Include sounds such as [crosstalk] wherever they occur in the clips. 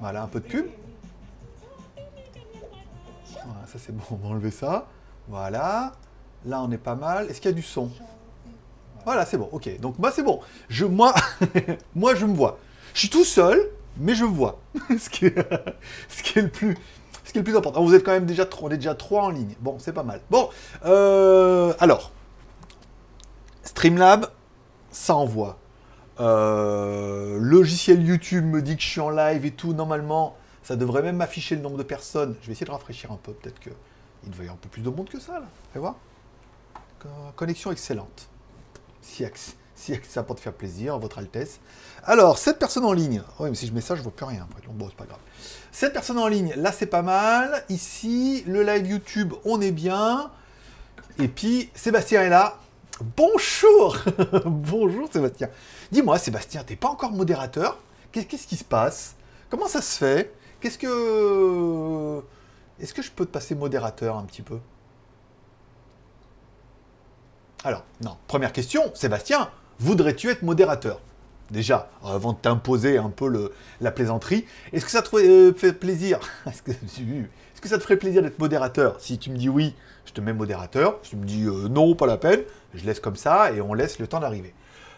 Voilà, un peu de pub. Voilà, ça c'est bon, on va enlever ça. Voilà. Là, on est pas mal. Est-ce qu'il y a du son? Voilà, c'est bon. Ok. Donc, moi, c'est bon. Je, moi, [laughs] moi, je me vois. Je suis tout seul, mais je me vois. [laughs] ce, qui est, [laughs] ce qui est le plus, ce qui est le plus important. Vous êtes quand même déjà trois, on est déjà trois en ligne. Bon, c'est pas mal. Bon, euh, alors, Streamlab, ça envoie. Euh, logiciel YouTube me dit que je suis en live et tout. Normalement, ça devrait même m'afficher le nombre de personnes. Je vais essayer de rafraîchir un peu. Peut-être qu'il devait y avoir un peu plus de monde que ça, là. Fais. Connexion excellente. Si, ça peut te faire plaisir, votre Altesse. Alors, cette personne en ligne. Oui, mais si je mets ça, je ne vois plus rien. Bon, c'est pas grave. Cette personne en ligne, là, c'est pas mal. Ici, le live YouTube, on est bien. Et puis, Sébastien est là. Bonjour [laughs] Bonjour Sébastien. Dis-moi Sébastien, t'es pas encore modérateur? Qu'est-ce qui se passe? Comment ça se fait? Qu'est-ce que... Est-ce que je peux te passer modérateur un petit peu? Alors, non, première question, Sébastien, voudrais-tu être modérateur? Déjà, avant de t'imposer un peu la plaisanterie, est-ce que ça te euh, fait plaisir? [laughs] Est-ce que, est que, ça te ferait plaisir d'être modérateur? Si tu me dis oui, je te mets modérateur. Si tu me dis euh, non, pas la peine, je laisse comme ça et on laisse le temps d'arriver.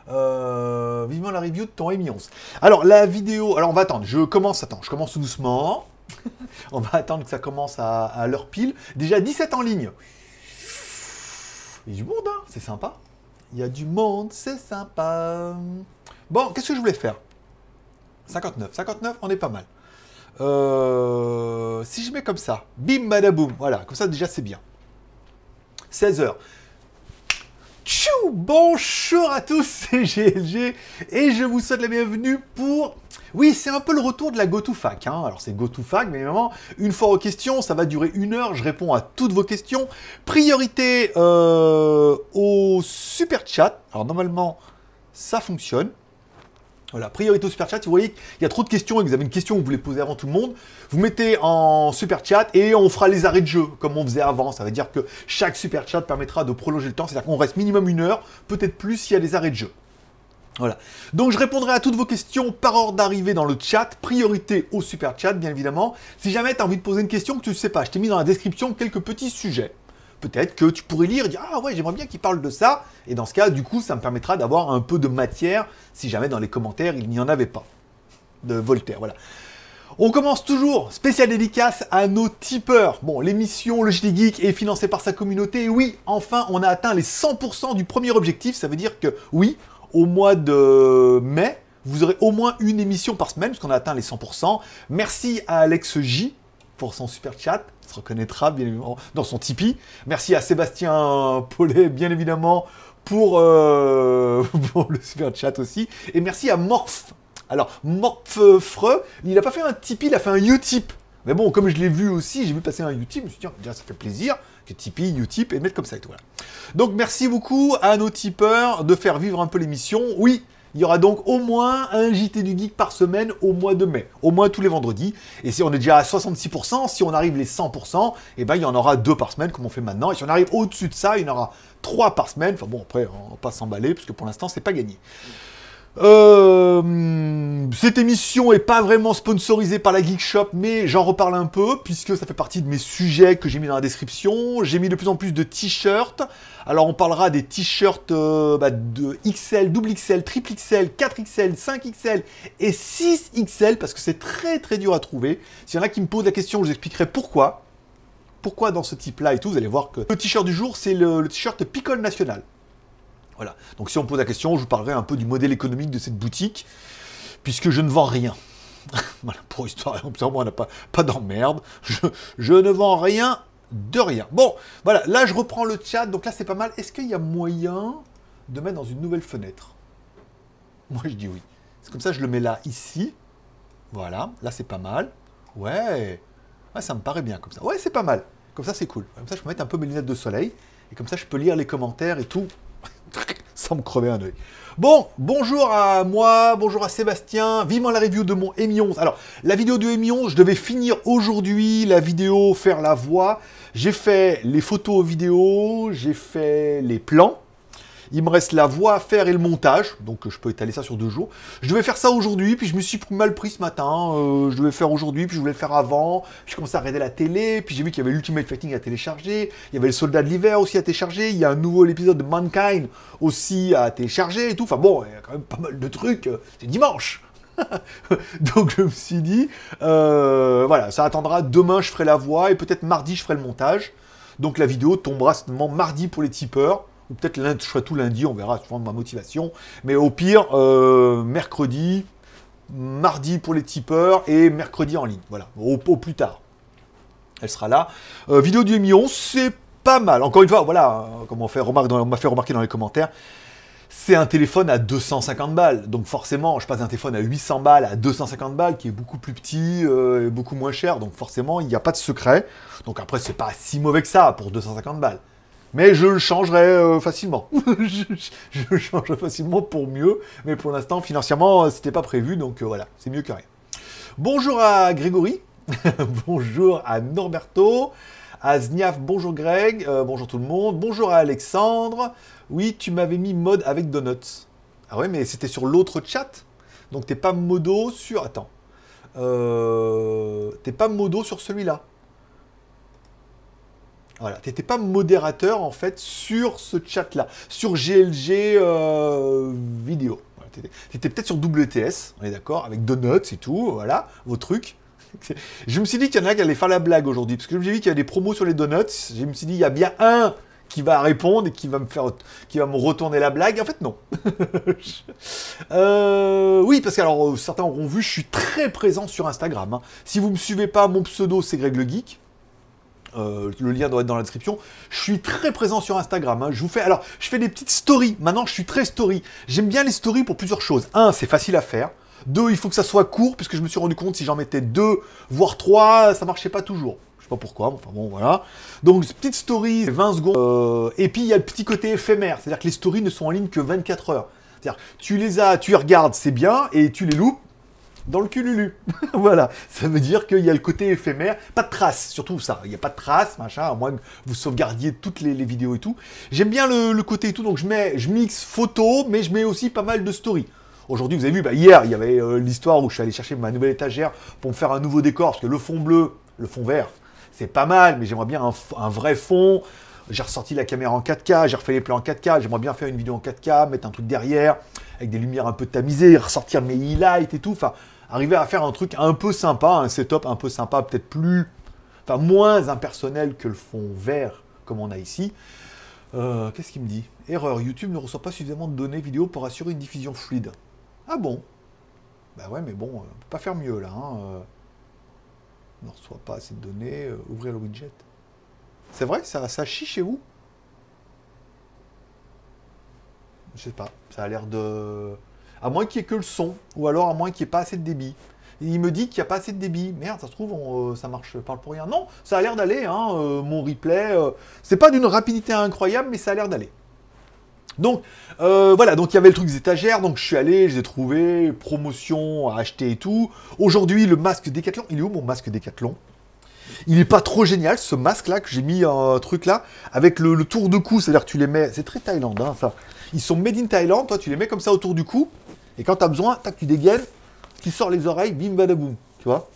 Euh, vivement la review de ton M11. Alors, la vidéo... Alors, on va attendre. Je commence... Attends, je commence doucement. [laughs] on va attendre que ça commence à, l'heure pile. Déjà 17 en ligne. Il y a du monde, hein c'est sympa. Il y a du monde, c'est sympa. Bon, qu'est-ce que je voulais faire? 59. 59, on est pas mal. Euh, si je mets comme ça, bim, badaboum, voilà, comme ça déjà c'est bien. 16h. Tchou Bonjour à tous, [laughs] c'est GLG et je vous souhaite la bienvenue pour... Oui, c'est un peu le retour de la GoToFac. Hein. Alors c'est GoToFac, mais vraiment, une fois aux questions, ça va durer une heure, je réponds à toutes vos questions. Priorité euh, au super chat. Alors normalement, ça fonctionne. Voilà, priorité au super chat. Si vous voyez qu'il y a trop de questions et que vous avez une question que vous voulez poser avant tout le monde, vous mettez en super chat et on fera les arrêts de jeu comme on faisait avant. Ça veut dire que chaque super chat permettra de prolonger le temps. C'est-à-dire qu'on reste minimum une heure, peut-être plus s'il y a des arrêts de jeu. Voilà. Donc je répondrai à toutes vos questions par ordre d'arrivée dans le chat. Priorité au super chat, bien évidemment. Si jamais tu as envie de poser une question que tu ne sais pas, je t'ai mis dans la description quelques petits sujets peut-être que tu pourrais lire et dire Ah ouais, j'aimerais bien qu'il parle de ça. Et dans ce cas, du coup, ça me permettra d'avoir un peu de matière si jamais dans les commentaires il n'y en avait pas. De Voltaire, voilà. On commence toujours, spécial dédicace à nos tipeurs. Bon, l'émission Le Geek est financée par sa communauté. Oui, enfin, on a atteint les 100% du premier objectif. Ça veut dire que oui, au mois de mai, vous aurez au moins une émission par semaine, puisqu'on a atteint les 100%. Merci à Alex J pour son super chat se reconnaîtra bien évidemment dans son Tipeee. Merci à Sébastien Paulet, bien évidemment, pour, euh, [laughs] le super chat aussi. Et merci à Morph. Alors, Morph-Freux, il n'a pas fait un Tipeee, il a fait un Utip. Mais bon, comme je l'ai vu aussi, j'ai vu passer un Utip, je me suis dit, déjà, ça fait plaisir que Tipeee, Utip et mettre comme ça et tout. Voilà. Donc, merci beaucoup à nos tipeurs de faire vivre un peu l'émission. Oui, il y aura donc au moins un JT du Geek par semaine au mois de mai, au moins tous les vendredis. Et si on est déjà à 66%, si on arrive les 100%, eh ben il y en aura deux par semaine comme on fait maintenant. Et si on arrive au-dessus de ça, il y en aura trois par semaine. Enfin bon, après, on va pas s'emballer parce que pour l'instant, c'est pas gagné. Euh, cette émission est pas vraiment sponsorisée par la Geek Shop, mais j'en reparle un peu puisque ça fait partie de mes sujets que j'ai mis dans la description. J'ai mis de plus en plus de t-shirts. Alors on parlera des t-shirts euh, bah, de XL, double XL, triple XL, 4XL, 5XL et 6XL parce que c'est très très dur à trouver. S'il y en a qui me posent la question, je vous expliquerai pourquoi. Pourquoi dans ce type-là et tout, vous allez voir que le t-shirt du jour, c'est le, le t-shirt Picole National. Voilà. Donc si on pose la question, je vous parlerai un peu du modèle économique de cette boutique, puisque je ne vends rien. [laughs] pour histoire, [laughs] on n'a pas, pas d'emmerde. Je, je ne vends rien de rien. Bon, voilà, là je reprends le chat, donc là c'est pas mal. Est-ce qu'il y a moyen de mettre dans une nouvelle fenêtre? Moi je dis oui. C'est comme ça, je le mets là, ici. Voilà, là c'est pas mal. Ouais. Ouais, ça me paraît bien comme ça. Ouais, c'est pas mal. Comme ça c'est cool. Comme ça je peux mettre un peu mes lunettes de soleil. Et comme ça je peux lire les commentaires et tout. [laughs] sans me crever un oeil. Bon, bonjour à moi, bonjour à Sébastien, vivement la review de mon Mi 11. Alors, la vidéo du Mi 11, je devais finir aujourd'hui la vidéo, faire la voix. J'ai fait les photos vidéo, j'ai fait les plans. Il me reste la voix à faire et le montage, donc je peux étaler ça sur deux jours. Je devais faire ça aujourd'hui, puis je me suis mal pris ce matin. Euh, je devais faire aujourd'hui, puis je voulais le faire avant. J'ai commencé à regarder la télé, puis j'ai vu qu'il y avait l'Ultimate Fighting à télécharger. Il y avait le Soldat de l'hiver aussi à télécharger. Il y a un nouveau épisode de Mankind aussi à télécharger et tout. Enfin bon, il y a quand même pas mal de trucs. C'est dimanche. [laughs] donc je me suis dit, euh, voilà, ça attendra. Demain, je ferai la voix et peut-être mardi, je ferai le montage. Donc la vidéo tombera seulement mardi pour les tipeurs peut-être lundi, je ferai tout lundi, on verra, suivant ma motivation. Mais au pire, euh, mercredi, mardi pour les tipeurs et mercredi en ligne. Voilà, au, plus tard. Elle sera là. Euh, vidéo du million, c'est pas mal. Encore une fois, voilà, comme on, m'a fait remarquer dans les commentaires, c'est un téléphone à 250 balles. Donc forcément, je passe d'un téléphone à 800 balles à 250 balles, qui est beaucoup plus petit euh, et beaucoup moins cher. Donc forcément, il n'y a pas de secret. Donc après, c'est pas si mauvais que ça pour 250 balles. Mais je le changerai euh, facilement. [laughs] je, le changerai facilement pour mieux. Mais pour l'instant, financièrement, c'était pas prévu. Donc euh, voilà, c'est mieux que rien. Bonjour à Grégory. [laughs] bonjour à Norberto. À Zniaf, bonjour Greg. Euh, bonjour tout le monde. Bonjour à Alexandre. Oui, tu m'avais mis mode avec Donuts. Ah ouais, mais c'était sur l'autre chat. Donc t'es pas modo sur. Attends. T'es pas modo sur celui-là. Voilà, tu n'étais pas modérateur en fait sur ce chat-là, sur GLG euh, vidéo. tu étais, peut-être sur WTS, on est d'accord, avec Donuts et tout, voilà, vos trucs. [laughs] Je me suis dit qu'il y en a qui allaient faire la blague aujourd'hui, parce que j'ai vu qu'il y a des promos sur les donuts. Je me suis dit, il y a bien un qui va répondre et qui va me faire, qui va me retourner la blague. En fait, non. [laughs] Euh, oui, parce que alors certains auront vu, je suis très présent sur Instagram. Hein. Si vous me suivez pas, mon pseudo c'est Greg le Geek. Euh, le lien doit être dans la description. Je suis très présent sur Instagram. Hein. Je vous fais, alors, je fais des petites stories. Maintenant, je suis très story. J'aime bien les stories pour plusieurs choses. Un, c'est facile à faire. Deux, il faut que ça soit court, puisque je me suis rendu compte si j'en mettais deux, voire trois, ça marchait pas toujours. Je sais pas pourquoi, enfin bon, voilà. Donc, petite story, 20 secondes. Euh, et puis, il y a le petit côté éphémère, c'est-à-dire que les stories ne sont en ligne que 24 heures. C'est-à-dire, tu les as, tu les regardes, c'est bien, et tu les loupes, dans le cululu. [laughs] voilà, ça veut dire qu'il y a le côté éphémère, pas de traces, surtout ça, il n'y a pas de traces, machin, à moins que vous sauvegardiez toutes les, vidéos et tout. J'aime bien le, côté et tout, donc je mets, je mixe photos, mais je mets aussi pas mal de stories. Aujourd'hui, vous avez vu, bah, hier, il y avait euh, l'histoire où je suis allé chercher ma nouvelle étagère pour me faire un nouveau décor, parce que le fond bleu, le fond vert, c'est pas mal, mais j'aimerais bien un, vrai fond. J'ai ressorti la caméra en 4K, j'ai refait les plans en 4K, j'aimerais bien faire une vidéo en 4K, mettre un truc derrière, avec des lumières un peu tamisées, ressortir mes highlights et tout. Enfin, arriver à faire un truc un peu sympa, un setup un peu sympa, peut-être plus, enfin moins impersonnel que le fond vert comme on a ici. Euh, qu'est-ce qu'il me dit? Erreur, YouTube ne reçoit pas suffisamment de données vidéo pour assurer une diffusion fluide. Ah bon? Bah ouais, mais bon, on peut pas faire mieux là. Hein, euh. ne reçoit pas assez de données, euh, ouvrir le widget. C'est vrai, ça, chie chez vous? Je sais pas, ça a l'air de... À moins qu'il n'y ait que le son, ou alors à moins qu'il n'y ait pas assez de débit. il me dit qu'il n'y a pas assez de débit. Merde, ça se trouve, euh, ça marche, parle pour rien. Non, ça a l'air d'aller, hein, euh, mon replay. Euh, c'est pas d'une rapidité incroyable, mais ça a l'air d'aller. Donc, voilà, donc il y avait le truc des étagères, donc je suis allé, je les ai trouvés, promotion à acheter et tout. Aujourd'hui, le masque Décathlon, il est où mon masque Décathlon il est pas trop génial ce masque là que j'ai mis un truc là avec le, tour de cou, c'est-à-dire que tu les mets, c'est très Thaïlande hein, ça. Ils sont made in Thaïlande, toi tu les mets comme ça autour du cou et quand tu besoin, tac, tu dégaines, tu sors les oreilles, bim badaboum, tu vois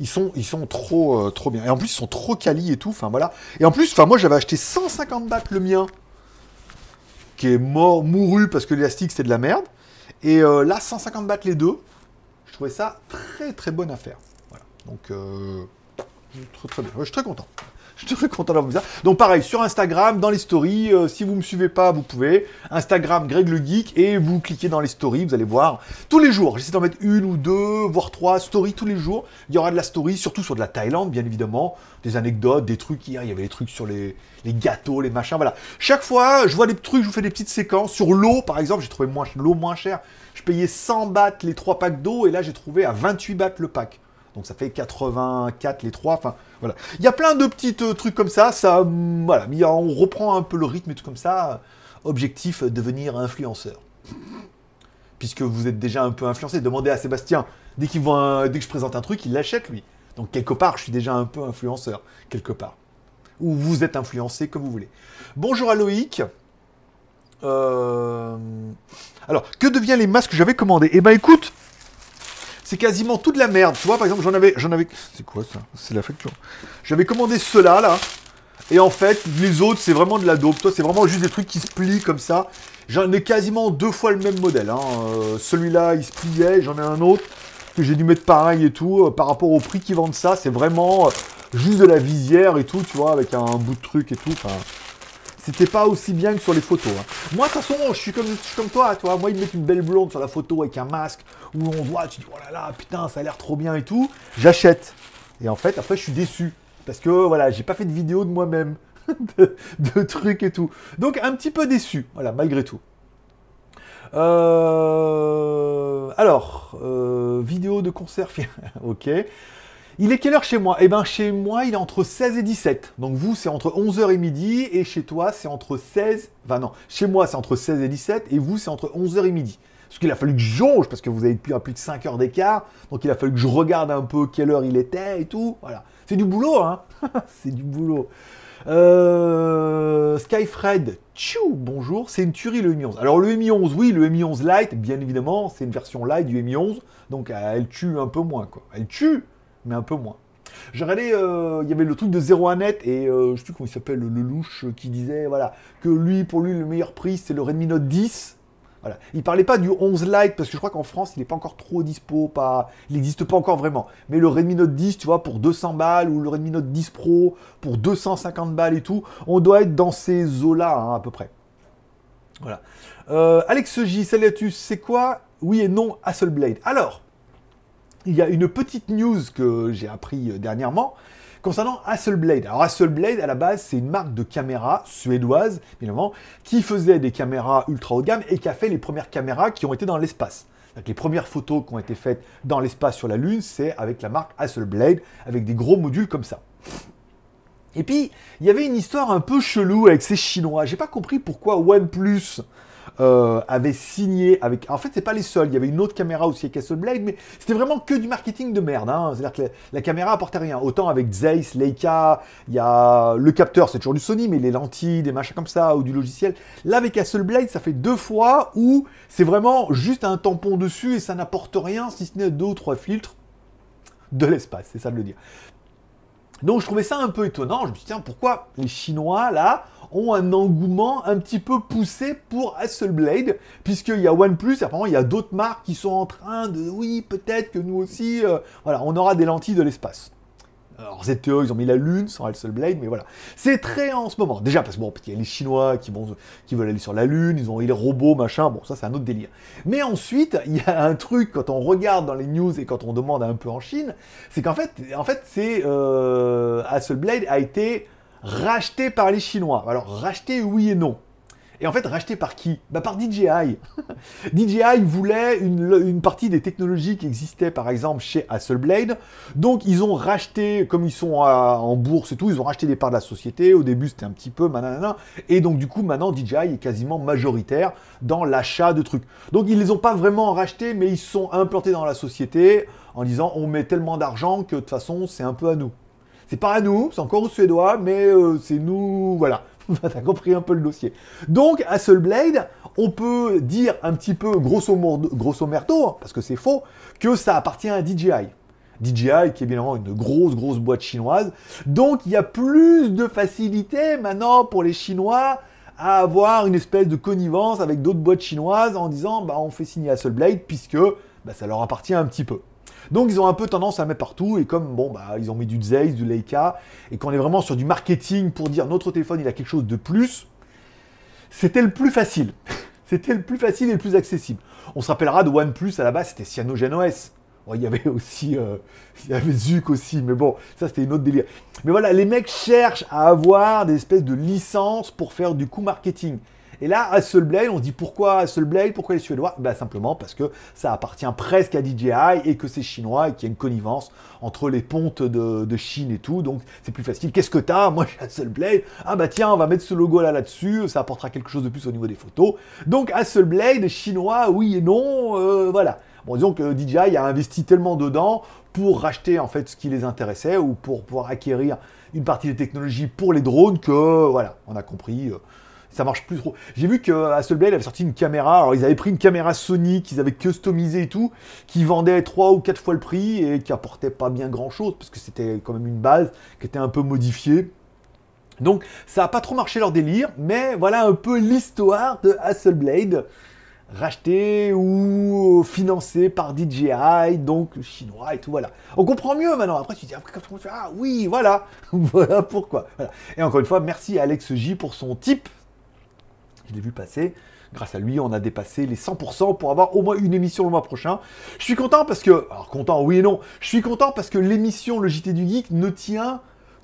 ils sont, ils sont trop, euh, trop bien. Et en plus, ils sont trop quali et tout. Enfin, voilà. Et en plus, enfin, moi, j'avais acheté 150 bahts le mien, qui est mort, mouru parce que l'élastique, c'est de la merde. Et euh, là, 150 bahts les deux. Je trouvais ça très, très bonne affaire. Voilà. Donc, euh, très, très bien. je suis très content. Je suis très content d'avoir ça. Donc pareil, sur Instagram, dans les stories, euh, si vous me suivez pas, vous pouvez. Instagram, Greg le Geek, et vous cliquez dans les stories, vous allez voir. Tous les jours, j'essaie d'en mettre une ou deux, voire trois stories tous les jours. Il y aura de la story, surtout sur de la Thaïlande, bien évidemment. Des anecdotes, des trucs. Hier, il y avait des trucs sur les, gâteaux, les machins, voilà. Chaque fois, je vois des trucs, je vous fais des petites séquences. Sur l'eau, par exemple, j'ai trouvé l'eau moins chère. Je payais 100 bahts les trois packs d'eau, et là, j'ai trouvé à 28 bahts le pack. Donc ça fait 84 les trois. Enfin, voilà. Il y a plein de petits euh, trucs comme ça. Ça, hum, voilà. On reprend un peu le rythme et tout comme ça. Objectif devenir influenceur. Puisque vous êtes déjà un peu influencé. Demandez à Sébastien. Dès, qu'il dès que je présente un truc, il l'achète lui. Donc quelque part, je suis déjà un peu influenceur. Quelque part. Ou vous êtes influencé comme vous voulez. Bonjour à Loïc. Euh, alors, que deviennent les masques? Que j'avais commandés Eh ben écoute, c'est quasiment toute la merde. Tu vois, par exemple, j'en avais, j'en avais. C'est quoi ça? C'est la facture. J'avais commandé ceux-là, là. Et en fait, les autres, c'est vraiment de la dope. Toi, c'est vraiment juste des trucs qui se plient comme ça. J'en ai quasiment deux fois le même modèle. Hein. Euh, celui-là, il se pliait. J'en ai un autre que j'ai dû mettre pareil et tout. Euh, par rapport au prix qu'ils vendent ça, c'est vraiment juste de la visière et tout, tu vois, avec un bout de truc et tout. C'était pas aussi bien que sur les photos. Hein. Moi, de toute façon, je suis comme, comme toi, toi. Moi, ils mettent une belle blonde sur la photo avec un masque où on voit, tu dis, oh là là, putain, ça a l'air trop bien et tout. J'achète. Et en fait, après, je suis déçu. Parce que, voilà, j'ai pas fait de vidéo de moi-même. [laughs] de, trucs et tout. Donc, un petit peu déçu, voilà, malgré tout. Euh, alors, euh, vidéo de concert, [laughs] ok. Il est quelle heure chez moi? Eh bien, chez moi, il est entre 16 et 17. Donc, vous, c'est entre 11h et midi. Et chez toi, c'est entre 16. Enfin, non. Chez moi, c'est entre 16 et 17. Et vous, c'est entre 11h et midi. Parce qu'il a fallu que je jonge, parce que vous avez plus à plus de 5 heures d'écart. Donc, il a fallu que je regarde un peu quelle heure il était et tout. Voilà. C'est du boulot, hein? [laughs] C'est du boulot. Euh, Skyfred, tchou, bonjour, c'est une tuerie le Mi 11. Alors le Mi 11, oui, le Mi 11 Lite, bien évidemment, c'est une version light du Mi 11, donc elle tue un peu moins, quoi. Elle tue, mais un peu moins. J'ai regardé, euh, il y avait le truc de 01 net et euh, je sais plus comment il s'appelle, le, louche qui disait voilà que lui, pour lui, le meilleur prix c'est le Redmi Note 10. Voilà. Il parlait pas du 11 Lite parce que je crois qu'en France il n'est pas encore trop dispo, pas, il n'existe pas encore vraiment. Mais le Redmi Note 10, tu vois, pour 200 balles ou le Redmi Note 10 Pro pour 250 balles et tout, on doit être dans ces eaux-là hein, à peu près. Voilà. Euh, Alex J, salut à tous. C'est quoi? Oui et non Hasselblad. Alors, il y a une petite news que j'ai appris euh, dernièrement concernant Hasselblad. Alors Hasselblad, à la base, c'est une marque de caméra suédoise, évidemment, qui faisait des caméras ultra haut de gamme et qui a fait les premières caméras qui ont été dans l'espace. les premières photos qui ont été faites dans l'espace sur la Lune, c'est avec la marque Hasselblad, avec des gros modules comme ça. Et puis, il y avait une histoire un peu chelou avec ces Chinois. J'ai pas compris pourquoi OnePlus euh, avait signé avec. En fait, c'est pas les seuls. Il y avait une autre caméra aussi avec Hasselblad, mais c'était vraiment que du marketing de merde. Hein. C'est-à-dire que la, caméra apportait rien. Autant avec Zeiss, Leica, il y a le capteur, c'est toujours du Sony, mais les lentilles, des machins comme ça, ou du logiciel. Là, avec Hasselblad, ça fait deux fois où c'est vraiment juste un tampon dessus et ça n'apporte rien si ce n'est deux ou trois filtres de l'espace. C'est ça de le dire. Donc je trouvais ça un peu étonnant. Je me suis dit, tiens, pourquoi les Chinois, là, ont un engouement un petit peu poussé pour Hasselblad, puisqu'il y a OnePlus, et apparemment il y a d'autres marques qui sont en train de, oui, peut-être que nous aussi, euh, voilà, on aura des lentilles de l'espace. Alors ZTE, ils ont mis la Lune sur Hasselblad, mais voilà. C'est très en ce moment. Déjà, parce que bon, il y a les Chinois qui, vont, qui veulent aller sur la Lune, ils ont les robots, machin, bon, ça c'est un autre délire. Mais ensuite, il y a un truc, quand on regarde dans les news et quand on demande un peu en Chine, c'est qu'en fait, en fait, c'est euh, Hasselblad a été racheté par les Chinois. Alors, racheté oui et non. Et en fait, racheté par qui? Bah, Par DJI. [laughs] DJI voulait une, partie des technologies qui existaient, par exemple, chez Hasselblad. Donc, ils ont racheté, comme ils sont en bourse et tout, ils ont racheté des parts de la société. Au début, c'était un petit peu manana. Et donc, du coup, maintenant, DJI est quasiment majoritaire dans l'achat de trucs. Donc, ils ne les ont pas vraiment rachetés, mais ils sont implantés dans la société en disant on met tellement d'argent que de toute façon, c'est un peu à nous. C'est pas à nous, c'est encore aux Suédois, mais euh, c'est nous, voilà. [laughs] T'as compris un peu le dossier. Donc, Hasselblad, on peut dire un petit peu, grosso, modo, grosso merdo, parce que c'est faux, que ça appartient à DJI. DJI, qui est bien évidemment une grosse, grosse boîte chinoise. Donc, il y a plus de facilité maintenant pour les Chinois à avoir une espèce de connivence avec d'autres boîtes chinoises en disant, bah, on fait signer Hasselblad puisque bah, ça leur appartient un petit peu. Donc ils ont un peu tendance à mettre partout, et comme bon, bah, ils ont mis du Zeiss, du Leica, et qu'on est vraiment sur du marketing pour dire notre téléphone il a quelque chose de plus, c'était le plus facile. [laughs] c'était le plus facile et le plus accessible. On se rappellera de OnePlus à la base, c'était CyanogenOS. il y avait aussi, euh, [laughs] Zuc aussi, mais bon, ça c'était une autre délire. Mais voilà, les mecs cherchent à avoir des espèces de licences pour faire du coup marketing. Et là, Hasselblad, on se dit pourquoi Hasselblad, pourquoi les Suédois? Ben, Simplement parce que ça appartient presque à DJI et que c'est chinois et qu'il y a une connivence entre les pontes de, Chine et tout. Donc c'est plus facile. Qu'est-ce que t'as? Moi j'ai Hasselblad. Ah bah tiens, on va mettre ce logo là là-dessus. Ça apportera quelque chose de plus au niveau des photos. Donc Hasselblad, chinois, oui et non. Euh, voilà. Bon, disons que DJI a investi tellement dedans pour racheter en fait ce qui les intéressait ou pour pouvoir acquérir une partie des technologies pour les drones que voilà, on a compris. Euh, Ça marche plus trop. J'ai vu que Hasselblad avait sorti une caméra. Alors ils avaient pris une caméra Sony qu'ils avaient customisée et tout, qui vendait 3 ou 4 fois le prix et qui apportait pas bien grand chose parce que c'était quand même une base qui était un peu modifiée. Donc ça n'a pas trop marché leur délire, mais voilà un peu l'histoire de Hasselblad racheté ou financé par DJI, donc chinois et tout, voilà. On comprend mieux maintenant. Après, tu dis, ah oui, voilà, [laughs] voilà pourquoi. Et encore une fois, merci à Alex J pour son type. Je l'ai vu passer. Grâce à lui, on a dépassé les 100% pour avoir au moins une émission le mois prochain. Je suis content parce que, alors content, oui et non, je suis content parce que l'émission Le JT du Geek ne tient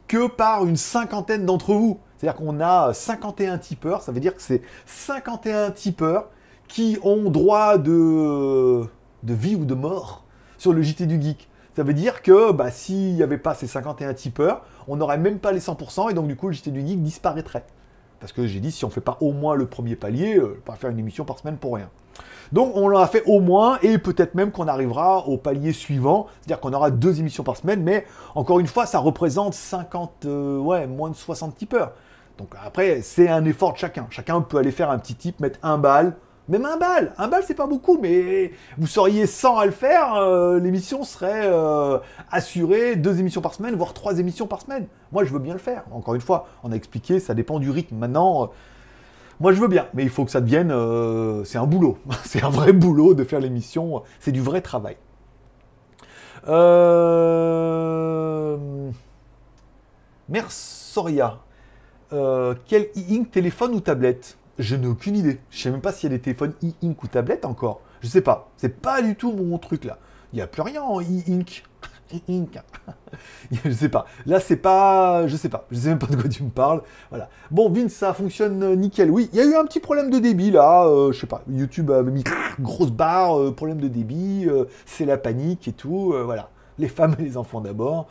que par une cinquantaine d'entre vous. C'est-à-dire qu'on a 51 tipeurs, ça veut dire que c'est 51 tipeurs qui ont droit de, de vie ou de mort sur le JT du Geek. Ça veut dire que bah, s'il n'y avait pas ces 51 tipeurs, on n'aurait même pas les 100% et donc du coup le JT du Geek disparaîtrait. Parce que j'ai dit, si on ne fait pas au moins le premier palier, euh, on va faire une émission par semaine pour rien. Donc on l'a fait au moins, et peut-être même qu'on arrivera au palier suivant, c'est-à-dire qu'on aura deux émissions par semaine, mais encore une fois, ça représente 50, euh, ouais, moins de 60 tipeurs. Donc après, c'est un effort de chacun. Chacun peut aller faire un petit type, mettre un bal, même un bal, un bal c'est pas beaucoup, mais vous seriez 100 à le faire, euh, l'émission serait euh, assurée deux émissions par semaine, voire trois émissions par semaine. Moi je veux bien le faire. Encore une fois, on a expliqué, ça dépend du rythme. Maintenant, euh, moi je veux bien, mais il faut que ça devienne, c'est un boulot, [laughs] c'est un vrai boulot de faire l'émission, c'est du vrai travail. Mersoria, quel e-ink téléphone ou tablette? Je n'ai aucune idée. Je sais même pas s'il y a des téléphones e-ink ou tablettes encore. Je sais pas. C'est pas du tout mon truc là. Il n'y a plus rien en e-ink. E-ink. [laughs] [laughs] je sais pas. Là, c'est pas. Je sais pas. Je sais même pas de quoi tu me parles. Voilà. Bon, Vince, ça fonctionne nickel. Oui, il y a eu un petit problème de débit là. Euh, je sais pas. YouTube a mis [clears throat] grosse barre, euh, problème de débit. Euh, c'est la panique et tout. voilà. Les femmes et les enfants d'abord.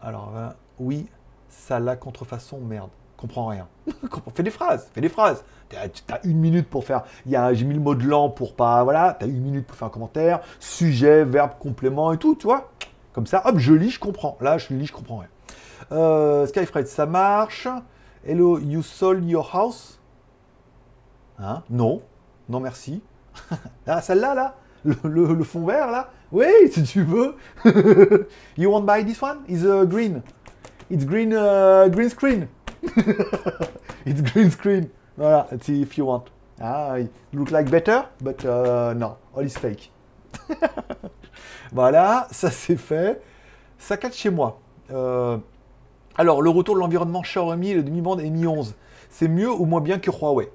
alors, oui, ça la contrefaçon, merde. Comprends rien. [laughs] fais des phrases, fais des phrases. T'as une minute pour faire. J'ai mis le mot de l'an pour pas. Voilà, t'as une minute pour faire un commentaire. Sujet, verbe, complément et tout, tu vois. Comme ça, hop, je lis, je comprends. Là, je lis, je comprends rien. Euh, Skyfred, ça marche. Hello, you sold your house? Hein? Non. Non, merci. [laughs] ah, celle-là, là, le, fond vert, là? Oui, si tu veux. [laughs] you want buy this one? Is uh, green. It's green, uh, green screen. [laughs] it's green screen. Voilà, let's see if you want. Ah, it look like better, but uh, no, all is fake. [laughs] voilà, ça c'est fait. Ça cache chez moi. Euh, alors, le retour de l'environnement Xiaomi le demi-bande Mi 11, c'est mieux ou moins bien que Huawei?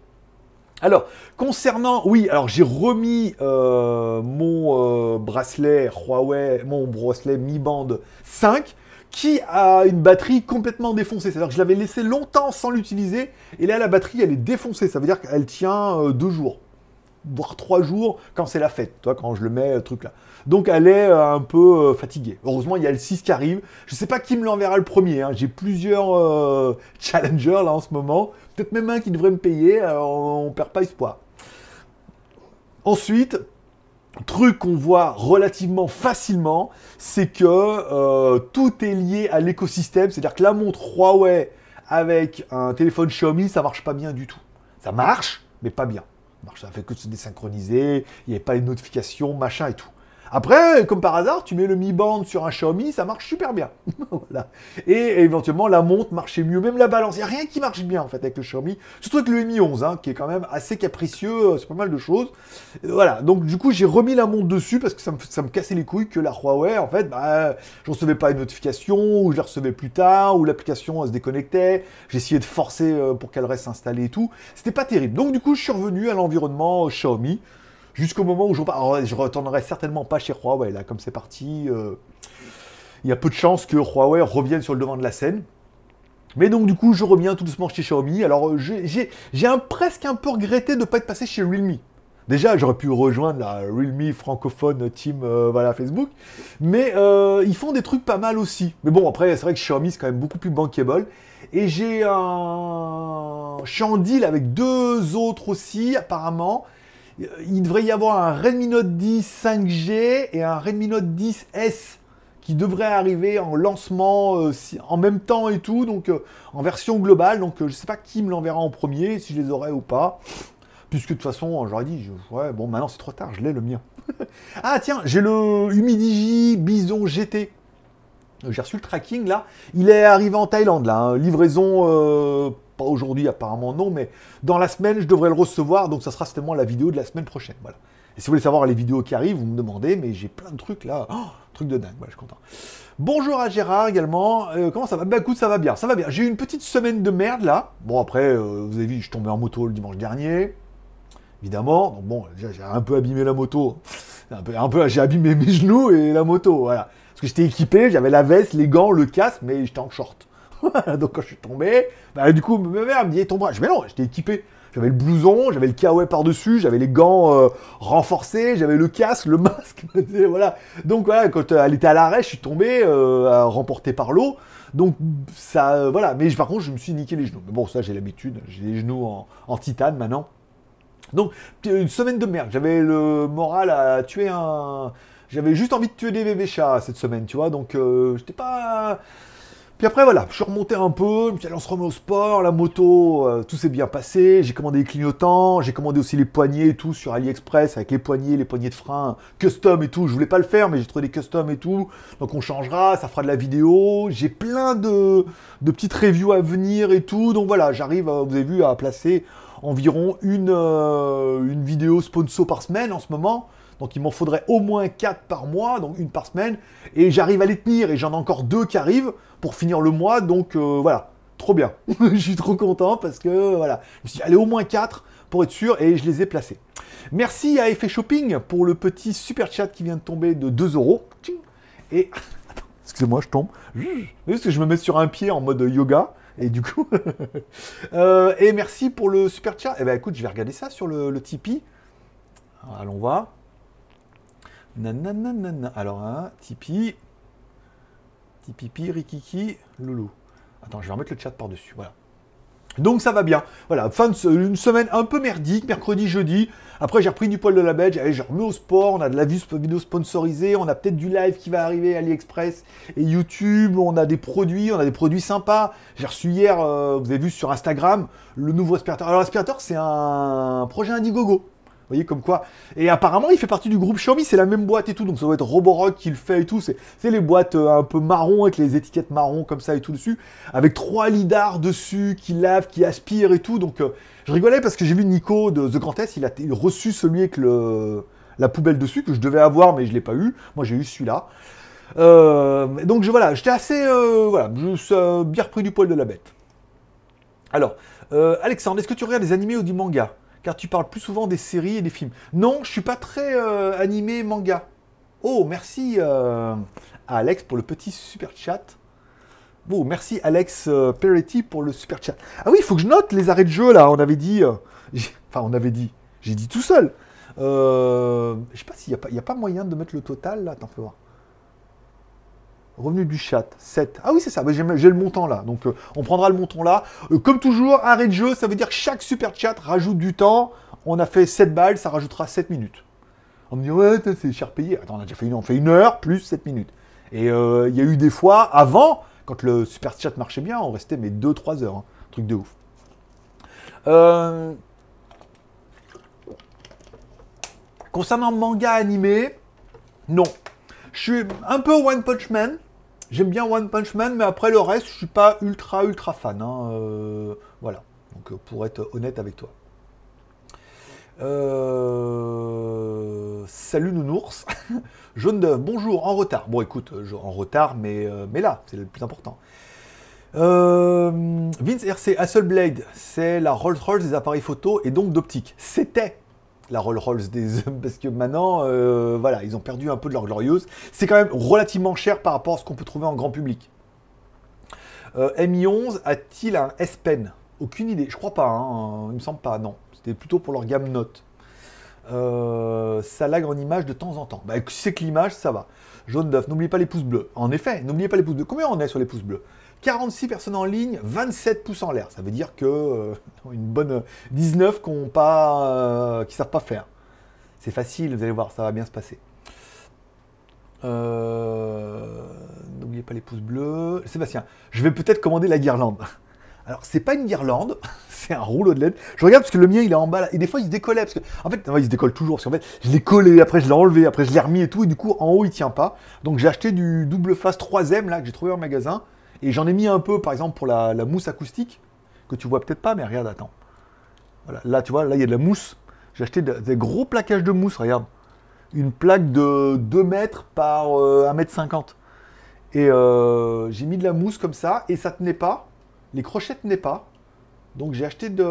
Alors, concernant, oui, alors j'ai remis euh, mon euh, bracelet Huawei, mon bracelet Mi Band 5, qui a une batterie complètement défoncée. C'est-à-dire que je l'avais laissé longtemps sans l'utiliser, et là la batterie elle est défoncée. Ça veut dire qu'elle tient euh, deux jours, voire trois jours quand c'est la fête, toi, quand je le mets, le truc là. Donc elle est euh, un peu euh, fatiguée. Heureusement, il y a le 6 qui arrive. Je ne sais pas qui me l'enverra le premier. Hein. J'ai plusieurs challengers là en ce moment. Peut-être même un qui devrait me payer. on, ne perd pas espoir. Ensuite, truc qu'on voit relativement facilement, c'est que euh, tout est lié à l'écosystème. C'est-à-dire que la montre Huawei avec un téléphone Xiaomi, ça marche pas bien du tout. Ça marche, mais pas bien. Ça fait que se désynchroniser, il n'y a pas les notifications, machin et tout. Après, comme par hasard, tu mets le Mi Band sur un Xiaomi, ça marche super bien. [laughs] voilà. Et éventuellement, la montre marchait mieux, même la balance. Il n'y a rien qui marche bien en fait avec le Xiaomi. Surtout avec le Mi 11, hein, qui est quand même assez capricieux, euh, c'est pas mal de choses. voilà. Donc du coup, j'ai remis la montre dessus parce que ça me, cassait les couilles que la Huawei, en fait, bah, je recevais pas une notification, ou je la recevais plus tard, ou l'application se déconnectait. Essayé de forcer euh, pour qu'elle reste installée et tout. C'était pas terrible. Donc du coup, je suis revenu à l'environnement Xiaomi jusqu'au moment où je repars. je retournerai certainement pas chez Huawei, là, comme c'est parti. Euh, il y a peu de chances que Huawei revienne sur le devant de la scène. Mais donc, du coup, je reviens tout doucement chez Xiaomi. Alors, euh, j'ai presque un peu regretté de ne pas être passé chez Realme. Déjà, j'aurais pu rejoindre la Realme francophone team euh, Facebook. Mais ils font des trucs pas mal aussi. Mais bon, après, c'est vrai que Xiaomi, c'est quand même beaucoup plus bankable. Et j'ai un... Deal avec deux autres aussi, apparemment il devrait y avoir un Redmi Note 10 5G et un Redmi Note 10S qui devrait arriver en lancement en même temps et tout, donc en version globale. Donc je sais pas qui me l'enverra en premier, si je les aurai ou pas. Puisque de toute façon, j'aurais dit, ouais, bon, maintenant c'est trop tard, je l'ai le mien. [laughs] ah tiens, j'ai le Humidigi Bison GT. J'ai reçu le tracking là. Il est arrivé en Thaïlande là. Hein. Livraison, euh, pas aujourd'hui apparemment non, mais dans la semaine je devrais le recevoir. Donc ça sera certainement la vidéo de la semaine prochaine. Voilà. Et si vous voulez savoir les vidéos qui arrivent, vous me demandez, mais j'ai plein de trucs là. Oh, truc de dingue, voilà, je suis content. Bonjour à Gérard également. Euh, comment ça va? Bah écoute, ça va bien, ça va bien. J'ai eu une petite semaine de merde là. Bon après, euh, vous avez vu, je suis tombé en moto le dimanche dernier. Évidemment. Donc bon, j'ai un peu abîmé la moto. Un un peu j'ai abîmé mes genoux et la moto, voilà. Parce que j'étais équipé, j'avais la veste, les gants, le casque, mais j'étais en short. [laughs] Donc quand je suis tombé, bah, du coup, ma mère me dit bras. Je dis, mais non, j'étais équipé. J'avais le blouson, j'avais le kawaii par-dessus, j'avais les gants euh, renforcés, j'avais le casque, le [laughs] masque. voilà. Donc voilà, quand euh, elle était à l'arrêt, je suis tombé, euh, remporté par l'eau. Donc ça, voilà. Mais par contre, je me suis niqué les genoux. Mais bon, ça, j'ai l'habitude. J'ai les genoux en, titane maintenant. Donc, une semaine de merde. J'avais le moral à tuer un, j'avais juste envie de tuer des bébés chats cette semaine, tu vois, donc j'étais pas. Puis après, voilà, je suis remonté un peu, je me on se remet au sport, la moto, euh, tout s'est bien passé, j'ai commandé les clignotants, j'ai commandé aussi les poignées et tout sur AliExpress, avec les poignées, les poignées de frein, custom et tout, je voulais pas le faire, mais j'ai trouvé des custom et tout, donc on changera, ça fera de la vidéo, j'ai plein de, de petites reviews à venir et tout, donc voilà, j'arrive, vous avez vu, à placer environ une, euh, une vidéo sponsor par semaine en ce moment, donc il m'en faudrait au moins 4 par mois, donc une par semaine. Et j'arrive à les tenir et j'en ai encore deux qui arrivent pour finir le mois. Donc euh, voilà, trop bien. [laughs] je suis trop content parce que voilà, je me suis dit, allez au moins 4 pour être sûr et je les ai placés. Merci à Effet Shopping pour le petit super chat qui vient de tomber de 2 euros. Et [laughs] excusez-moi, je tombe. Parce que je me mets sur un pied en mode yoga. Et du coup, [laughs] euh, et merci pour le super chat. Eh ben écoute, je vais regarder ça sur le, le Tipeee. allons voir. Nanana. Alors, hein, Tipeee. Tipeee, Rikiki, Loulou. Attends, je vais remettre le chat par-dessus. Voilà. Donc ça va bien. Voilà, fin de une semaine un peu merdique, mercredi, jeudi. Après, j'ai repris du poil de la bête, je remets au sport, on a de la vidéo sponsorisée, on a peut-être du live qui va arriver, AliExpress et YouTube, on a des produits, on a des produits sympas. J'ai reçu hier, euh, vous avez vu sur Instagram, le nouveau aspirateur. Alors l'aspirateur, c'est un projet Indiegogo voyez, comme quoi. Et apparemment, il fait partie du groupe Xiaomi, c'est la même boîte et tout, donc ça doit être Roborock qui le fait et tout. C'est les boîtes euh, un peu marron avec les étiquettes marron comme ça et tout dessus, avec trois lidars dessus qui lavent, qui aspirent et tout. Donc euh, je rigolais parce que j'ai vu Nico de The Grand S, il a, reçu celui avec la poubelle dessus que je devais avoir, mais je l'ai pas eu. Moi, j'ai eu celui-là. Euh, donc je, voilà, j'étais assez, voilà, bien repris du poil de la bête. Alors, Alexandre, est-ce que tu regardes des animés ou du manga? Car tu parles plus souvent des séries et des films. Non, je suis pas très euh, animé manga. Oh, merci euh, Alex pour le petit super chat. Bon, merci Alex euh, Peretti pour le super chat. Ah oui, il faut que je note les arrêts de jeu là. On avait dit, enfin on avait dit, j'ai dit tout seul. je sais pas s'il n'y a, a, pas moyen de mettre le total là. Attends, fais voir. Revenu du chat, 7. Ah oui, c'est ça, j'ai le montant là. Donc euh, on prendra le montant là. Euh, comme toujours, arrêt de jeu, ça veut dire que chaque super chat rajoute du temps. On a fait 7 balles, ça rajoutera 7 minutes. On me dit, ouais, c'est cher payé. Attends, on a déjà fait une, on fait une heure plus 7 minutes. Et euh, il y a eu des fois, avant, quand le super chat marchait bien, on restait mais 2-3 heures. Hein. Truc de ouf. Concernant manga animé, non. Je suis un peu One Punch Man. J'aime bien One Punch Man, mais après le reste, je suis pas ultra ultra fan. Hein, euh, voilà. Donc euh, pour être honnête avec toi. Euh, salut Nounours. [laughs] Jaune d'œuf, bonjour, en retard. Bon écoute, en retard, mais, mais là, c'est le plus important. Vince RC Hasselblade, c'est la Rolls-Royce des appareils photo et donc d'optique. C'était la Rolls des hommes, [laughs] parce que maintenant, euh, voilà, ils ont perdu un peu de leur glorieuse. C'est quand même relativement cher par rapport à ce qu'on peut trouver en grand public. Euh, Mi11 a-t-il un S Pen? Aucune idée, je crois pas, hein, il me semble pas, non. C'était plutôt pour leur gamme Note. Euh, ça lag en image de temps en temps. Bah, c'est que l'image, ça va. Jaune d'œuf, n'oubliez pas les pouces bleus. En effet, n'oubliez pas les pouces bleus. Combien on est sur les pouces bleus? 46 personnes en ligne, 27 pouces en l'air. Ça veut dire que euh, une bonne 19 qui ne euh, savent pas faire. C'est facile, vous allez voir, ça va bien se passer. Euh, N'oubliez pas les pouces bleus. Sébastien, je vais peut-être commander la guirlande. Alors, c'est pas une guirlande, [laughs] c'est un rouleau de LED. Je regarde parce que le mien, il est en bas. Et des fois, il se décollait. Parce que, en fait, il se décolle toujours. Parce fait, je l'ai collé, après, je l'ai enlevé, après, je l'ai remis et tout. Et du coup, en haut, il tient pas. Donc, j'ai acheté du double face 3ème là, que j'ai trouvé en magasin. Et j'en ai mis un peu, par exemple, pour la, mousse acoustique, que tu vois peut-être pas, mais regarde, attends. Voilà, là, tu vois, là, il y a de la mousse. J'ai acheté de- des gros plaquages de mousse, regarde. Une plaque de 2 mètres par euh, 1 mètre 50. Et euh, j'ai mis de la mousse comme ça, et ça tenait pas. Les crochets tenaient pas. Donc j'ai acheté de.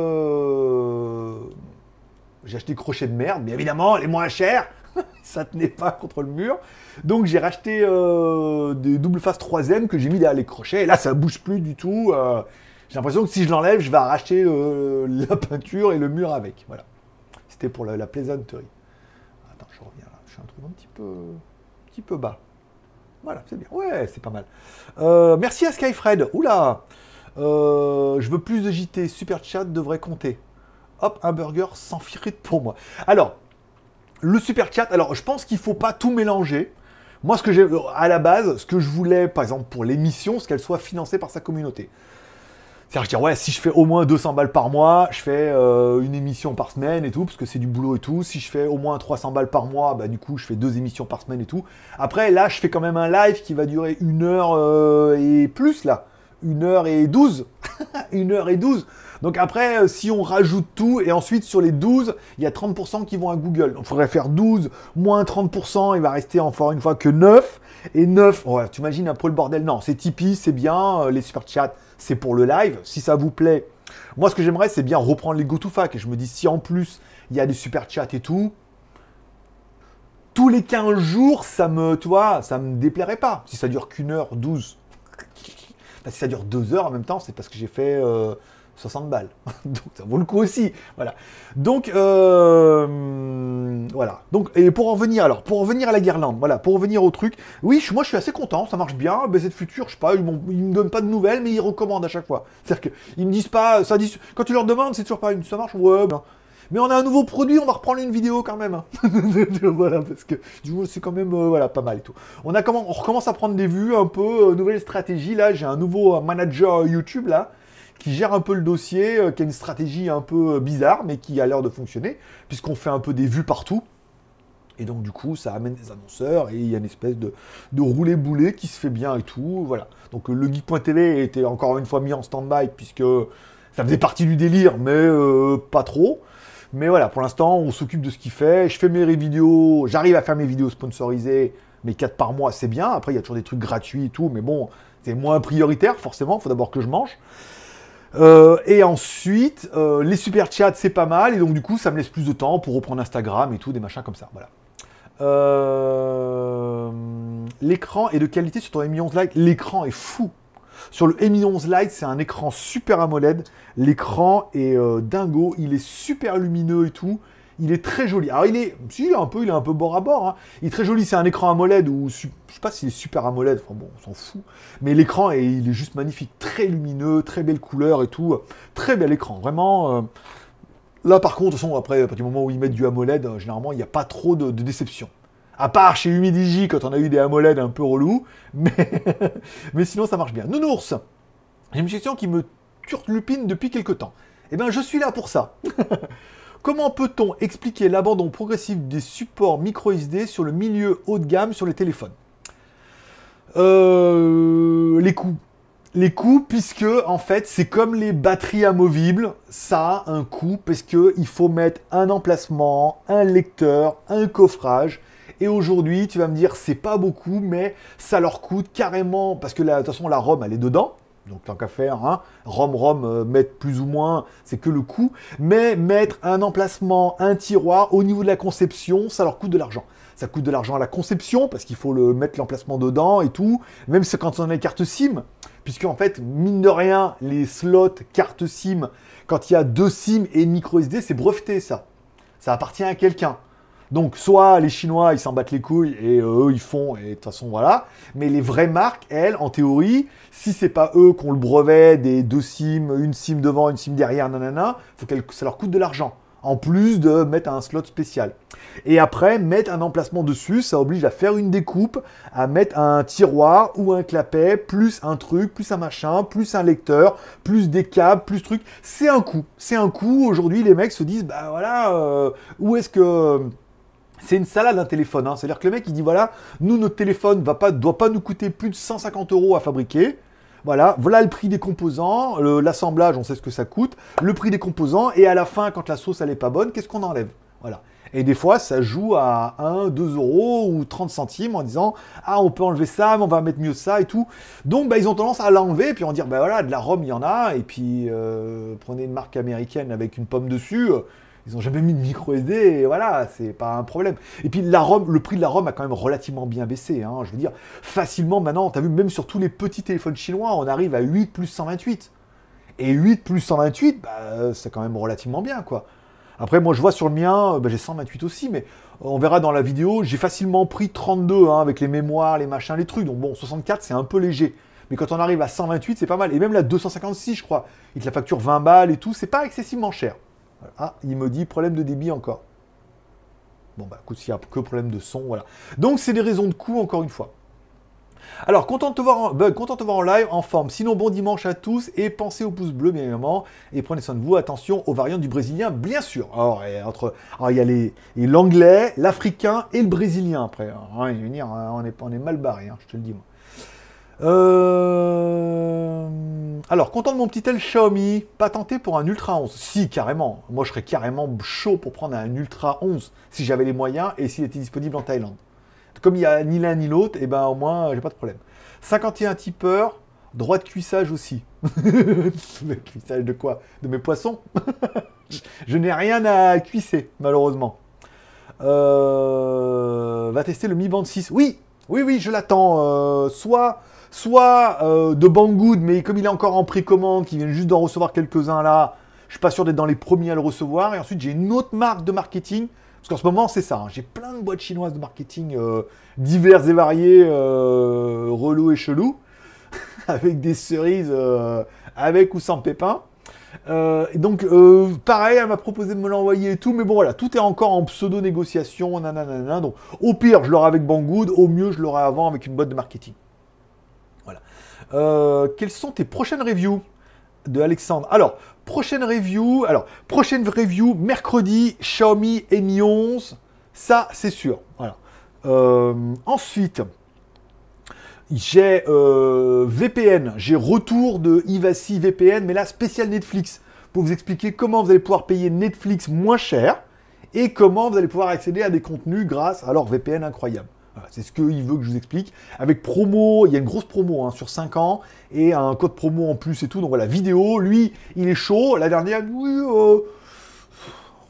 J'ai acheté des crochets de merde, mais évidemment, les moins chers, [laughs] ça tenait pas contre le mur. Donc j'ai racheté euh, des double face 3ème que j'ai mis derrière les crochets, et là ça bouge plus du tout. euh, j'ai l'impression que si je l'enlève, je vais arracher euh, [laughs] la peinture et le mur avec. Voilà. C'était pour la, la plaisanterie. Attends, je reviens là. Je suis un truc un petit peu, un petit peu bas. Voilà, c'est bien. Ouais, c'est pas mal. Merci à Skyfred. Oula Je veux plus de JT. Super chat devrait compter. Hop, un burger sans frites pour moi. Alors, le super chat, alors je pense qu'il faut pas tout mélanger. Moi, ce que j'ai à la base, ce que je voulais, par exemple, pour l'émission, c'est qu'elle soit financée par sa communauté. C'est-à-dire, je dis, ouais, si je fais au moins 200 balles par mois, je fais euh, une émission par semaine et tout, parce que c'est du boulot et tout. Si je fais au moins 300 balles par mois, bah, du coup, je fais deux émissions par semaine et tout. Après, là, je fais quand même un live qui va durer une heure euh, et plus, là. Une heure et douze. [laughs] une heure et douze. Donc après, euh, si on rajoute tout, et ensuite sur les 12, il y a 30% qui vont à Google. Donc il faudrait faire 12 moins 30%, il va rester encore une fois que 9. Et 9, ouais, tu imagines un peu le bordel. Non, c'est Tipeee, c'est bien, euh, les super chats, c'est pour le live. Si ça vous plaît, moi ce que j'aimerais, c'est bien reprendre les GoToFac. Et je me dis, si en plus, il y a des super chats et tout, tous les 15 jours, ça me, tu vois, ça me déplairait pas. Si ça dure qu'une heure 12. Enfin, si ça dure deux heures en même temps, c'est parce que j'ai fait euh, 60 balles. [laughs] Donc ça vaut le coup aussi. Voilà. Donc euh, voilà. Donc et pour en venir alors, pour en à la guirlande, voilà, pour revenir au truc. Oui, moi je suis assez content, ça marche bien. BZ Futur, je sais pas, ils, ils me donnent pas de nouvelles, mais ils recommandent à chaque fois. C'est-à-dire qu'ils me disent pas, ça dit, quand tu leur demandes, c'est toujours pas une, ça marche, ouais, ben. Mais on a un nouveau produit, on va reprendre une vidéo quand même. hein. [laughs] voilà, parce que du coup, c'est quand même euh, voilà, pas mal et tout. On, a comment, on recommence à prendre des vues, un peu, euh, nouvelle stratégie. Là, j'ai un nouveau euh, manager YouTube là, qui gère un peu le dossier, qui a une stratégie un peu bizarre, mais qui a l'air de fonctionner, puisqu'on fait un peu des vues partout. Et donc, du coup, ça amène des annonceurs et il y a une espèce de, de roulé-boulé qui se fait bien et tout. Voilà. Donc, le geek.tv était encore une fois mis en stand-by puisque ça faisait partie du délire, mais pas trop. Mais voilà, pour l'instant, on s'occupe de ce qu'il fait. Je fais mes vidéos, j'arrive à faire mes vidéos sponsorisées, mais 4 par mois, c'est bien. Après, il y a toujours des trucs gratuits et tout, mais bon, c'est moins prioritaire, forcément. Il faut d'abord que je mange. Euh, et ensuite, euh, les super chats, c'est pas mal. Et donc, du coup, ça me laisse plus de temps pour reprendre Instagram et tout, des machins comme ça. Voilà. Euh, L'écran est de qualité sur ton Mi 11 Lite. L'écran est fou. Sur le Mi 11 Lite, c'est un écran super AMOLED. L'écran est euh, dingo. Il est super lumineux et tout. Il est très joli. Alors il est, si, il est un peu, il est un peu bord à bord. hein. Il est très joli. C'est un écran AMOLED ou je sais pas s'il est super AMOLED. Enfin bon, on s'en fout. Mais l'écran est, il est juste magnifique, très lumineux, très belle couleur et tout. Très bel écran, vraiment. euh, Là, par contre, de toute façon, après, à partir du moment où ils mettent du AMOLED, euh, généralement, il n'y a pas trop de déception. À part chez Humidigi, quand on a eu des AMOLED un peu relous. Mais, [laughs] mais sinon, ça marche bien. Nounours, j'ai une question qui me turlupine depuis quelque temps. Eh bien, je suis là pour ça. [laughs] Comment peut-on expliquer l'abandon progressif des supports micro SD sur le milieu haut de gamme sur les téléphones? Euh, Les coûts. Les coûts, puisque en fait, c'est comme les batteries amovibles, ça a un coût parce que il faut mettre un emplacement, un lecteur, un coffrage. Et aujourd'hui, tu vas me dire, c'est pas beaucoup, mais ça leur coûte carrément, parce que de toute façon, la ROM, elle est dedans. Donc tant qu'à faire, hein, ROM, ROM, euh, mettre plus ou moins, c'est que le coût. Mais mettre un emplacement, un tiroir, au niveau de la conception, ça leur coûte de l'argent. Ça coûte de l'argent à la conception, parce qu'il faut le mettre l'emplacement dedans et tout. Même quand on a les cartes SIM, puisque en fait, mine de rien, les slots carte SIM, quand il y a deux SIM et une micro SD, c'est breveté ça. Ça appartient à quelqu'un. Donc, soit les Chinois, ils s'en battent les couilles et euh, eux, ils font, et de toute façon, voilà. Mais les vraies marques, elles, en théorie, si c'est pas eux qui ont le brevet des deux SIM, une SIM devant, une SIM derrière, nanana, faut que ça leur coûte de l'argent. En plus de mettre un slot spécial. Et après, mettre un emplacement dessus, ça oblige à faire une découpe, à mettre un tiroir ou un clapet, plus un truc, plus un machin, plus un lecteur, plus des câbles, plus truc. C'est un coût. C'est un coût. Aujourd'hui, les mecs se disent, bah voilà, euh, où est-ce que... C'est une salade un téléphone. Hein. C'est-à-dire que le mec il dit voilà, nous notre téléphone va pas, doit pas nous coûter plus de 150 euros à fabriquer. Voilà, voilà le prix des composants, l'assemblage, on sait ce que ça coûte, le prix des composants, et à la fin, quand la sauce elle est pas bonne, qu'est-ce qu'on enlève? Voilà. Et des fois, ça joue à 1, 2 euros ou 30 centimes en disant Ah, on peut enlever ça, mais on va mettre mieux ça et tout. Donc, bah, ils ont tendance à l'enlever, puis on dire Bah voilà, de la Rome, il y en a, et puis euh, prenez une marque américaine avec une pomme dessus. Ils n'ont jamais mis de micro SD et voilà, c'est pas un problème. Et puis le prix de la Rome a quand même relativement bien baissé. Hein. je veux dire, facilement maintenant, tu as vu, même sur tous les petits téléphones chinois, on arrive à 8 plus 128. Et 8 plus 128, bah, c'est quand même relativement bien, quoi. Après, moi, je vois sur le mien, bah, j'ai 128 aussi, mais on verra dans la vidéo, j'ai facilement pris 32 hein, avec les mémoires, les machins, les trucs. Donc bon, 64, c'est un peu léger. Mais quand on arrive à 128, c'est pas mal. Et même la 256, je crois, il te la facture 20 balles et tout, c'est pas excessivement cher. Ah, il me dit problème de débit encore. Bon, bah écoute, s'il n'y a que problème de son, voilà. Donc, c'est des raisons de coût, encore une fois. Alors, content de te voir en, bug, content de te voir en live, en forme. Sinon, bon dimanche à tous et pensez au pouce bleu, bien évidemment. Et prenez soin de vous. Attention aux variantes du brésilien, bien sûr. Alors, entre, il y a l'anglais, l'africain et le brésilien après. Hein, hein, on, est, on est mal barré, hein, je te le dis, moi. Euh... Alors, content de mon petit tel Xiaomi, pas tenté pour un Ultra 11 Si, carrément. Moi, je serais carrément chaud pour prendre un Ultra 11 si j'avais les moyens et s'il était disponible en Thaïlande. Comme il n'y a ni l'un ni l'autre, et eh ben au moins, j'ai pas de problème. 51 tipeurs, droit de cuissage aussi. [laughs] cuissage de quoi? De mes poissons? [laughs] Je n'ai rien à cuisser, malheureusement. Euh... Va tester le Mi Band 6. Oui, oui, oui, je l'attends. Euh, soit soit euh, de Banggood, mais comme il est encore en précommande, qui vient juste d'en recevoir quelques-uns là, je suis pas sûr d'être dans les premiers à le recevoir. Et ensuite, j'ai une autre marque de marketing, parce qu'en ce moment, c'est ça. Hein. j'ai plein de boîtes chinoises de marketing euh, divers et variés, euh, relous et chelous, [laughs] avec des cerises avec ou sans pépins. donc, pareil, elle m'a proposé de me l'envoyer et tout, mais bon, voilà, tout est encore en pseudo-négociation, nanana. Donc, au pire, je l'aurai avec Banggood, au mieux, je l'aurai avant avec une boîte de marketing. Euh, quelles sont tes prochaines reviews de Alexandre Alors, prochaine review, alors, prochaine review, mercredi, Xiaomi Mi 11, ça c'est sûr. Euh, ensuite, j'ai euh, VPN, j'ai retour de Ivasi VPN, mais là spécial Netflix, pour vous expliquer comment vous allez pouvoir payer Netflix moins cher et comment vous allez pouvoir accéder à des contenus grâce à leur VPN incroyable c'est ce qu'il veut que je vous explique. Avec promo, il y a une grosse promo hein, sur 5 ans et un code promo en plus et tout. Donc voilà, vidéo, lui, il est chaud. La dernière, oui, euh,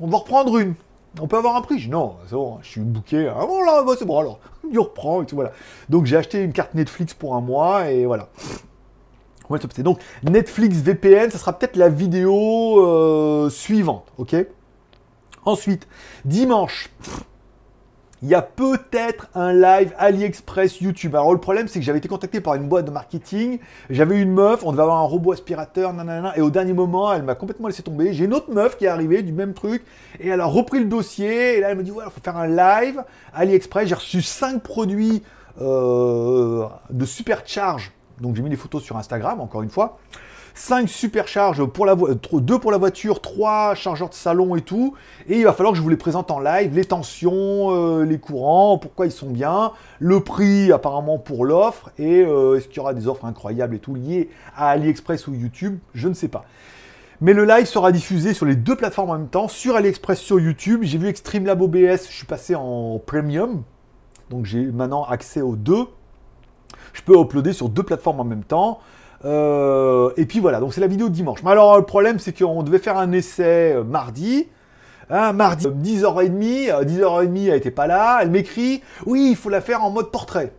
on va reprendre une. On peut avoir un prix. non, c'est bon, je suis bouqué. Ah bon, là, bah, c'est bon, alors, [laughs] il reprend et tout, voilà. Donc j'ai acheté une carte Netflix pour un mois et voilà. Donc Netflix VPN, ça sera peut-être la vidéo euh, suivante, ok? Ensuite, dimanche, il y a peut-être un live AliExpress YouTube. Alors le problème, c'est que j'avais été contacté par une boîte de marketing. J'avais une meuf, on devait avoir un robot aspirateur, nanana, et au dernier moment, elle m'a complètement laissé tomber. J'ai une autre meuf qui est arrivée du même truc, et elle a repris le dossier, et là elle me dit, voilà, il faut faire un live AliExpress. J'ai reçu 5 produits euh, de supercharge. Donc j'ai mis des photos sur Instagram, encore une fois. 5 supercharges pour la 2 pour la voiture, 3 chargeurs de salon et tout. Et il va falloir que je vous les présente en live, les tensions, euh, les courants, pourquoi ils sont bien, le prix apparemment pour l'offre, et euh, est-ce qu'il y aura des offres incroyables et tout liées à AliExpress ou YouTube, je ne sais pas. Mais le live sera diffusé sur les deux plateformes en même temps, sur AliExpress, sur YouTube. J'ai vu Extreme Lab OBS, je suis passé en premium, donc j'ai maintenant accès aux deux. Je peux uploader sur deux plateformes en même temps. Euh, et puis voilà, donc c'est la vidéo de dimanche. Mais alors le problème c'est qu'on devait faire un essai euh, mardi. Hein, mardi, 10h30, 10h30, elle était pas là, elle m'écrit, oui, il faut la faire en mode portrait.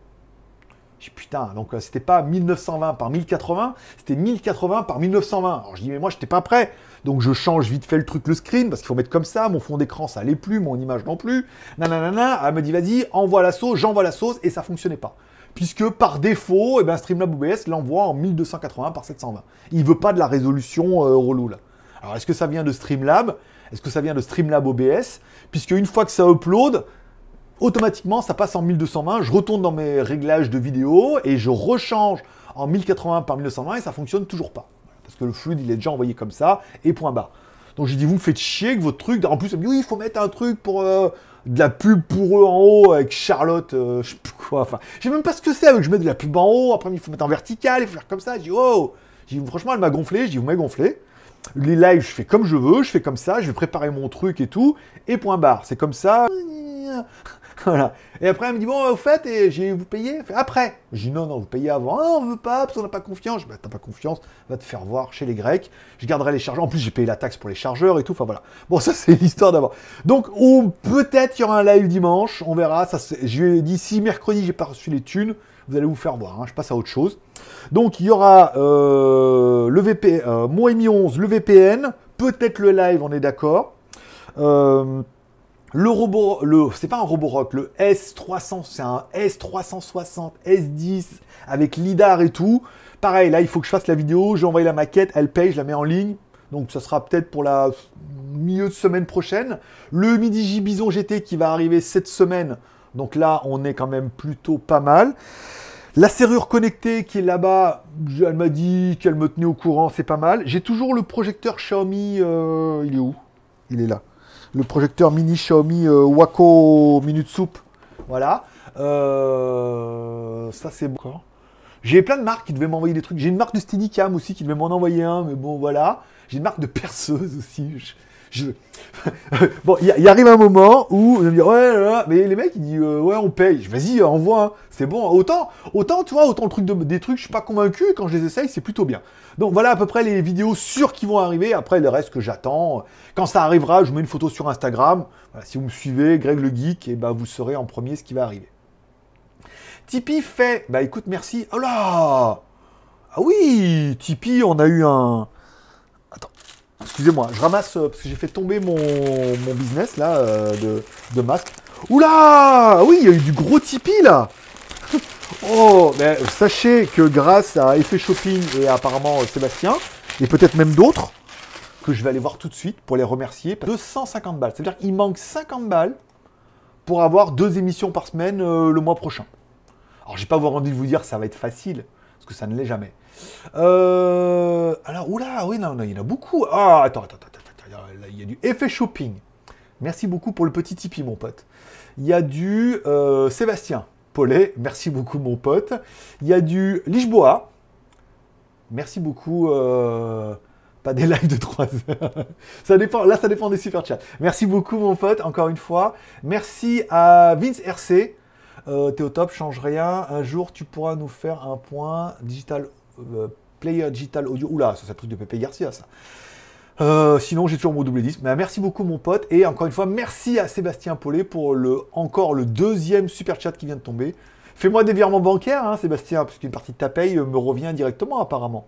Je putain, donc euh, c'était pas 1920 par 1080, c'était 1080 par 1920. Alors je dis mais moi j'étais pas prêt. Donc je change vite fait le truc, le screen, parce qu'il faut mettre comme ça, mon fond d'écran ça allait plus, mon image non plus. Nanana, elle me dit vas-y, envoie la sauce, j'envoie la sauce, et ça fonctionnait pas puisque par défaut, eh ben, Streamlab OBS l'envoie en 1280 par 720. Il veut pas de la résolution euh. Alors, est-ce que ça vient de Streamlab Est-ce que ça vient de Streamlab OBS Puisque une fois que ça upload, automatiquement, ça passe en 1220. Je retourne dans mes réglages de vidéo et je rechange en 1080 par 1920 et ça fonctionne toujours pas. Parce que le fluide, il est déjà envoyé comme ça et point barre. Donc j'ai dit, vous me faites chier que votre truc. En plus, oui, il faut mettre un truc pour euh, de la pub pour eux en haut avec Charlotte, euh, je sais plus quoi. Enfin, je sais même pas ce que c'est je mets de la pub en haut. Après, il faut mettre en vertical, il faut faire comme ça. Je dis, oh J'ai franchement, elle m'a gonflé. Je dis, vous m'avez gonflé. Les lives, je fais comme je veux, je fais comme ça, je vais préparer mon truc et tout, et point barre. C'est comme ça. [laughs] Voilà. Et après, elle me dit, bon, au fait, et j'ai vous payez? Après. Je dis, non, non, vous payez avant. Ah, on veut pas, parce qu'on n'a pas confiance. Je dis, bah, t'as pas confiance, va te faire voir chez les Grecs. Je garderai les chargeurs. En plus, j'ai payé la taxe pour les chargeurs et tout. Enfin, voilà. Bon, [laughs] ça, c'est l'histoire d'abord. Donc, peut-être il y aura un live dimanche. On verra. Ça, je lui ai dit, si mercredi, j'ai pas reçu les thunes, vous allez vous faire voir. Hein. Je passe à autre chose. Donc, il y aura euh, le VPN, euh, et Mi 11, le VPN, peut-être le live, on est d'accord. Euh, le robot, le, c'est pas un Roborock, le S300, c'est un S360, S10 avec lidar et tout. Pareil, là, il faut que je fasse la vidéo, j'ai envoyé la maquette, elle paye, je la mets en ligne. Donc ça sera peut-être pour la milieu de semaine prochaine. Le Midi J Bison GT qui va arriver cette semaine. Donc là, on est quand même plutôt pas mal. La serrure connectée qui est là-bas, elle m'a dit qu'elle me tenait au courant, c'est pas mal. J'ai toujours le projecteur Xiaomi, euh, il est où? Il est là le projecteur mini Xiaomi euh, Wako Minute Soup. Voilà. Euh, ça, c'est bon. J'ai plein de marques qui devaient m'envoyer des trucs. J'ai une marque de Steadicam aussi qui devait m'en envoyer un, mais bon, voilà. J'ai une marque de perceuse aussi. [laughs] bon, il arrive un moment où on me dit ouais, mais les mecs ils disent euh, ouais on paye. Vas-y envoie, hein. c'est bon. Autant, autant tu vois, autant le truc de, des trucs, je suis pas convaincu quand je les essaye, c'est plutôt bien. Donc voilà à peu près les vidéos sûres qui vont arriver. Après le reste que j'attends, quand ça arrivera, je mets une photo sur Instagram. si vous me suivez, Greg le geek, et ben vous saurez en premier ce qui va arriver. Tipeee fait, bah écoute merci. Oh là, ah oui, Tipeee, on a eu un Excusez-moi, je ramasse euh, parce que j'ai fait tomber mon, business là euh, de, masque. Oula Oui, il y a eu du gros Tipeee là [laughs] Oh, mais sachez que grâce à Effet Shopping et apparemment euh, Sébastien, et peut-être même d'autres, que je vais aller voir tout de suite pour les remercier, 250 balles. C'est-à-dire qu'il manque 50 balles pour avoir deux émissions par semaine le mois prochain. Alors, j'ai pas envie de vous dire que ça va être facile, parce que ça ne l'est jamais. Euh, alors, oula, oui, non, il y en a beaucoup. Ah, attends, attends, attends, attends, il y a du effet shopping. Merci beaucoup pour le petit Tipeee, mon pote. Il y a du euh, Sébastien Paulet. Merci beaucoup, mon pote. Il y a du Licheboa. Merci beaucoup. Euh, pas des lives de 3 heures. [laughs] ça dépend, là, ça dépend des super chats. Merci beaucoup, mon pote, encore une fois. Merci à Vince RC. T'es au top, change rien. Un jour, tu pourras nous faire un point digital player Digital Audio. Oula, ça c'est un truc de Pepe Garcia, ça. Euh, sinon, j'ai toujours mon double disque. Mais merci beaucoup, mon pote. Et encore une fois, merci à Sébastien Paulet pour le, encore le deuxième super chat qui vient de tomber. Fais-moi des virements bancaires, hein, Sébastien, parce qu'une partie de ta paye me revient directement, apparemment.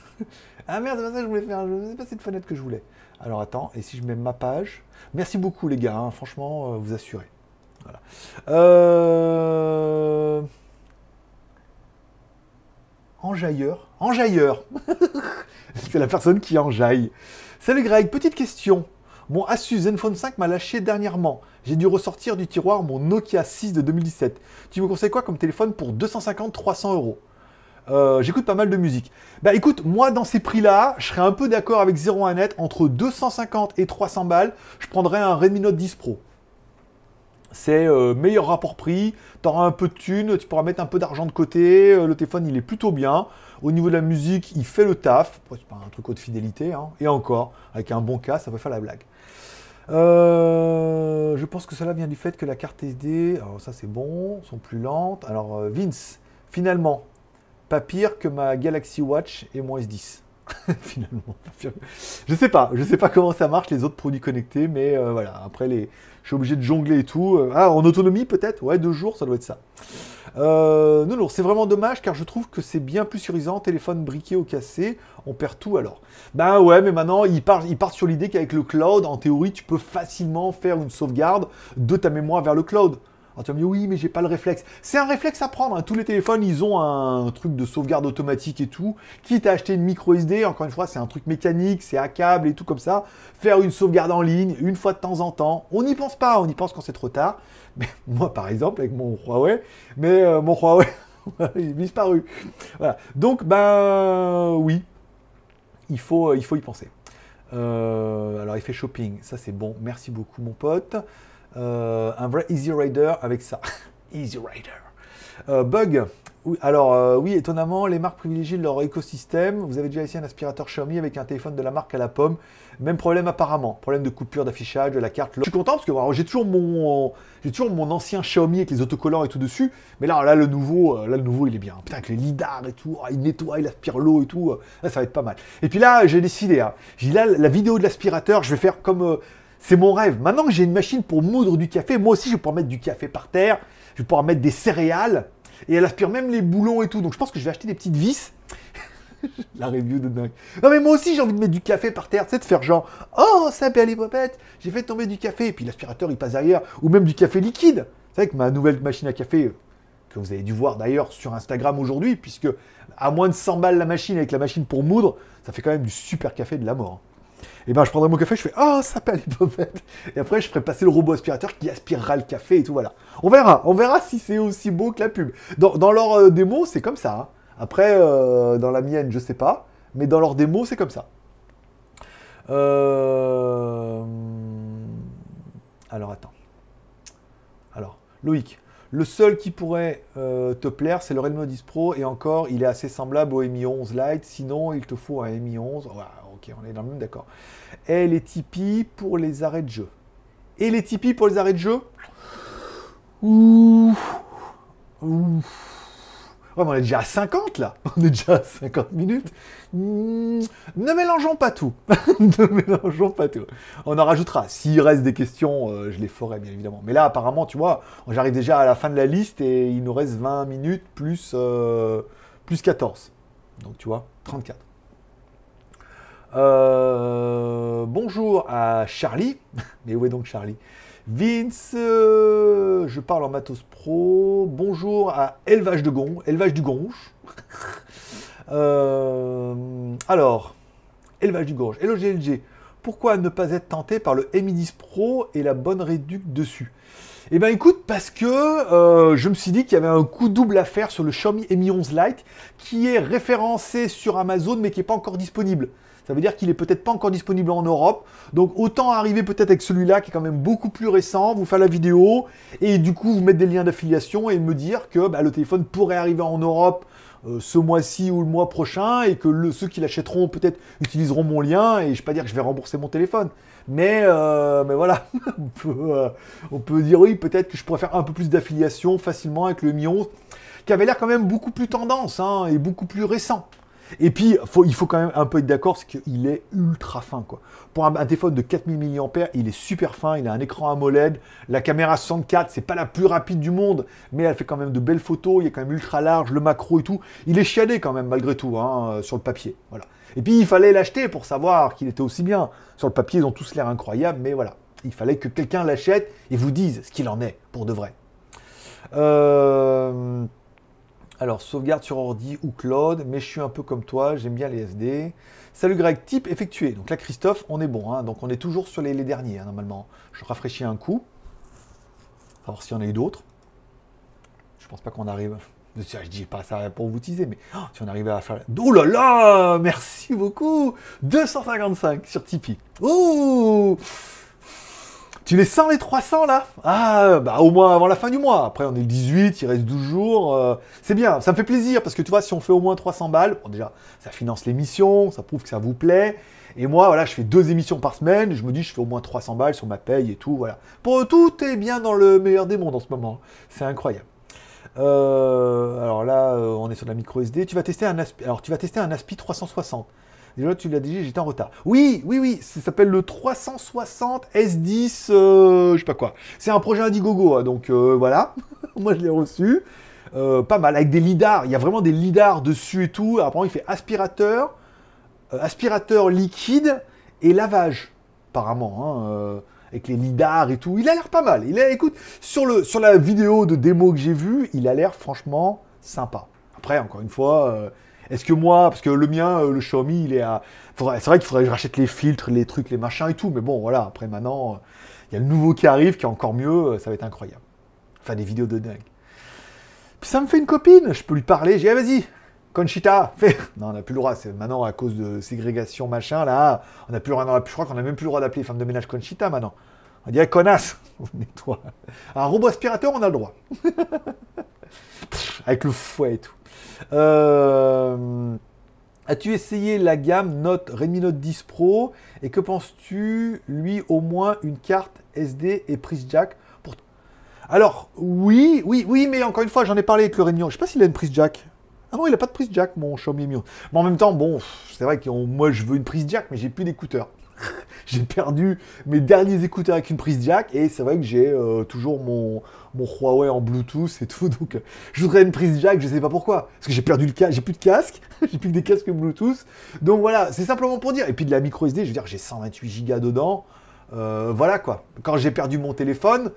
[laughs] ah merde, c'est pas ça que je voulais faire. C'est pas cette fenêtre que je voulais. Alors attends, et si je mets ma page? Merci beaucoup, les gars. Hein. franchement, euh, vous assurez. Voilà. Euh. Enjailleur. Enjailleur. [laughs] c'est la personne qui enjaille. Salut Greg, petite question. Mon Asus Zenfone 5 m'a lâché dernièrement. J'ai dû ressortir du tiroir mon Nokia 6 de 2017. Tu me conseilles quoi comme téléphone pour 250-300 euros? Euh, J'écoute pas mal de musique. Bah écoute, moi dans ces prix-là, je serais un peu d'accord avec 01net. Entre 250 et 300 balles, je prendrais un Redmi Note 10 Pro c'est euh, meilleur rapport prix, tu auras un peu de thunes, tu pourras mettre un peu d'argent de côté, euh, le téléphone il est plutôt bien. Au niveau de la musique, il fait le taf, c'est pas un truc haute fidélité, hein. et encore, avec un bon cas, ça peut faire la blague. Euh, je pense que cela vient du fait que la carte SD, alors ça c'est bon, sont plus lentes. Alors Vince, finalement, pas pire que ma Galaxy Watch et mon S10. [laughs] finalement. Je sais pas, je sais pas comment ça marche les autres produits connectés, mais voilà, après les, je suis obligé de jongler et tout. Euh, ah, en autonomie peut-être? Ouais, deux jours, ça doit être ça. Euh, non, non, c'est vraiment dommage car je trouve que c'est bien plus surisant. Téléphone briqué ou cassé, on perd tout alors. Ben ouais, mais maintenant, ils partent, il part sur l'idée qu'avec le cloud, en théorie, tu peux facilement faire une sauvegarde de ta mémoire vers le cloud. Alors tu vas me oui, mais j'ai pas le réflexe. C'est un réflexe à prendre. hein. Tous les téléphones, ils ont un truc de sauvegarde automatique et tout. Quitte à acheter une micro SD, encore une fois, c'est un truc mécanique, c'est à câble et tout comme ça. Faire une sauvegarde en ligne, une fois de temps en temps. On n'y pense pas, on y pense quand c'est trop tard. [laughs] Moi, par exemple, avec mon Huawei, mais euh, mon Huawei, [laughs] il est disparu. Donc, ben oui, il faut, faut y penser. Euh, alors, il fait shopping, ça c'est bon. Merci beaucoup, mon pote. Euh, un vrai Easy Rider avec ça. [laughs] Easy Rider. Euh, bug. Alors, euh, oui, étonnamment, les marques privilégient leur écosystème. Vous avez déjà essayé un aspirateur Xiaomi avec un téléphone de la marque à la pomme. Même problème apparemment. Problème de coupure d'affichage de la carte. Je suis content parce que j'ai toujours mon, j'ai toujours mon ancien Xiaomi avec les autocollants et tout dessus. Mais là, là, le nouveau, là, le nouveau, il est bien. Putain, avec les lidars et tout, ah, il nettoie, il aspire l'eau et tout. ça va être pas mal. Et puis là, j'ai décidé. Hein, j'ai là, la vidéo de l'aspirateur, je vais faire comme. C'est mon rêve. Maintenant que j'ai une machine pour moudre du café, moi aussi, je vais pouvoir mettre du café par terre. Je vais pouvoir mettre des céréales. Et elle aspire même les boulons et tout. Donc je pense que je vais acheter des petites vis. [laughs] La review de dingue. Non mais moi aussi j'ai envie de mettre du café par terre, tu sais, de faire genre Oh ça belle les popettes, j'ai fait tomber du café, et puis l'aspirateur il passe derrière, ou même du café liquide. C'est vrai que ma nouvelle machine à café, euh, que vous avez dû voir d'ailleurs sur Instagram aujourd'hui, puisque à moins de 100 balles la machine avec la machine pour moudre, ça fait quand même du super café de la mort. Et ben je prendrai mon café, je fais Oh ça belle les Et après je ferai passer le robot aspirateur qui aspirera le café et tout, voilà. On verra, on verra si c'est aussi beau que la pub. Dans, leur euh, démo, c'est comme ça. hein. Après, euh, dans la mienne, je sais pas. Mais dans leur démo, c'est comme ça. Euh, Alors, attends. Alors, Loïc. Le seul qui pourrait te plaire, c'est le Redmi 10 Pro. Et encore, il est assez semblable au Mi 11 Lite. Sinon, il te faut un Mi 11. Ok, on est dans le même, d'accord. Et les Tipeee pour les arrêts de jeu. Et les Tipeee pour les arrêts de jeu? Ouh. Ouh. Ouais, mais on est déjà à 50 là. [laughs] On est déjà à 50 minutes. Hmm, ne mélangeons pas tout. [laughs] ne mélangeons pas tout. On en rajoutera. S'il reste des questions, euh, je les ferai bien évidemment. Mais là, apparemment, tu vois, j'arrive déjà à la fin de la liste et il nous reste 20 minutes plus, euh, plus 14. Donc tu vois, 34. Euh, bonjour à Charlie. [laughs] Mais où est donc Charlie? Vince, euh, je parle en matos pro. Bonjour à Élevage de Élevage du Gonge. [laughs] Euh, alors, Élevage du Gonge. Hello GLG. Pourquoi ne pas être tenté par le Mi 10 Pro et la bonne réduc dessus? Eh ben écoute, parce que je me suis dit qu'il y avait un coup double à faire sur le Xiaomi Mi 11 Lite qui est référencé sur Amazon mais qui n'est pas encore disponible. Ça veut dire qu'il est peut-être pas encore disponible en Europe. Donc autant arriver peut-être avec celui-là qui est quand même beaucoup plus récent, vous faire la vidéo et du coup vous mettre des liens d'affiliation et me dire que bah, le téléphone pourrait arriver en Europe euh, ce mois-ci ou le mois prochain et que ceux qui l'achèteront peut-être utiliseront mon lien et je vais pas dire que je vais rembourser mon téléphone. Mais, euh, voilà, [laughs] on peut, euh, on peut dire oui, peut-être que je pourrais faire un peu plus d'affiliation facilement avec le Mi 11 qui avait l'air quand même beaucoup plus tendance hein, et beaucoup plus récent. Et puis, il faut quand même un peu être d'accord, c'est qu'il est ultra fin. Quoi. Pour un, un téléphone de 4000 mAh, il est super fin, il a un écran AMOLED, la caméra 64, c'est pas la plus rapide du monde, mais elle fait quand même de belles photos, il est quand même ultra large, le macro et tout. Il est chiadé quand même, malgré tout, hein, euh, sur le papier. Voilà. Et puis, il fallait l'acheter pour savoir qu'il était aussi bien. Sur le papier, ils ont tous l'air incroyables, mais voilà. Il fallait que quelqu'un l'achète et vous dise ce qu'il en est, pour de vrai. Euh... Alors, sauvegarde sur ordi ou cloud, mais je suis un peu comme toi, j'aime bien les SD. Salut Greg, type effectué. Donc là, Christophe, on est bon, hein, donc on est toujours sur les, derniers, hein, normalement. Je rafraîchis un coup. On va voir s'il y en a eu d'autres. Je pense pas qu'on arrive. Je dis pas ça pour vous teaser, mais oh, si on arrivait à faire. Oh là là Merci beaucoup 255 sur Tipeee. Ouh tu les sens les 300 là? Ah, bah au moins avant la fin du mois. Après, on est le 18, il reste 12 jours. euh, c'est bien, ça me fait plaisir parce que tu vois, si on fait au moins 300 balles, bon, déjà, ça finance l'émission, ça prouve que ça vous plaît. Et moi, voilà, je fais deux émissions par semaine. Je me dis, je fais au moins 300 balles sur ma paye et tout. Voilà. Pour tout est bien dans le meilleur des mondes en ce moment. C'est incroyable. Euh, alors là, euh, on est sur la micro SD. Alors, tu vas tester un Aspi 360. Déjà, tu l'as dit, j'étais en retard. Oui, oui, oui, ça s'appelle le 360 S10, euh, je sais pas quoi. C'est un projet Indiegogo, hein, donc euh, voilà. [laughs] Moi, je l'ai reçu. Euh, pas mal, avec des lidars. Il y a vraiment des lidars dessus et tout. Apparemment, il fait aspirateur, aspirateur liquide et lavage, apparemment. hein, avec les lidars et tout. Il a l'air pas mal. Il a, écoute, sur, le, sur la vidéo de démo que j'ai vue, il a l'air franchement sympa. Après, encore une fois, est-ce que moi, parce que le mien, euh, le Xiaomi, il est à. C'est vrai qu'il faudrait que je rachète les filtres, les trucs, les machins et tout. Mais bon, voilà, après maintenant, euh, il y a le nouveau qui arrive, qui est encore mieux, ça va être incroyable. Enfin, des vidéos de dingue. Puis ça me fait une copine, je peux lui parler, j'ai ah, vas-y, Conchita, fais. [laughs] Non, on n'a plus le droit, c'est maintenant à cause de ségrégation, machin, là, on n'a plus le droit, je crois qu'on n'a même plus le droit d'appeler femme de ménage Conchita maintenant. On dit, connasse, [laughs] nettoie. Un robot aspirateur, on a le droit. [laughs] Avec le fouet et tout. Euh, as-tu essayé la gamme Note Redmi Note 10 Pro et que penses-tu, lui, au moins une carte SD et prise jack pour... Alors, oui, oui, oui, mais encore une fois, j'en ai parlé avec le Réunion. Je sais pas s'il a une prise jack. Ah non, il a pas de prise jack, mon Xiaomi Mi. Mais en même temps, bon, c'est vrai que moi, je veux une prise jack, mais j'ai plus d'écouteurs. [laughs] j'ai perdu mes derniers écouteurs avec une prise jack et c'est vrai que j'ai euh, toujours mon, mon Huawei en Bluetooth et tout. [laughs] Donc je voudrais une prise jack, je sais pas pourquoi. Parce que j'ai perdu le casque, j'ai plus de casque, [laughs] j'ai plus que des casques Bluetooth. Donc voilà, c'est simplement pour dire. Et puis de la micro SD, je veux dire, j'ai 128 Go dedans. Euh, voilà quoi. Quand j'ai perdu mon téléphone,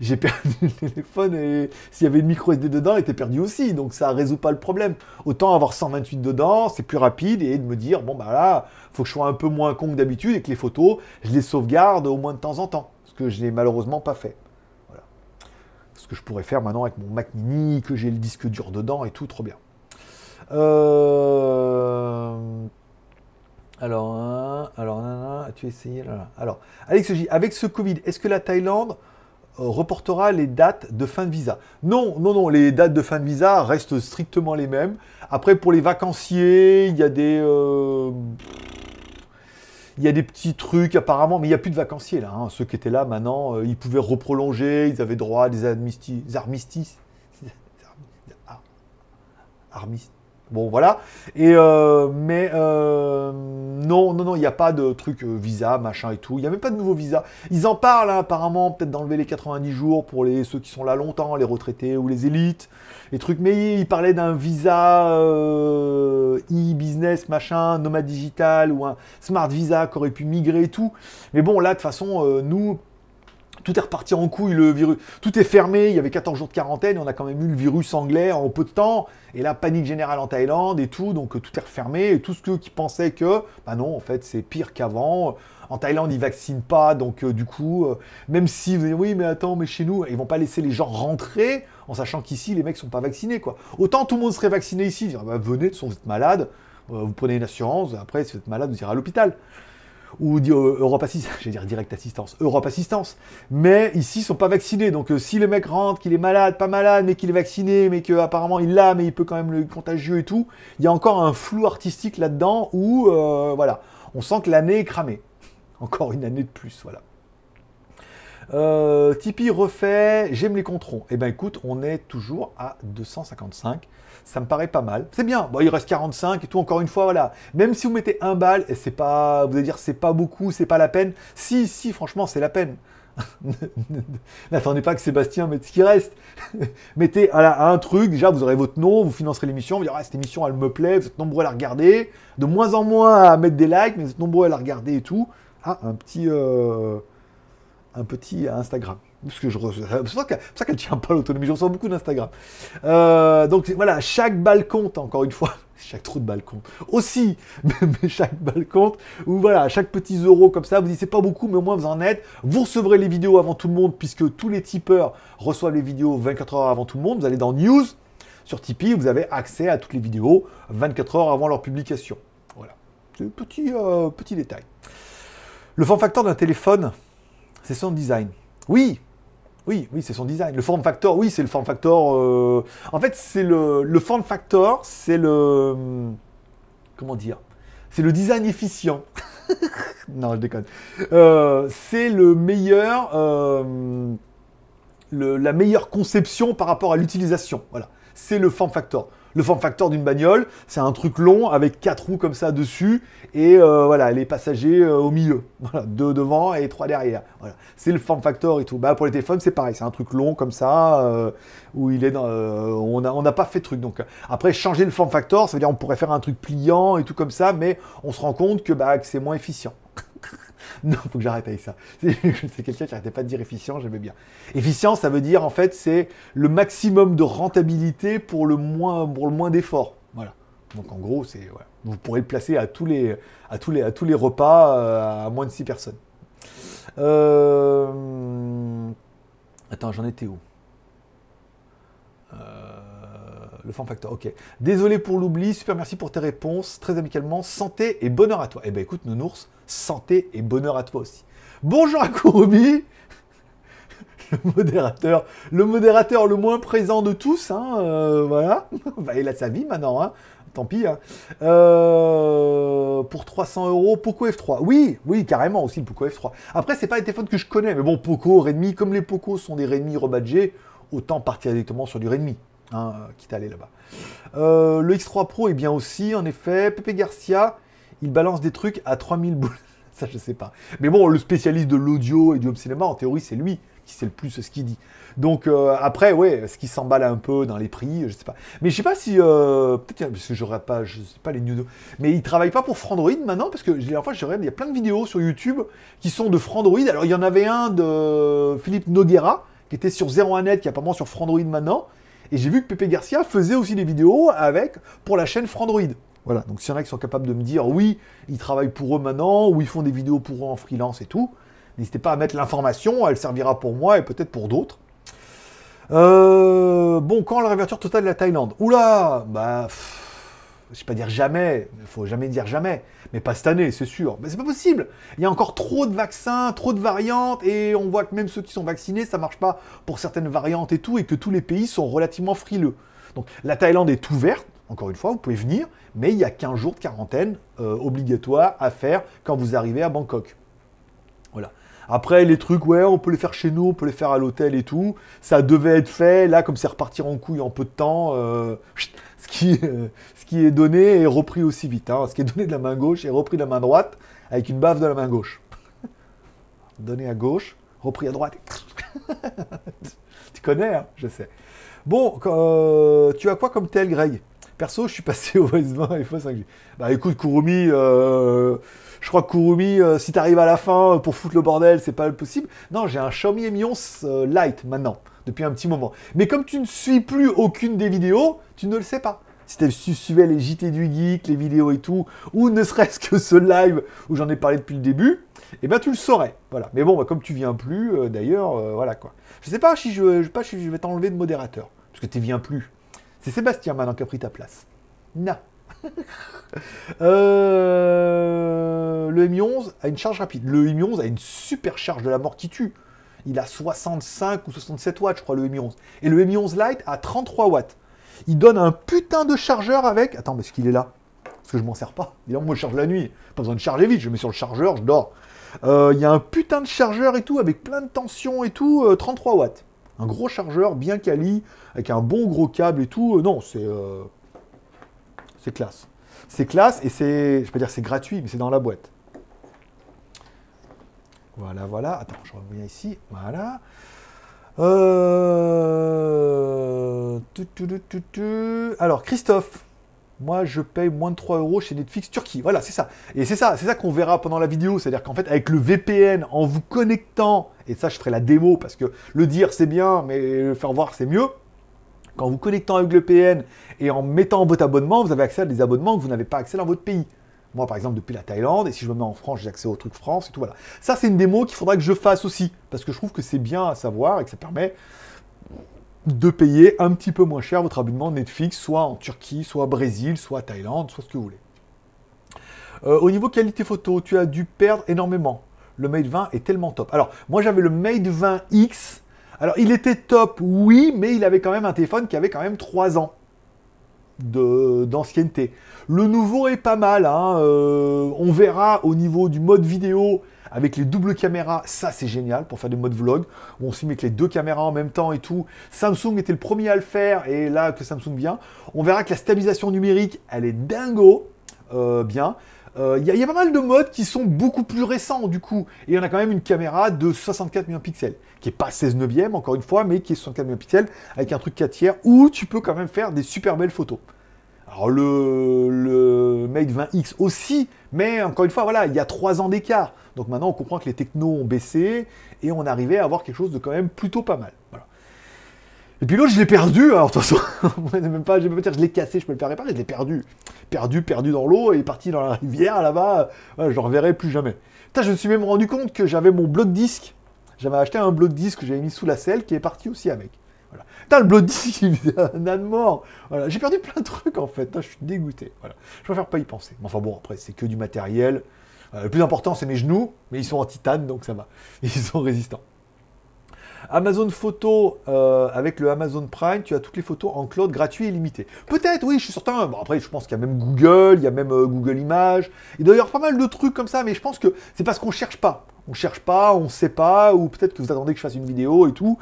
j'ai perdu le téléphone et s'il y avait une micro SD dedans, il était perdu aussi. Donc ça résout pas le problème. Autant avoir 128 dedans, c'est plus rapide et de me dire bon bah là, faut que je sois un peu moins con que d'habitude et que les photos, je les sauvegarde au moins de temps en temps. Ce que je n'ai malheureusement pas fait. Voilà. Ce que je pourrais faire maintenant avec mon Mac Mini, que j'ai le disque dur dedans et tout, trop bien. Euh... Alors, hein, alors, as-tu essayé? Alors, Alex avec ce Covid, est-ce que la Thaïlande reportera les dates de fin de visa. Non, non, non, les dates de fin de visa restent strictement les mêmes. Après, pour les vacanciers, il y a des... Euh, il y a des petits trucs apparemment, mais il n'y a plus de vacanciers là. Hein. Ceux qui étaient là maintenant, euh, ils pouvaient reprolonger, ils avaient droit à des armistices. Armistices. Bon, voilà. Et euh, mais euh, non, non, non, il n'y a pas de truc euh, visa, machin et tout. Il n'y a même pas de nouveau visa. Ils en parlent hein, apparemment, peut-être d'enlever les 90 jours pour les ceux qui sont là longtemps, les retraités ou les élites, les trucs. Mais ils parlaient d'un visa e-business, machin, nomade digital ou un smart visa qui aurait pu migrer et tout. Mais bon, là, de toute façon, nous, tout est reparti en couille, le virus. Tout est fermé, il y avait 14 jours de quarantaine, on a quand même eu le virus anglais en peu de temps, et la panique générale en Thaïlande et tout, donc euh, tout est refermé, et tous ceux qui pensaient que, bah non, en fait, c'est pire qu'avant. En Thaïlande, ils vaccinent pas, donc euh, du coup, euh, même si vous dites, oui, mais attends, mais chez nous, ils vont pas laisser les gens rentrer, en sachant qu'ici, les mecs sont pas vaccinés, quoi. Autant tout le monde serait vacciné ici, bah, venez, de toute façon, vous êtes malade, vous prenez une assurance, après, si vous êtes malade, vous irez à l'hôpital ou euh, Europe Assistance, [laughs] j'allais dire direct assistance, Europe Assistance. Mais ici, ils sont pas vaccinés. Donc, euh, si le mec rentre, qu'il est malade, pas malade, mais qu'il est vacciné, mais qu'apparemment il l'a, mais il peut quand même le contagieux et tout, il y a encore un flou artistique là-dedans où, euh, voilà, on sent que l'année est cramée. [laughs] Encore une année de plus, voilà. Tipeee refait, j'aime les controns. Eh ben écoute, on est toujours à 255 ça me paraît pas mal. C'est bien. Bon, il reste 45 et tout. Encore une fois, voilà. Même si vous mettez un bal, et c'est pas, vous allez dire, c'est pas beaucoup, c'est pas la peine. Si, si, franchement, c'est la peine. [laughs] N'attendez pas que Sébastien mette ce qui reste. [laughs] Mettez voilà, un truc, déjà vous aurez votre nom, vous financerez l'émission, vous direz ah, cette émission elle me plaît, vous êtes nombreux à la regarder, de moins en moins à mettre des likes, mais vous êtes nombreux à la regarder et tout. Ah, un petit, euh, un petit Instagram. Parce que je [laughs] c'est pour ça qu'elle tient pas l'autonomie. J'en reçois beaucoup d'Instagram. Euh, donc voilà, chaque balle compte, encore une fois. [laughs] Chaque trou de balle compte. Aussi, [laughs] mais chaque balle compte. Ou voilà, chaque petit euro comme ça, vous dites c'est pas beaucoup, mais au moins vous en êtes. Vous recevrez les vidéos avant tout le monde, puisque tous les tipeurs reçoivent les vidéos 24 heures avant tout le monde. Vous allez dans News sur Tipeee, vous avez accès à toutes les vidéos 24 heures avant leur publication. Voilà. C'est un petit, euh, petit détail. Le form factor d'un téléphone, c'est son design. Oui, oui, oui, c'est son design. Le form factor, oui, c'est le form factor. Euh, en fait, c'est le, form factor, c'est le. Comment dire C'est le design efficient. [laughs] non, je déconne. Euh, c'est le meilleur. Euh, la meilleure conception par rapport à l'utilisation. Voilà. C'est le form factor. Le form factor d'une bagnole, c'est un truc long avec quatre roues comme ça dessus et euh, voilà, les passagers euh, au milieu. [laughs] Voilà, deux devant et trois derrière. Voilà. C'est le form factor et tout. Bah, pour les téléphones, c'est pareil, c'est un truc long comme ça euh, où il est dans, on n'a pas fait de truc. Donc après, changer le form factor, ça veut dire on pourrait faire un truc pliant et tout comme ça, mais on se rend compte que, bah, que c'est moins efficient. [laughs] [laughs] non, faut que j'arrête avec ça. [laughs] C'est quelqu'un qui n'arrêtait pas de dire efficient, j'aimais bien. Efficient, ça veut dire en fait c'est le maximum de rentabilité pour le moins, moins d'efforts. Voilà. Donc en gros, c'est vous pourrez le placer à tous les, à tous les, à tous les repas euh, à moins de 6 personnes. Euh, attends, j'en étais où? Euh, le fan factor, ok. Désolé pour l'oubli, super merci pour tes réponses, très amicalement, santé et bonheur à toi. Eh ben écoute, Nounours, santé et bonheur à toi aussi. Bonjour à Kurubi, [laughs] le modérateur, le modérateur le moins présent de tous, hein, euh, voilà. [laughs] Bah, il a sa vie maintenant, hein. Tant pis. Hein. Euh, pour 300 euros, Poco F3. Oui, oui, carrément aussi le Poco F3. Après, c'est pas les téléphones que je connais, mais bon, Poco, Redmi, comme les Poco sont des Redmi rebadgés, autant partir directement sur du Redmi, hein, quitte à aller là-bas. Euh, le X3 Pro est bien aussi, en effet. Pepe Garcia, il balance des trucs à 3000 boules. [laughs] Ça, je sais pas. Mais bon, le spécialiste de l'audio et du home cinéma, en théorie, c'est lui qui sait le plus ce qu'il dit. Donc euh, après, ouais, ce qui s'emballe un peu dans les prix, je sais pas. Mais je sais pas si euh, peut-être parce que j'aurais pas, je sais pas les news. Mais il travaille pas pour Frandroid maintenant parce que la fois je regarde, il y a plein de vidéos sur YouTube qui sont de Frandroid. Alors il y en avait un de Philippe Noguera qui était sur 01net, qui apparemment sur Frandroid maintenant. Et j'ai vu que Pepe Garcia faisait aussi des vidéos avec pour la chaîne Frandroid. Voilà, donc s'il y en a qui sont capables de me dire oui, ils travaillent pour eux maintenant, ou ils font des vidéos pour eux en freelance et tout, n'hésitez pas à mettre l'information, elle servira pour moi et peut-être pour d'autres. Euh, bon, quand la réouverture totale de la Thaïlande? Oula Bah, je vais pas dire jamais, il faut jamais dire jamais, mais pas cette année, c'est sûr. Mais c'est pas possible. Il y a encore trop de vaccins, trop de variantes, et on voit que même ceux qui sont vaccinés, ça marche pas pour certaines variantes et tout, et que tous les pays sont relativement frileux. Donc la Thaïlande est ouverte, encore une fois, vous pouvez venir, mais il y a 15 jours de quarantaine euh, obligatoire à faire quand vous arrivez à Bangkok. Voilà. Après, les trucs, ouais, on peut les faire chez nous, on peut les faire à l'hôtel et tout. Ça devait être fait. Là, comme c'est repartir en couille en peu de temps, euh, ce, qui, euh, ce qui est donné est repris aussi vite. Hein. Ce qui est donné de la main gauche est repris de la main droite avec une baffe de la main gauche. donné à gauche, repris à droite. [laughs] tu connais, hein, je sais. Bon, euh, tu as quoi comme tel, Greg? Perso, je suis passé au S20 et 5G. Bah écoute, Kurumi, je crois que Kurumi, euh, si tu arrives à la fin euh, pour foutre le bordel, c'est pas possible. Non, j'ai un Xiaomi Mi 11 euh, Lite maintenant, depuis un petit moment. Mais comme tu ne suis plus aucune des vidéos, tu ne le sais pas. Si tu suivais les JT du Geek, les vidéos et tout, ou ne serait-ce que ce live où j'en ai parlé depuis le début, eh ben tu le saurais. Voilà. Mais bon, bah, comme tu viens plus, d'ailleurs, voilà quoi. Je sais pas si je, je, pas si je vais t'enlever de modérateur, parce que tu viens plus. C'est Sébastien maintenant qui a pris ta place. Non. [laughs] Euh, le Mi 11 a une charge rapide. Le Mi 11 a une super charge de la mort qui tue. Il a 65 ou 67 watts, je crois, le Mi 11. Et le Mi 11 Lite a 33 watts. Il donne un putain de chargeur avec. Attends, mais est-ce qu'il est là? Parce que je m'en sers pas. Évidemment, moi, je charge la nuit. Pas besoin de charger vite. Je mets sur le chargeur, je dors. Euh, il y a un putain de chargeur et tout, avec plein de tensions et tout, 33 euh, watts. Un gros chargeur bien quali, avec un bon gros câble et tout. non, c'est. C'est classe. C'est classe et c'est, je peux dire c'est gratuit, mais c'est dans la boîte. Voilà, voilà. Attends, je reviens ici. Voilà. Euh, Alors, Christophe, moi je paye moins de 3 euros chez Netflix Turquie. Voilà, c'est ça. Et c'est ça, c'est ça qu'on verra pendant la vidéo. C'est-à-dire qu'en fait, avec le VPN, en vous connectant, et ça je ferai la démo parce que le dire c'est bien, mais le faire voir c'est mieux. Quand vous connectant avec le VPN et en mettant votre abonnement, vous avez accès à des abonnements que vous n'avez pas accès dans votre pays. Moi, par exemple, depuis la Thaïlande, et si je me mets en France, j'ai accès au truc France et tout, voilà. Ça, c'est une démo qu'il faudra que je fasse aussi, parce que je trouve que c'est bien à savoir et que ça permet de payer un petit peu moins cher votre abonnement Netflix, soit en Turquie, soit au Brésil, soit Thaïlande, soit ce que vous voulez. Euh, au niveau qualité photo, tu as dû perdre énormément. Le Mate 20 est tellement top. Alors, moi, j'avais le Mate 20X. Alors, il était top, oui, mais il avait quand même un téléphone qui avait quand même 3 ans d'ancienneté. Le nouveau est pas mal, hein, euh, on verra au niveau du mode vidéo avec les doubles caméras, ça c'est génial pour faire des modes vlog, où on met avec les deux caméras en même temps et tout. Samsung était le premier à le faire, et là que Samsung vient, on verra que la stabilisation numérique, elle est dingo, euh, bien. Il euh, y, a pas mal de modes qui sont beaucoup plus récents du coup. Et on a quand même une caméra de 64 millions de pixels, qui est pas 16 neuvième encore une fois, mais qui est 64 millions de pixels avec un truc 4 tiers où tu peux quand même faire des super belles photos. Alors le, le Mate 20X aussi, mais encore une fois, voilà, il y a trois ans d'écart. Donc maintenant, on comprend que les technos ont baissé et on arrivait à avoir quelque chose de quand même plutôt pas mal. Voilà. Et puis l'autre, je l'ai perdu. Alors, de toute façon, [laughs] même pas, je vais pas dire je l'ai cassé, je peux le faire réparer, je l'ai perdu. Perdu, perdu dans l'eau et parti dans la rivière là-bas. je ne reverrai plus jamais. Je me suis même rendu compte que j'avais mon bloc disque. J'avais acheté un bloc disque que j'avais mis sous la selle qui est parti aussi avec. Putain, le bloc disque, [laughs] il faisait un mort. Voilà. J'ai perdu plein de trucs en fait. je suis dégoûté. Voilà. Je préfère pas y penser. Mais enfin bon, après, c'est que du matériel. Euh, le plus important, c'est mes genoux, mais ils sont en titane, donc ça va. [laughs] Ils sont résistants. Amazon Photo euh, avec le Amazon Prime, tu as toutes les photos en cloud gratuit et limité. Peut-être, oui, je suis certain. Après, je pense qu'il y a même Google, il y a même euh, Google Images. Il doit y avoir pas mal de trucs comme ça, mais je pense que c'est parce qu'on cherche pas. On cherche pas, on sait pas, ou peut-être que vous attendez que je fasse une vidéo et tout.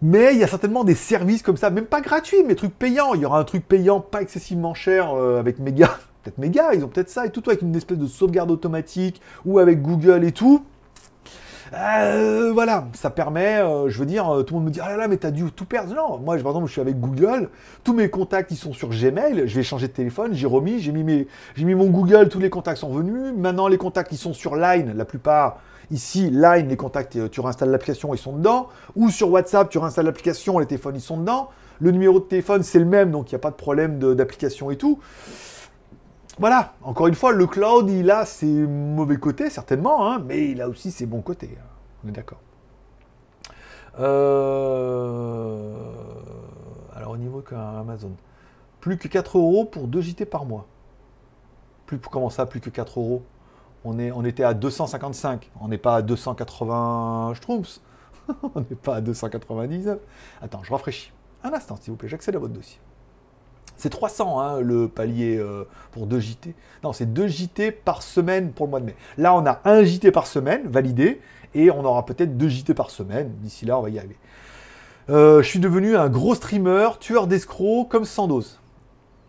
Mais il y a certainement des services comme ça, même pas gratuits, mais trucs payants. Il y aura un truc payant pas excessivement cher avec Mega. [laughs] Peut-être Mega, ils ont peut-être ça et tout, avec une espèce de sauvegarde automatique ou avec Google et tout. Euh, voilà, ça permet, euh, je veux dire, euh, tout le monde me dit, ah là là, mais t'as dû tout perdre. Non, moi, par exemple, je suis avec Google, tous mes contacts, ils sont sur Gmail, je vais changer de téléphone, j'ai remis, j'ai mis, j'ai mis mon Google, tous les contacts sont venus. Maintenant, les contacts, ils sont sur Line, la plupart. Ici, Line, les contacts, tu réinstalles l'application, ils sont dedans. Ou sur WhatsApp, tu réinstalles l'application, les téléphones, ils sont dedans. Le numéro de téléphone, c'est le même, donc il n'y a pas de problème d'application et tout voilà, encore une fois, le cloud, il a ses mauvais côtés, certainement, hein, mais il a aussi ses bons côtés. Hein. on est d'accord. Euh, alors, au niveau Amazon, plus que 4 euros pour 2 JT par mois. Plus, comment ça, plus que 4 euros? On, est, on était à 255, on n'est pas à 280 Schtroumpfs, [laughs] on n'est pas à 299. Attends, je rafraîchis. Un instant, s'il vous plaît, j'accède à votre dossier. C'est 300 hein, le palier euh, pour 2 JT. Non, c'est 2 JT par semaine pour le mois de mai. Là, on a un JT par semaine validé et on aura peut-être 2 JT par semaine. D'ici là, on va y arriver. Euh, je suis devenu un gros streamer, tueur d'escrocs comme Sandoz.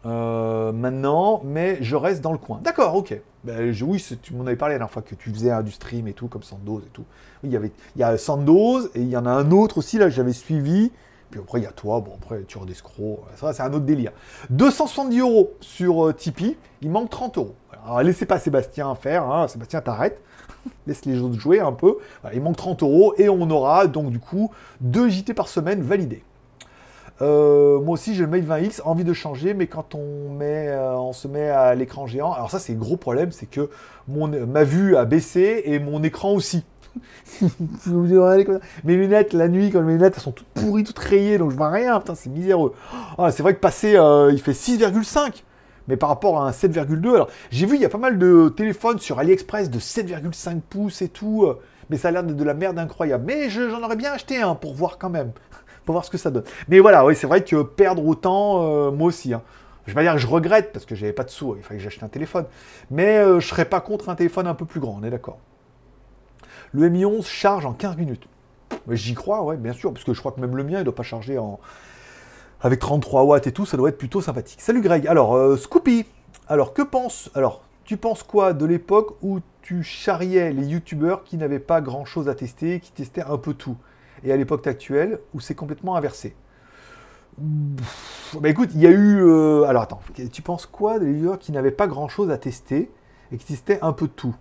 Euh, maintenant, mais je reste dans le coin. D'accord, ok. Ben, oui, tu m'en avais parlé la dernière fois que tu faisais du stream et tout, comme Sandoz et tout. Il y avait, il a Sandoz et il y en a un autre aussi là j'avais suivi. Puis après, il y a toi, bon, après, tu as d'escrocs, ça, c'est un autre délire. 270 euros sur euh, Tipeee, il manque 30 euros. Alors, laissez pas Sébastien faire, hein. Sébastien, t'arrêtes. [laughs] Laisse les autres jouer un peu. il manque 30 euros et on aura donc du coup 2 JT par semaine validés. Euh, moi aussi, j'ai le Mate 20X, envie de changer, mais quand on, met, euh, on se met à l'écran géant, alors ça, c'est gros problème, c'est que mon, ma vue a baissé et mon écran aussi. Mes lunettes, la nuit, quand mes lunettes, elles sont toutes pourries, toutes rayées, donc je vois rien. Putain, c'est miséreux. Ah, c'est vrai que passer, euh, il fait 6,5. Mais par rapport à un 7,2, alors j'ai vu, il y a pas mal de téléphones sur AliExpress de 7,5 pouces et tout. Euh, mais ça a l'air de, de la merde incroyable. Mais j'en aurais bien acheté un pour voir quand même. [laughs] pour voir ce que ça donne. Mais voilà, oui, c'est vrai que perdre autant, euh, moi aussi. Hein. Je vais pas dire que je regrette parce que j'avais pas de sous, il fallait que j'achète un téléphone. Mais je serais pas contre un téléphone un peu plus grand, on est d'accord. Le Mi 11 charge en 15 minutes. J'y crois, ouais, bien sûr, parce que je crois que même le mien, il ne doit pas charger en... avec 33 watts et tout, ça doit être plutôt sympathique. Salut Greg. Alors, euh, Scoopy, alors que penses... Alors, tu penses quoi de l'époque où tu charriais les youtubeurs qui n'avaient pas grand-chose à tester, qui testaient un peu tout? Et à l'époque actuelle, où c'est complètement inversé? Bah écoute, il y a eu... Euh, alors attends, tu penses quoi des youtubeurs qui n'avaient pas grand-chose à tester et qui testaient un peu tout?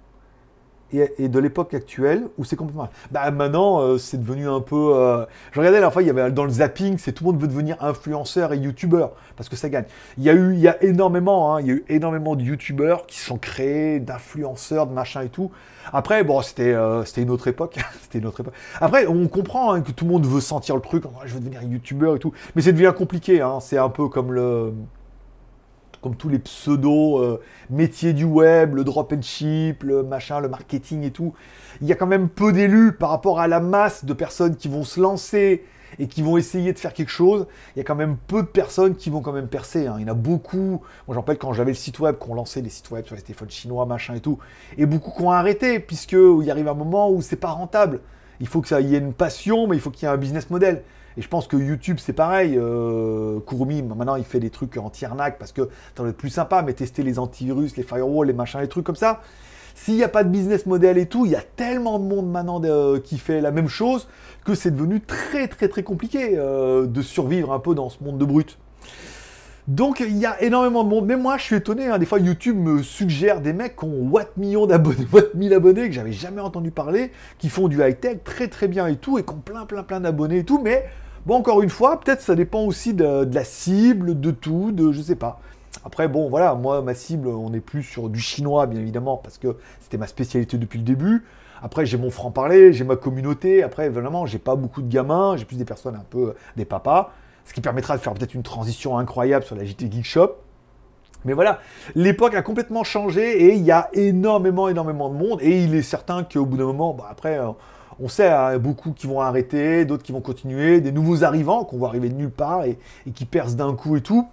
Et, de l'époque actuelle où c'est complètement. Bah maintenant, euh, c'est devenu un peu. Euh, je regardais la fois, il y avait dans le zapping, c'est tout le monde veut devenir influenceur et youtubeur parce que ça gagne. Il y a eu, il y a énormément, hein, il y a eu énormément de youtubeurs qui sont créés, d'influenceurs, de machin et tout. Après, bon, c'était euh, c'était une autre époque. [laughs] c'était une autre époque. Après, on comprend hein, que tout le monde veut sentir le truc. je veux devenir youtubeur et tout, mais c'est devient compliqué. Hein, c'est un peu comme le comme tous les pseudo euh, métiers du web, le drop and ship, le machin, le marketing et tout. Il y a quand même peu d'élus par rapport à la masse de personnes qui vont se lancer et qui vont essayer de faire quelque chose. Il y a quand même peu de personnes qui vont quand même percer. Hein. Il y en a beaucoup. Moi, j'en rappelle quand j'avais le site web, qu'on lançait les sites web sur les téléphones chinois, machin et tout, et beaucoup qui ont arrêté puisque il arrive un moment où c'est pas rentable. Il faut que ça y ait une passion, mais il faut qu'il y ait un business model. Et je pense que YouTube, c'est pareil. Euh, Kurumi, maintenant, il fait des trucs anti-arnaque parce que doit être plus sympa, mais tester les antivirus, les firewalls, les machins, les trucs comme ça. S'il n'y a pas de business model et tout, il y a tellement de monde maintenant euh, qui fait la même chose que c'est devenu très très très compliqué euh, de survivre un peu dans ce monde de brut. Donc il y a énormément de monde. Mais moi, je suis étonné. hein. Des fois, YouTube me suggère des mecs qui ont watt millions d'abonnés, [laughs] watt 1000 abonnés que j'avais jamais entendu parler, qui font du high tech très très bien et tout, et qui ont plein plein plein d'abonnés et tout. Mais bon, encore une fois, peut-être ça dépend aussi de, la cible, de tout, de je sais pas. Après, bon, voilà, moi, ma cible, on est plus sur du chinois, bien évidemment, parce que c'était ma spécialité depuis le début. Après, j'ai mon franc-parler, j'ai ma communauté. Après, vraiment, j'ai pas beaucoup de gamins, j'ai plus des personnes un peu des papas. Ce qui permettra de faire peut-être une transition incroyable sur la JT Geek Shop. Mais voilà, l'époque a complètement changé et il y a énormément, énormément de monde. Et il est certain qu'au bout d'un moment, bah, après, euh, on sait, hein, beaucoup qui vont arrêter, d'autres qui vont continuer, des nouveaux arrivants qu'on voit arriver de nulle part et, qui percent d'un coup et tout.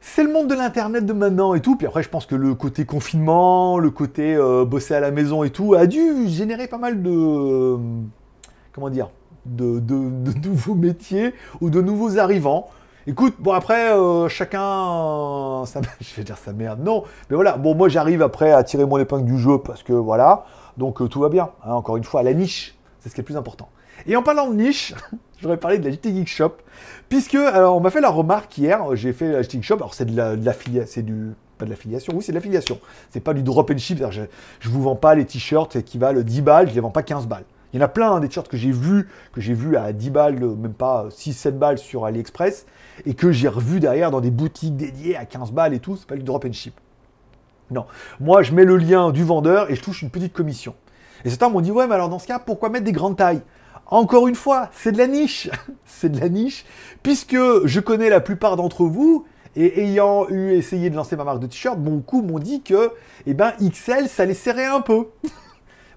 C'est le monde de l'internet de maintenant et tout. Puis après, je pense que le côté confinement, le côté euh, bosser à la maison et tout, a dû générer pas mal de. euh, comment dire de nouveaux métiers ou de nouveaux arrivants. Écoute, bon après, euh, chacun, ça, [laughs] je vais dire sa merde, non, mais voilà, bon moi j'arrive après à tirer mon épingle du jeu parce que voilà, donc euh, tout va bien, hein, encore une fois, la niche, c'est ce qui est le plus important. Et en parlant de niche, [laughs] j'aurais parlé de la JT Geek Shop, puisque, alors on m'a fait la remarque hier, j'ai fait la JT Geek Shop, alors c'est de la, de c'est du, pas de l'affiliation, oui c'est de l'affiliation, c'est pas du drop and ship, je, je vous vends pas les t-shirts qui valent 10 balles, je les vends pas 15 balles. Il y en a plein hein, des t-shirts que j'ai vus, que j'ai vus à 10 balles, même pas 6-7 balles sur AliExpress, et que j'ai revu derrière dans des boutiques dédiées à 15 balles et tout, c'est pas du drop and ship. Non. Moi, je mets le lien du vendeur et je touche une petite commission. Et certains m'ont dit, ouais, mais alors dans ce cas, pourquoi mettre des grandes tailles? Encore une fois, c'est de la niche. [laughs] c'est de la niche, puisque je connais la plupart d'entre vous, et ayant eu essayé de lancer ma marque de t-shirt, mon coup m'ont dit que, eh ben, XL, ça les serrait un peu. [laughs]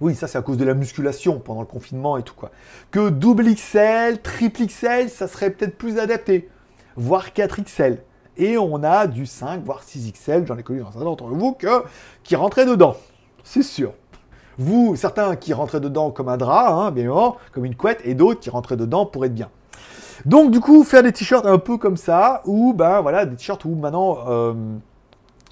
Oui, ça c'est à cause de la musculation pendant le confinement et tout quoi. Que double XL, triple XL, ça serait peut-être plus adapté, voire 4 XL. Et on a du 5, voire 6 XL, j'en ai connu un certain d'entre vous, que, qui rentraient dedans. C'est sûr. Vous, certains qui rentraient dedans comme un drap, hein, bien évidemment, comme une couette, et d'autres qui rentraient dedans pour être bien. Donc du coup, faire des t-shirts un peu comme ça, ou ben voilà, des t-shirts où maintenant, euh,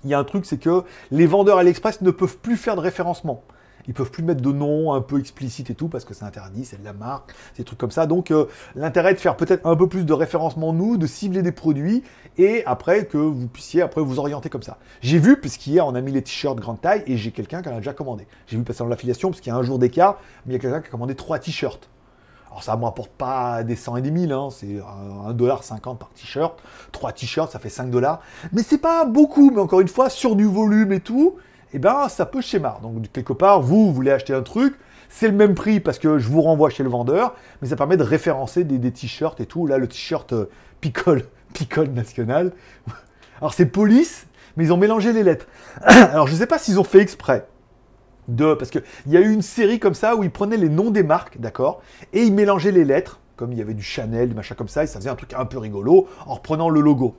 il y a un truc, c'est que les vendeurs AliExpress ne peuvent plus faire de référencement. Ils peuvent plus mettre de nom un peu explicite et tout parce que c'est interdit, c'est de la marque, c'est des trucs comme ça. Donc euh, l'intérêt de faire peut-être un peu plus de référencement nous, de cibler des produits et après que vous puissiez après vous orienter comme ça. J'ai vu puisqu'hier on a mis les t-shirts grande taille et j'ai quelqu'un qui en a déjà commandé. J'ai vu passer dans l'affiliation parce qu'il y a un jour d'écart, mais il y a quelqu'un qui a commandé trois t-shirts. Alors ça ne m'apporte pas des 100 et des 1000, hein, c'est 1,50$ par t-shirt. Trois t-shirts, ça fait 5 dollars. Mais c'est pas beaucoup, mais encore une fois, sur du volume et tout, eh ben ça peut schémar. Donc quelque part, vous, vous voulez acheter un truc, c'est le même prix parce que je vous renvoie chez le vendeur, mais ça permet de référencer des, t-shirts et tout. Là, le t-shirt euh, Picole, [laughs] Picole National. [laughs] Alors c'est police, mais ils ont mélangé les lettres. [clears throat] Alors je sais pas s'ils ont fait exprès de parce que il y a eu une série comme ça où ils prenaient les noms des marques, d'accord, et ils mélangeaient les lettres, comme il y avait du Chanel, du machin comme ça, et ça faisait un truc un peu rigolo en reprenant le logo.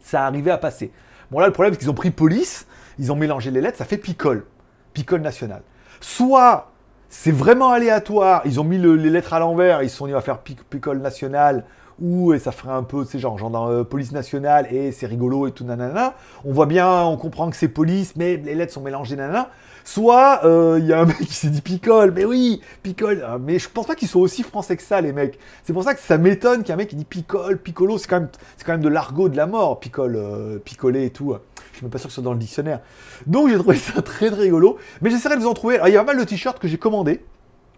Ça arrivait à passer. Bon là le problème c'est qu'ils ont pris police, ils ont mélangé les lettres, ça fait picole, picole national. Soit c'est vraiment aléatoire, ils ont mis le- les lettres à l'envers, ils sont dit on va faire pic- picole national ou et ça ferait un peu, c'est genre, genre euh, police nationale et c'est rigolo et tout nanana. On voit bien, on comprend que c'est police, mais les lettres sont mélangées nanana. Soit euh, il y a un [laughs] mec qui s'est dit picole, mais oui, picole, Ah, mais je pense pas qu'ils soient aussi français que ça les mecs. C'est pour ça que ça m'étonne qu'il y ait un mec qui dit picole, piccolo, c'est quand même, quand même de l'argot de la mort, picole, euh, picoler et tout. Je suis même pas sûr que ce soit dans le dictionnaire. Donc j'ai trouvé ça [laughs] très très rigolo. Mais j'essaierai de vous en trouver. Il y a pas mal de t-shirts que j'ai commandés.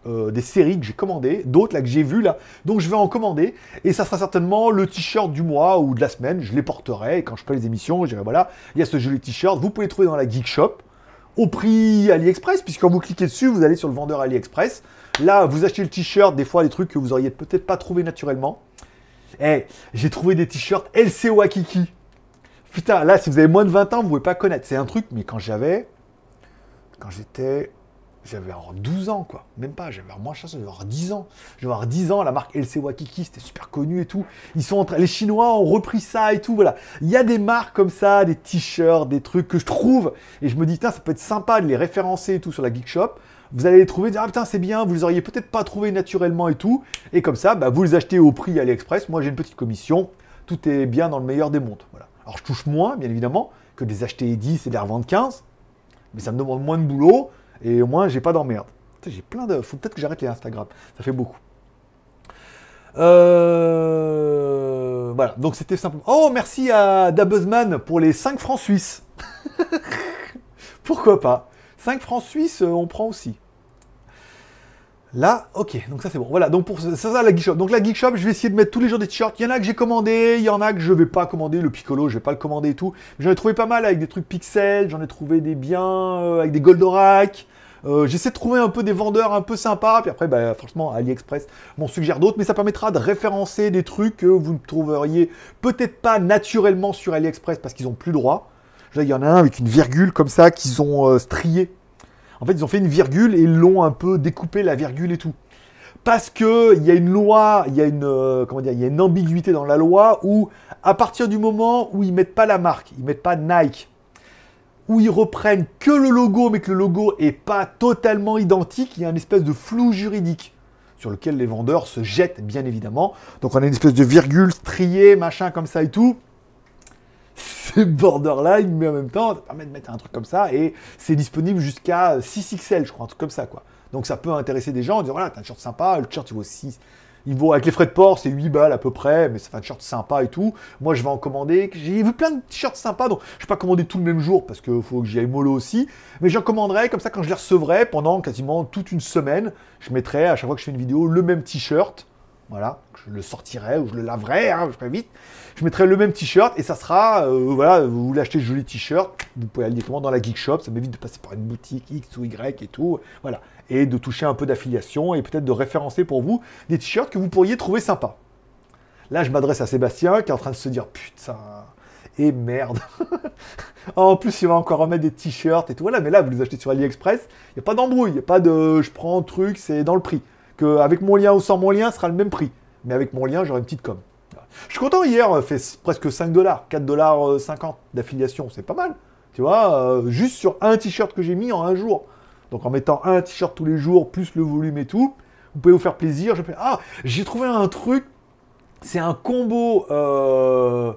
euh, des séries que j'ai commandées, d'autres là que j'ai vues là, donc je vais en commander, et ça sera certainement le t-shirt du mois ou de la semaine, je les porterai, et quand je ferai les émissions, je dirai voilà, il y a ce joli t-shirt, vous pouvez le trouver dans la Geek Shop, au prix AliExpress, puisque quand vous cliquez dessus, vous allez sur le vendeur AliExpress, là vous achetez le t-shirt, des fois des trucs que vous auriez peut-être pas trouvé naturellement, eh, j'ai trouvé des t-shirts LC Wakiki, Putain, là, si vous avez moins de 20 ans, vous pouvez pas connaître. C'est un truc, mais quand j'avais. Quand j'étais. J'avais alors 12 ans, quoi. Même pas, j'avais moins de chance, j'avais avoir 10 ans. J'avais avoir 10 ans, la marque LC Wakiki, c'était super connu et tout. Ils sont en train- Les Chinois ont repris ça et tout, voilà. Il y a des marques comme ça, des t-shirts, des trucs que je trouve. Et je me dis, ça peut être sympa de les référencer et tout sur la Geek Shop. Vous allez les trouver, dire, ah putain, c'est bien, vous les auriez peut-être pas trouvé naturellement et tout. Et comme ça, bah, vous les achetez au prix AliExpress. Moi, j'ai une petite commission. Tout est bien dans le meilleur des mondes. Voilà. Alors, je touche moins, bien évidemment, que des acheter 10 et des revendre 15. Mais ça me demande moins de boulot. Et au moins, j'ai pas d'emmerde. J'ai plein de. Faut peut-être que j'arrête les Instagram. Ça fait beaucoup. Euh... voilà, donc c'était simple. Oh, merci à Dabuzman pour les 5 francs suisses. [laughs] Pourquoi pas? 5 francs suisses, euh, on prend aussi. Là, ok, donc ça c'est bon. Voilà, donc pour ça, ça la Geek Shop. Donc la Geek Shop, je vais essayer de mettre tous les jours des t-shirts. Il y en a que j'ai commandé, il y en a que je vais pas commander. Le Piccolo, je vais pas le commander et tout. J'en ai trouvé pas mal avec des trucs pixels, j'en ai trouvé des biens euh, avec des Goldorak. Euh, J'essaie de trouver un peu des vendeurs un peu sympas, puis après, bah, franchement, AliExpress m'en suggère d'autres, mais ça permettra de référencer des trucs que vous ne trouveriez peut-être pas naturellement sur AliExpress parce qu'ils ont plus droit. Là, il y en a un avec une virgule comme ça qu'ils ont euh, strié. En fait, ils ont fait une virgule et l'ont un peu découpé la virgule et tout. Parce que il y a une loi, il y a une euh, comment y a une ambiguïté dans la loi où à partir du moment où ils mettent pas la marque, ils mettent pas Nike, où ils reprennent que le logo, mais que le logo est pas totalement identique, il y a une espèce de flou juridique sur lequel les vendeurs se jettent, bien évidemment. Donc on a une espèce de virgule striée, machin comme ça et tout. C'est borderline, mais en même temps, ça permet de mettre un truc comme ça et c'est disponible jusqu'à 6 XL, je crois, un truc comme ça, quoi. Donc ça peut intéresser des gens, dire voilà, t'as un shirt sympa, le shirt il vaut 6, il vaut, avec les frais de port, c'est 8 balles à peu près, mais fait un t-shirt sympa et tout. Moi, je vais en commander. J'ai vu plein de t-shirts sympas, donc je vais pas commander tout le même jour parce qu'il faut que j'y aille mollo aussi. Mais j'en commanderai, comme ça, quand je les recevrai pendant quasiment toute une semaine, je mettrai à chaque fois que je fais une vidéo le même t-shirt. Voilà, je le sortirai ou je le laverai, hein, je ferai vite. Je mettrai le même t-shirt et ça sera, euh, voilà, vous ce joli t-shirt, vous pouvez aller directement dans la Geek Shop, ça m'évite de passer par une boutique X ou Y et tout, voilà. Et de toucher un peu d'affiliation et peut-être de référencer pour vous des t-shirts que vous pourriez trouver sympas. Là, je m'adresse à Sébastien qui est en train de se dire putain, et merde. [laughs] en plus, il va encore remettre des t-shirts et tout. Voilà, mais là, vous les achetez sur AliExpress, il n'y a pas d'embrouille, il n'y a pas de je prends un truc, c'est dans le prix. Que avec mon lien ou sans mon lien, ce sera le même prix. Mais avec mon lien, j'aurai une petite com. Je suis content hier, on fait presque 5 dollars, 4 dollars 50 d'affiliation, c'est pas mal. Tu vois, euh, juste sur un t-shirt que j'ai mis en un jour. Donc en mettant un t-shirt tous les jours, plus le volume et tout, vous pouvez vous faire plaisir. Ah, j'ai trouvé un truc, c'est un combo euh,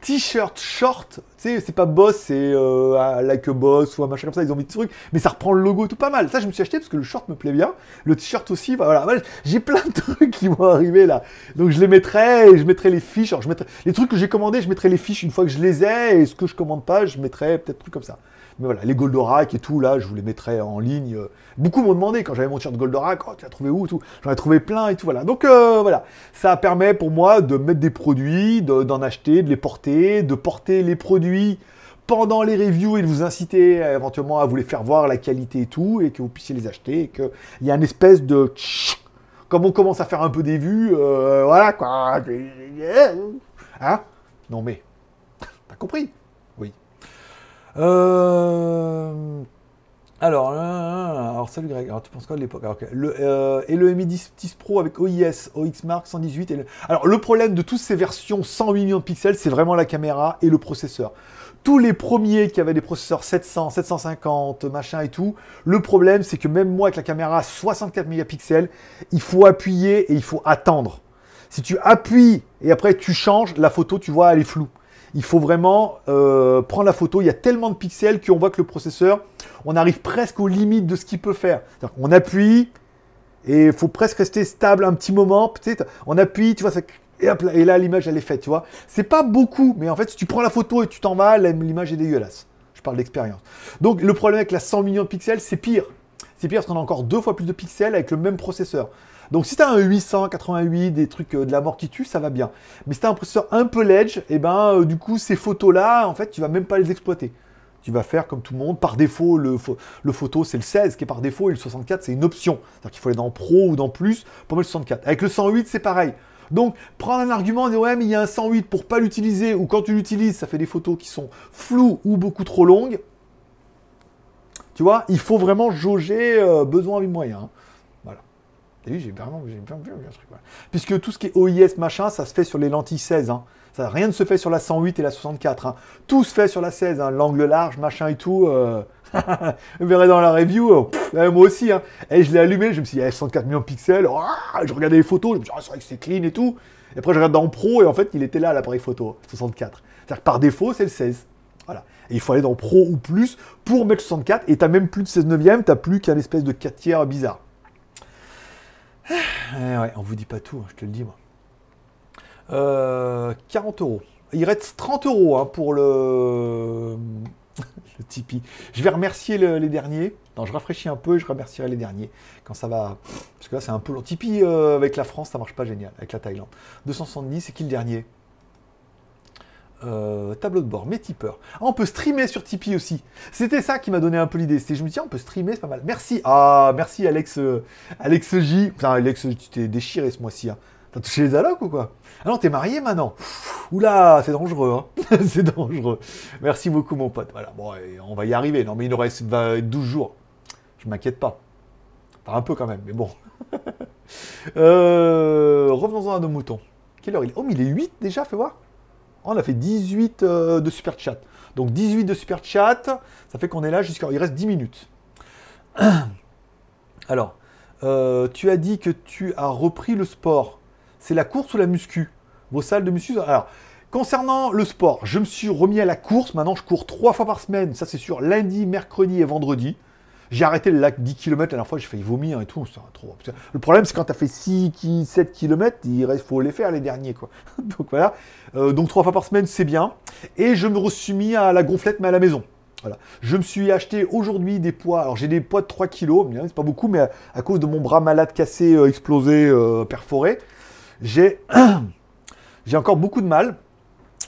t-shirt short. Tu sais, c'est pas Boss, c'est euh, like a Boss ou un machin comme ça. Ils ont mis des trucs, mais ça reprend le logo tout pas mal. Ça, je me suis acheté parce que le short me plaît bien. Le t-shirt aussi, bah, voilà. J'ai plein de [laughs] trucs qui vont arriver là. Donc je les mettrai et je mettrai les fiches. Alors je mettrai les trucs que j'ai commandés, je mettrai les fiches une fois que je les ai. Et ce que je commande pas, je mettrai peut-être trucs comme ça. Mais voilà, les Goldorak et tout, là, je vous les mettrai en ligne. Beaucoup m'ont demandé quand j'avais mon t-shirt Goldorak, oh, tu l'as trouvé où tout J'en ai trouvé plein et tout, voilà. Donc euh, voilà, ça permet pour moi de mettre des produits, de- d'en acheter, de les porter, de porter les produits pendant les reviews et de vous inciter euh, éventuellement à vous les faire voir la qualité et tout, et que vous puissiez les acheter, et qu'il y a une espèce de... Comme on commence à faire un peu des vues, euh, voilà quoi. Hein? Non mais... [laughs] T'as compris? Euh... Alors, euh, alors, salut Greg. Alors, tu penses quoi de l'époque euh, Et le Mi 10, 10 Pro avec OIS, OX Mark 118. Et le... Alors, le problème de toutes ces versions 108 millions de pixels, c'est vraiment la caméra et le processeur. Tous les premiers qui avaient des processeurs 700, 750, machin et tout, le problème, c'est que même moi avec la caméra 64 mégapixels, il faut appuyer et il faut attendre. Si tu appuies et après tu changes, la photo, tu vois, elle est floue. Il faut vraiment euh, prendre la photo. Il y a tellement de pixels qu'on voit que le processeur, on arrive presque aux limites de ce qu'il peut faire. Qu'on appuie et il faut presque rester stable un petit moment. Peut-être on appuie, tu vois, ça, et, là, l'image elle est faite, tu vois. C'est pas beaucoup, mais en fait si tu prends la photo et tu t'en vas, l'image est dégueulasse. Je parle d'expérience. Donc le problème avec la 100 millions de pixels, c'est pire. C'est pire parce qu'on a encore deux fois plus de pixels avec le même processeur. Donc si tu as un 888, des trucs euh, de la mort qui tue, ça va bien. Mais si tu un processeur un peu ledge, et ben euh, du coup ces photos-là, en fait, tu vas même pas les exploiter. Tu vas faire comme tout le monde. Par défaut, le, pho- le photo, c'est le 16 qui est par défaut et le 64, c'est une option. C'est-à-dire faut aller dans Pro ou dans Plus pour mettre le 64. Avec le 108, c'est pareil. Donc, prendre un argument, dire ouais, mais il y a un 108 pour pas l'utiliser, ou quand tu l'utilises, ça fait des photos qui sont floues ou beaucoup trop longues. Tu vois, il faut vraiment jauger euh, besoin et moyen. T'as vu, j'ai vraiment j'ai bien vu un truc. Puisque tout ce qui est OIS machin, ça se fait sur les lentilles 16. hein. Ça, rien ne se fait sur la 108 et la 64. hein. Tout se fait sur la 16. hein. L'angle large, machin et tout. euh, [laughs] Vous verrez dans la review. euh, moi aussi. Et je l'ai allumé. Je me suis dit, eh, 64 millions de pixels. je regardais les photos. Je me suis dit, ah, c'est vrai que c'est clean et tout. Et après, je regarde dans Pro. Et en fait, il était là, l'appareil photo. 64. C'est-à-dire que par défaut, c'est le 16. Voilà. Et il faut aller dans Pro ou plus pour mettre 64. Et t'as même plus de 16 neuvième. T'as plus qu'un espèce de 4 tiers bizarre. [sighs] Eh ouais, on vous dit pas tout, hein, je te le dis moi. Euh, 40 euros. Il reste 30 euros hein, pour le... [laughs] le Tipeee. Je vais remercier les derniers. Non, je rafraîchis un peu et je remercierai les derniers quand ça va. Parce que là, c'est un peu long. Tipeee euh, avec la France, ça marche pas génial. Avec la Thaïlande. 270, c'est qui le dernier? Euh, tableau de bord, mes tipeurs. Ah, on peut streamer sur Tipeee aussi. C'était ça qui m'a donné un peu l'idée. je me dis, on peut streamer, c'est pas mal. Merci. Ah, merci Alex, euh, Alex J. Enfin, Alex, tu t'es déchiré ce mois-ci. Hein. T'as touché les allocs ou quoi? Ah non, t'es marié maintenant Oula, c'est dangereux, hein [laughs] C'est dangereux. Merci beaucoup, mon pote. Voilà, bon, on va y arriver. Non, mais il nous reste 12 jours. Je m'inquiète pas. Pas un peu quand même, mais bon. [laughs] Euh, revenons-en à nos moutons. Quelle heure il est? Oh, mais il est 8 déjà, fais voir. On a fait 18 euh, de super chat. Donc 18 de super chat, ça fait qu'on est là jusqu'à. Il reste 10 minutes. [clears throat] Alors, euh, tu as dit que tu as repris le sport c'est la course ou la muscu? Vos salles de muscu Alors, concernant le sport, je me suis remis à la course. Maintenant, je cours trois fois par semaine. Ça, c'est sur lundi, mercredi et vendredi. J'ai arrêté le lac 10 km la dernière fois, j'ai failli vomir et tout. Trop... Le problème, c'est quand tu as fait 6, 7 km, il faut les faire les derniers. Quoi. [laughs] donc voilà. Euh, donc trois fois par semaine, c'est bien. Et je me suis mis à la gonflette, mais à la maison. Voilà. Je me suis acheté aujourd'hui des poids. Alors j'ai des poids de 3 kg, c'est pas beaucoup, mais à, cause de mon bras malade cassé, euh, explosé, euh, perforé, j'ai [clears throat] j'ai encore beaucoup de mal.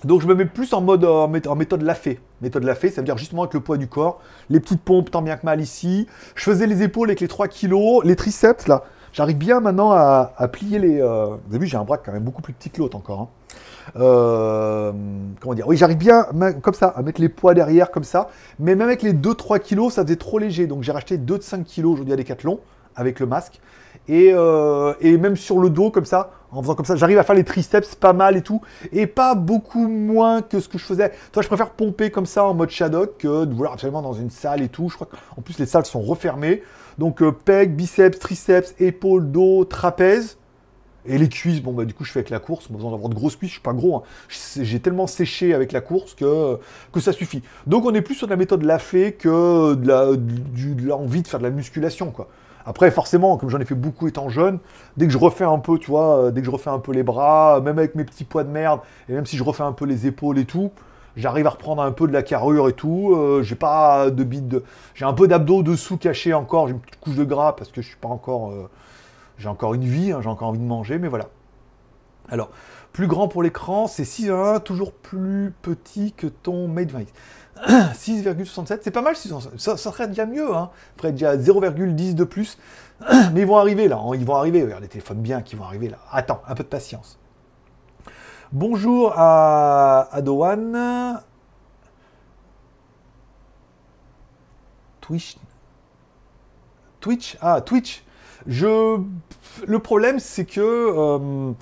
Donc je me mets plus en mode en méthode Lafay. Méthode Lafay, ça veut dire justement avec le poids du corps, les petites pompes tant bien que mal ici. Je faisais les épaules avec les 3 kilos, les triceps là. J'arrive bien maintenant à, plier les. Euh, vous avez vu, j'ai un bras quand même beaucoup plus petit que l'autre encore. Hein. Euh, comment dire? Oui, j'arrive bien comme ça à mettre les poids derrière comme ça. Mais même avec les 2-3 kilos, ça faisait trop léger. Donc j'ai racheté 2 de 5 kilos aujourd'hui à Decathlon avec le masque. Euh, et, même sur le dos comme ça, en faisant comme ça, j'arrive à faire les triceps pas mal et tout, et pas beaucoup moins que ce que je faisais. Toi, je préfère pomper comme ça en mode shadow que de vouloir absolument dans une salle et tout. Je crois qu'en plus les salles sont refermées. Donc euh, pec, biceps, triceps, épaules, dos, trapèze. Et les cuisses, bon bah du coup je fais avec la course, pas besoin d'avoir de grosses cuisses, je suis pas gros, hein. j'ai tellement séché avec la course que, que ça suffit. Donc on est plus sur la méthode Lafay que de l'envie de faire de la musculation quoi. Après, forcément, comme j'en ai fait beaucoup étant jeune, dès que je refais un peu, tu vois, euh, dès que je refais un peu les bras, même avec mes petits poids de merde, et même si je refais un peu les épaules et tout, j'arrive à reprendre un peu de la carrure et tout. Euh, j'ai pas de bite de. J'ai un peu d'abdos dessous caché encore, j'ai une petite couche de gras parce que je suis pas encore. Euh, j'ai encore une vie, hein, j'ai encore envie de manger, mais voilà. Alors, plus grand pour l'écran, c'est 6,1, toujours plus petit que ton Mate 20 [clears throat] 6,67, c'est pas mal, ça, serait déjà mieux, hein. ferait déjà 0,10 de plus. [clears throat] Mais ils vont arriver là, hein. ils vont arriver, regarde les téléphones bien qui vont arriver là. Attends, un peu de patience. Bonjour à, à Twitch. Twitch? Ah, Twitch. Je... Le problème, c'est que... Euh,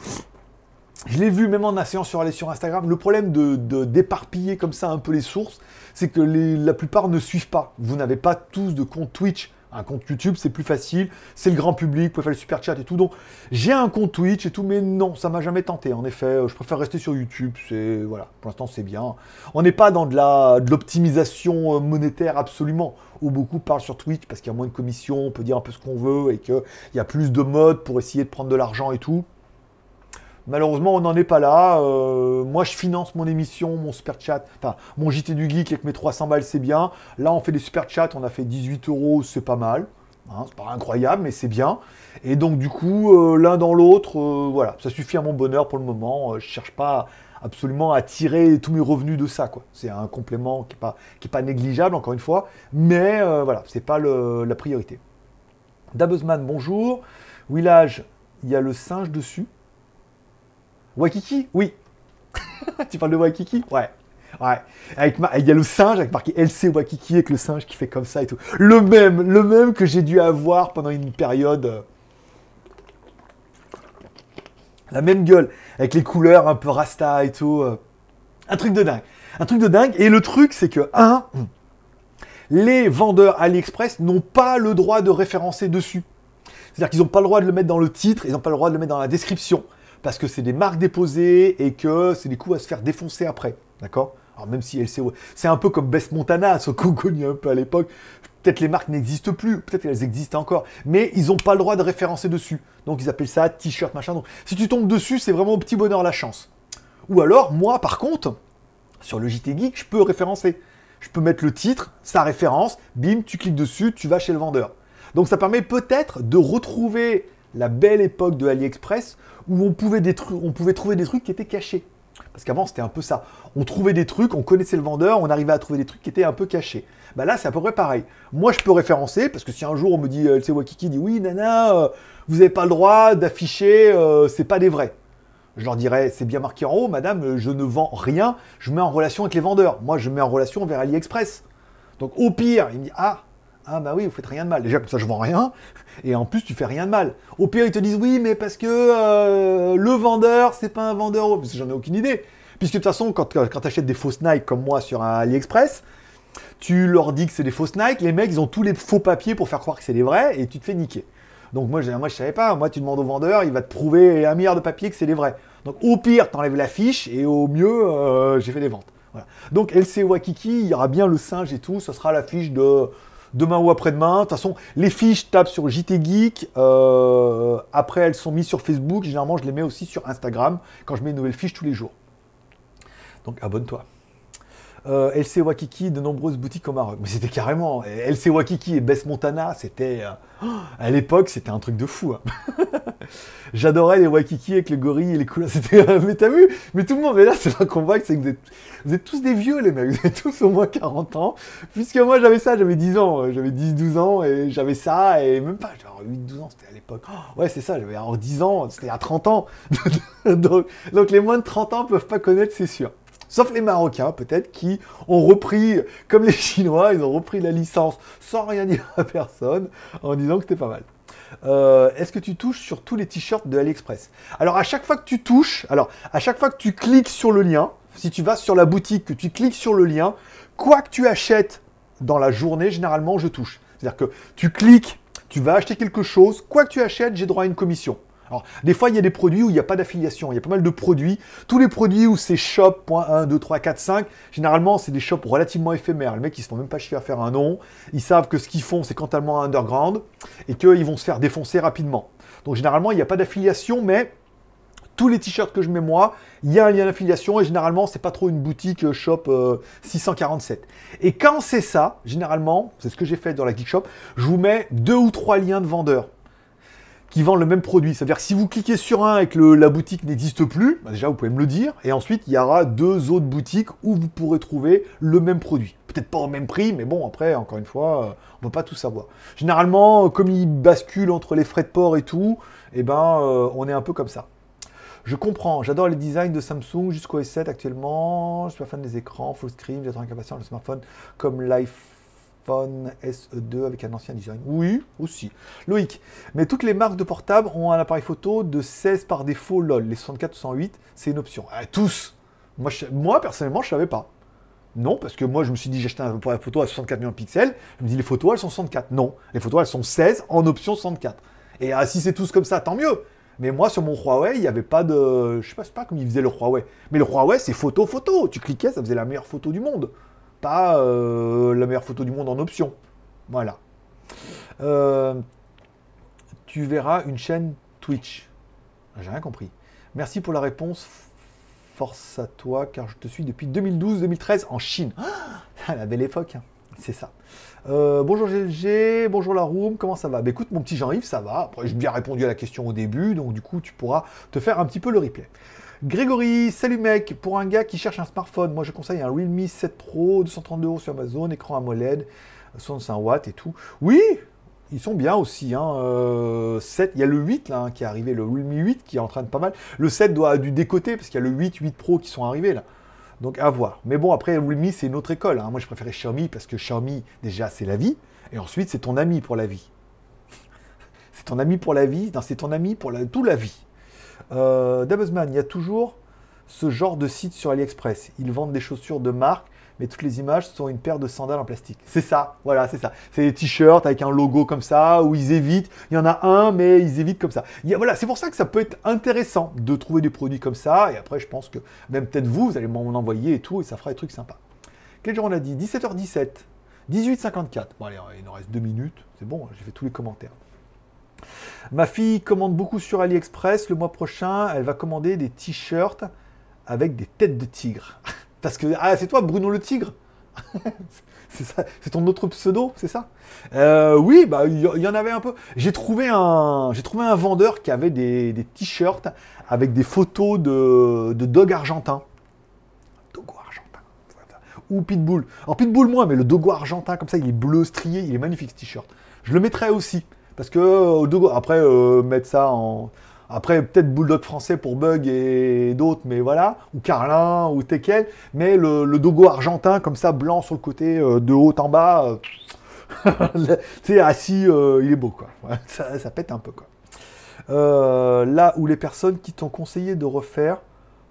je l'ai vu même en séance sur aller sur Instagram. Le problème de d'éparpiller comme ça un peu les sources, c'est que la plupart ne suivent pas. Vous n'avez pas tous de compte Twitch. Un compte YouTube, c'est plus facile, c'est le grand public, vous pouvez faire le super chat et tout. Donc, j'ai un compte Twitch et tout, mais non, ça m'a jamais tenté. En effet, euh, je préfère rester sur YouTube. C'est voilà, pour l'instant, c'est bien. On n'est pas dans de l'optimisation euh, monétaire absolument. Où beaucoup parlent sur Twitch parce qu'il y a moins de commissions, on peut dire un peu ce qu'on veut et qu'il y a plus de modes pour essayer de prendre de l'argent et tout. Malheureusement, on n'en est pas là. Euh, moi, je finance mon émission, mon super chat, enfin, mon JT du Geek avec mes 300 balles, c'est bien. Là, on fait des super chats, on a fait 18 euros, c'est pas mal. Hein, c'est pas incroyable, mais c'est bien. Et donc, du coup, euh, l'un dans l'autre, euh, voilà, ça suffit à mon bonheur pour le moment. je cherche pas absolument à tirer tous mes revenus de ça, quoi. C'est un complément qui n'est pas, pas négligeable, encore une fois, mais voilà, c'est pas la priorité. Dabuzman, bonjour. Willage, il y a le singe dessus. Wakiki Oui. [laughs] tu parles de Wakiki Ouais. Ouais. Avec Il y a le singe avec marqué LC Wakiki avec le singe qui fait comme ça et tout. Le même, le même que j'ai dû avoir pendant une période. Euh, la même gueule, avec les couleurs un peu rasta et tout. Euh. Un truc de dingue. Un truc de dingue. Et le truc, c'est que, un, les vendeurs AliExpress n'ont pas le droit de référencer dessus. C'est-à-dire qu'ils n'ont pas le droit de le mettre dans le titre, ils n'ont pas le droit de le mettre dans la description parce que c'est des marques déposées et que c'est des coups à se faire défoncer après. D'accord? Alors même si LC, c'est un peu comme Best Montana, [laughs] ce qu'on connaît un peu à l'époque. Peut-être les marques n'existent plus, peut-être qu'elles existent encore, mais ils n'ont pas le droit de référencer dessus. Donc ils appellent ça t-shirt machin. Donc si tu tombes dessus, c'est vraiment au petit bonheur la chance. Ou alors, moi, par contre, sur le JT Geek, je peux référencer. Je peux mettre le titre, sa référence, bim, tu cliques dessus, tu vas chez le vendeur. Donc ça permet peut-être de retrouver la belle époque de AliExpress où on pouvait, trouver des trucs qui étaient cachés. Parce qu'avant, c'était un peu ça. On trouvait des trucs, on connaissait le vendeur, on arrivait à trouver des trucs qui étaient un peu cachés. Bah là, c'est à peu près pareil. Moi, je peux référencer, parce que si un jour on me dit, euh, LC Wakiki dit oui, nana, euh, vous n'avez pas le droit d'afficher, euh, c'est pas des vrais. Je leur dirais, c'est bien marqué en haut, madame, je ne vends rien, je mets en relation avec les vendeurs. Moi, je mets en relation vers AliExpress. Donc, au pire, il me dit, ah, ah bah oui, vous faites rien de mal. Déjà, comme ça, je vends rien. Et en plus, tu fais rien de mal. Au pire, ils te disent, oui, mais parce que euh, le vendeur, c'est pas un vendeur. J'en ai aucune idée. Puisque de toute façon, quand, quand tu achètes des fausses Nike comme moi sur AliExpress, tu leur dis que c'est des fausses Nike. Les mecs, ils ont tous les faux papiers pour faire croire que c'est des vrais et tu te fais niquer. Donc moi, moi je savais pas. Moi, tu demandes au vendeur, il va te prouver un milliard de papiers que c'est des vrais. Donc au pire, tu enlèves la fiche et au mieux, euh, j'ai fait des ventes. Donc LC Wakiki, il y aura bien le singe et tout. Ce sera la fiche de demain ou après-demain. De toute façon, les fiches tapent sur JT Geek. Euh, après, elles sont mises sur Facebook. Généralement, je les mets aussi sur Instagram quand je mets une nouvelle fiche tous les jours. Donc abonne-toi. Euh, LC Wakiki, de nombreuses boutiques au Maroc. Mais c'était carrément. LC Wakiki et Bess Montana, c'était. Euh, [gasps] à l'époque, c'était un truc de fou. Hein. [laughs] J'adorais les Wakiki avec les gorilles et les couleurs. [laughs] C'était. mais t'as vu? Mais tout le monde, mais là, [laughs] c'est voit que c'est que vous êtes, tous des vieux, les mecs. Vous êtes tous au moins 40 ans. Puisque moi, j'avais ça, j'avais 10 ans. J'avais 10-12 ans et j'avais ça. Et même pas, genre 8-12 ans, c'était à l'époque. ouais, c'est ça, j'avais 10 ans, c'était à 30 ans. donc, donc les moins de 30 ans peuvent pas connaître, c'est sûr. Sauf les Marocains, peut-être, qui ont repris, comme les [laughs] Chinois, ils ont repris la licence sans rien dire à personne, en disant que c'était pas mal. Euh, est-ce que tu touches sur tous les t-shirts de AliExpress? Alors à chaque fois que tu touches, alors à chaque fois que tu cliques sur le lien, si tu vas sur la boutique, que tu cliques sur le lien, quoi que tu achètes dans la journée, généralement je touche. C'est-à-dire que tu cliques, tu vas acheter quelque chose, quoi que tu achètes, j'ai droit à une commission. Alors, des fois, il y a des produits où il n'y a pas d'affiliation. Il y a pas mal de produits. Tous les produits où c'est shop.1, 2, 3, 4, 5, généralement, c'est des shops relativement éphémères. Les mecs, ils se font même pas chier à faire un nom. Ils savent que ce qu'ils font, c'est totalement underground et qu'ils vont se faire défoncer rapidement. Donc, généralement, il n'y a pas d'affiliation, mais tous les t-shirts que je mets moi, il y a un lien d'affiliation et généralement c'est pas trop une boutique euh, shop 647. Euh, et quand c'est ça, généralement, c'est ce que j'ai fait dans la Geek Shop, je vous mets deux ou trois liens de vendeurs qui vendent le même produit. C'est-à-dire si vous cliquez sur un et que la boutique n'existe plus, bah déjà vous pouvez me le dire, et ensuite il y aura deux autres boutiques où vous pourrez trouver le même produit. Peut-être pas au même prix, mais bon, après, encore une fois, euh, on ne peut pas tout savoir. Généralement, comme ils basculent entre les frais de port et tout, eh ben, euh, on est un peu comme ça. Je comprends, j'adore les designs de Samsung jusqu'au S7 actuellement. Je suis pas fan des écrans, full screen, j'attends avec impatience le smartphone comme l'iPhone iPhone SE2 avec un ancien design. Oui, aussi. Loïc, mais toutes les marques de portable ont un appareil photo de 16 par défaut LOL. Les 64 108, c'est une option. Ah, tous moi, moi, personnellement, je savais pas. Non, parce que moi, je me suis dit, j'ai acheté un appareil photo à 64 millions de pixels. Je me dis, les photos, elles sont 64. Non, les photos, elles sont 16 en option 64. Et ah, si c'est tous comme ça, tant mieux. Mais moi, sur mon Huawei, il n'y avait pas de. Je sais pas, pas comme il faisait le Huawei. Mais le Huawei, c'est photo, photo. Tu cliquais, ça faisait la meilleure photo du monde pas euh, la meilleure photo du monde en option. Voilà. Euh, tu verras une chaîne Twitch. J'ai rien compris. Merci pour la réponse. Force à toi, car je te suis depuis 2012-2013 en Chine. Ah, la belle époque, hein. c'est ça. Euh, bonjour GLG, bonjour la room, comment ça va? Bah, Écoute, mon petit Jean-Yves, ça va. J'ai bien répondu à la question au début, donc du coup, tu pourras te faire un petit peu le replay. Grégory, salut mec, pour un gars qui cherche un smartphone, moi je conseille un Realme 7 Pro, 232 euros sur Amazon, écran AMOLED, 65 watts et tout. Oui, ils sont bien aussi. Hein. 7, euh, il y a le 8 là, hein, qui est arrivé, le Realme 8 qui est en train de pas mal. Le 7 doit du décoter parce qu'il y a le 8, 8 Pro qui sont arrivés là. Donc à voir. Mais bon, après, Realme, c'est une autre école. Hein. Moi, je préférais Xiaomi parce que Xiaomi, déjà, c'est la vie. Et ensuite, c'est ton ami pour la vie. [laughs] c'est ton ami pour la vie. C'est ton ami pour la, toute la vie. Euh, il y a toujours ce genre de site sur AliExpress. Ils vendent des chaussures de marque, mais toutes les images sont une paire de sandales en plastique. C'est ça, voilà, c'est ça. C'est des t-shirts avec un logo comme ça, où ils évitent. Il y en a un, mais ils évitent comme ça. voilà, c'est pour ça que ça peut être intéressant de trouver des produits comme ça. Et après, je pense que même peut-être vous, vous allez m'en envoyer et tout, et ça fera des trucs sympas. Quel jour on a dit? 17h17, 18h54. Bon, allez, il nous reste deux minutes. C'est bon, j'ai fait tous les commentaires. Ma fille commande beaucoup sur AliExpress. Le mois prochain, elle va commander des t-shirts avec des têtes de tigre. [laughs] Parce que, ah, c'est toi, Bruno le tigre? [laughs] C'est ton autre pseudo, c'est ça? Euh, Oui, bah il y, en avait un peu. J'ai trouvé un, vendeur qui avait des, t-shirts avec des photos de, de dog argentin. Dogo argentin. Ou pitbull. Alors pitbull moins, mais le dogo argentin comme ça, il est bleu strié, il est magnifique ce t-shirt. Je le mettrais aussi parce que euh, après euh, mettre ça en après, peut-être Bulldog français pour Bug et d'autres, mais voilà. Ou Carlin, ou Tekel. Mais le, Dogo argentin, comme ça, blanc sur le côté, euh, de haut en bas. [laughs] Tu sais, assis, il est beau, quoi. ça, ça, pète un peu, quoi. là où les personnes qui t'ont conseillé de refaire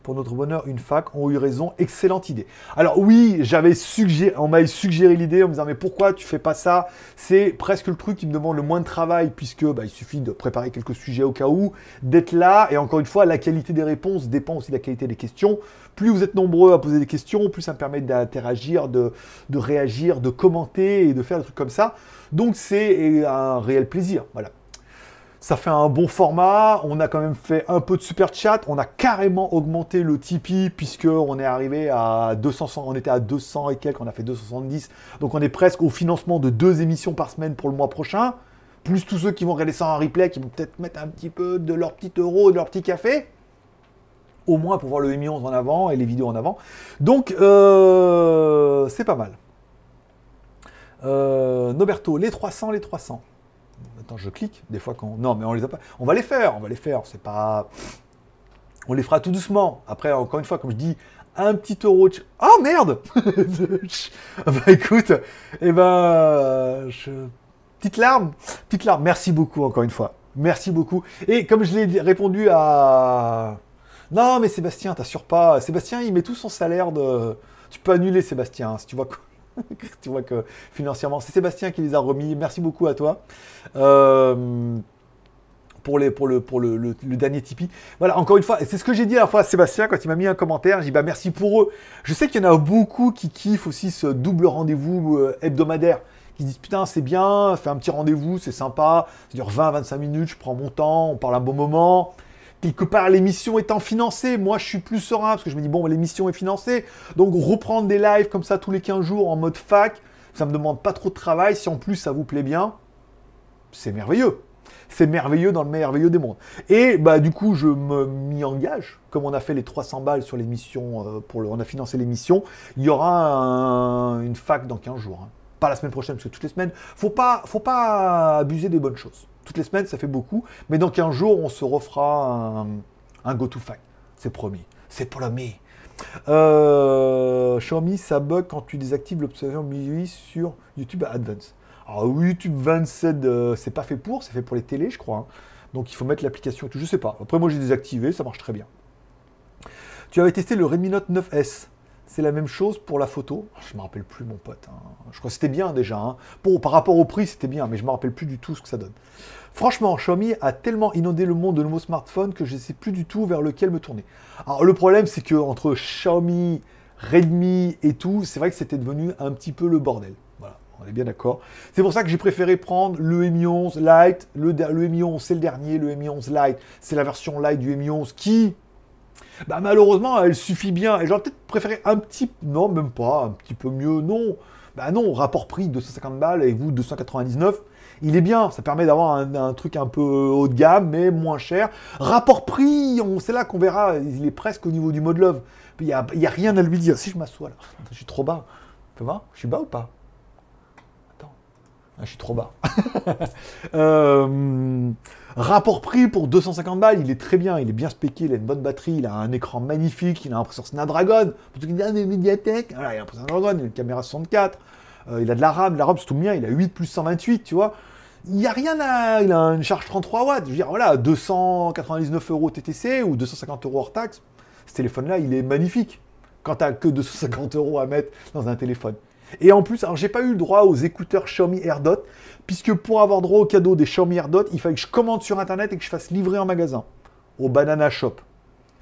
pour notre bonheur, une fac, ont eu raison. Excellente idée. Alors oui, j'avais suggéré, on m'avait suggéré l'idée en me disant mais pourquoi tu fais pas ça? C'est presque le truc qui me demande le moins de travail puisque bah, il suffit de préparer quelques sujets au cas où, d'être là et encore une fois la qualité des réponses dépend aussi de la qualité des questions. Plus vous êtes nombreux à poser des questions, plus ça me permet d'interagir, de, de réagir, de commenter et de faire des trucs comme ça. Donc c'est un réel plaisir. Voilà. Ça fait un bon format. On a quand même fait un peu de super chat. On a carrément augmenté le Tipeee puisque on est arrivé à 200, on était à 200 et quelques, on a fait 270. Donc on est presque au financement de deux émissions par semaine pour le mois prochain. Plus tous ceux qui vont regarder ça en replay, qui vont peut-être mettre un petit peu de leur petit euro, de leur petit café. Au moins pour voir le m en avant et les vidéos en avant. Donc euh, c'est pas mal. Euh, Noberto, les 300, les 300 je clique. Des fois, quand. Non, mais on les a pas. On va les faire, on va les faire. C'est pas. On les fera tout doucement. Après, encore une fois, comme je dis, un petit euro. Oh merde [laughs] Bah écoute, et eh ben. Petite larme. Petite larme. Merci beaucoup, encore une fois. Merci beaucoup. Et comme je l'ai répondu à. Non, mais Sébastien, t'assures pas. Sébastien, il met tout son salaire de. Tu peux annuler Sébastien, si tu vois. [laughs] tu vois que financièrement, c'est Sébastien qui les a remis. Merci beaucoup à toi. Euh, pour, les, pour, le, pour le, dernier Tipeee. Voilà, encore une fois, c'est ce que j'ai dit à la fois à Sébastien quand il m'a mis un commentaire. J'ai dit bah merci pour eux. Je sais qu'il y en a beaucoup qui kiffent aussi ce double rendez-vous euh, hebdomadaire. Qui disent putain, c'est bien, fais un petit rendez-vous, c'est sympa. Ça dure 20-25 minutes, je prends mon temps, on parle un bon moment quelque part l'émission étant financée, moi je suis plus serein parce que je me dis bon l'émission est financée, donc reprendre des lives comme ça tous les 15 jours en mode fac, ça me demande pas trop de travail, si en plus ça vous plaît bien, c'est merveilleux. C'est merveilleux dans le merveilleux des mondes. Et bah du coup je m'y engage, comme on a fait les 300 balles sur l'émission, euh, on a financé l'émission, il y aura une fac dans 15 jours. Hein. Pas la semaine prochaine parce que toutes les semaines, faut pas, faut pas abuser des bonnes choses. Toutes les semaines, ça fait beaucoup. Mais dans 15 jours, on se refera un, go-to-fact. C'est promis. C'est promis. Euh, Xiaomi, ça bug quand tu désactives l'observation MIUI sur YouTube Advance. Alors YouTube 27, euh, c'est pas fait pour, c'est fait pour les télés, je crois. Hein. Donc il faut mettre l'application et tout, je sais pas. Après moi j'ai désactivé, ça marche très bien. Tu avais testé le Redmi Note 9S. C'est la même chose pour la photo. Je me rappelle plus, mon pote. Hein. Je crois que c'était bien déjà. Hein. par rapport au prix, c'était bien, mais je me rappelle plus du tout ce que ça donne. Franchement, Xiaomi a tellement inondé le monde de nouveaux smartphones que je ne sais plus du tout vers lequel me tourner. Alors le problème, c'est que entre Xiaomi, Redmi et tout, c'est vrai que c'était devenu un petit peu le bordel. Voilà, on est bien d'accord. C'est pour ça que j'ai préféré prendre le Mi 11 Lite. Le, le Mi 11, c'est le dernier. Le Mi 11 Lite, c'est la version Lite du Mi 11 qui bah malheureusement, elle suffit bien. Et j'aurais peut-être préféré un petit, non, même pas, un petit peu mieux, non. Bah non, rapport prix 250 balles et vous 299, il est bien. Ça permet d'avoir un, truc un peu haut de gamme, mais moins cher. Rapport prix, c'est là qu'on verra, il est presque au niveau du mode love. Il n'y a, a, rien à lui dire. Si je m'assois là, je suis trop bas. Tu vois Je suis bas ou pas? Ah, je suis trop bas. [laughs] euh, Rapport prix pour 250 balles, il est très bien, il est bien spéqué, il a une bonne batterie, il a un écran magnifique, il a un processeur Snapdragon. Pour ceux qui disent, ah, mais Mediatek, voilà, il a un processeur Snapdragon, il a une caméra 64, euh, il a de la RAM, la RAM c'est tout bien, il a 8 plus 128, tu vois. Il n'y a rien à. Il a une charge 33 watts. Je veux dire, voilà, 299 euros TTC ou 250 euros hors taxe, ce téléphone-là, il est magnifique. Quand tu que 250 euros à mettre dans un téléphone. Et en plus, alors j'ai pas eu le droit aux écouteurs Xiaomi AirDot, puisque pour avoir droit au cadeau des Xiaomi AirDot, il fallait que je commande sur internet et que je fasse livrer en magasin, au Banana Shop.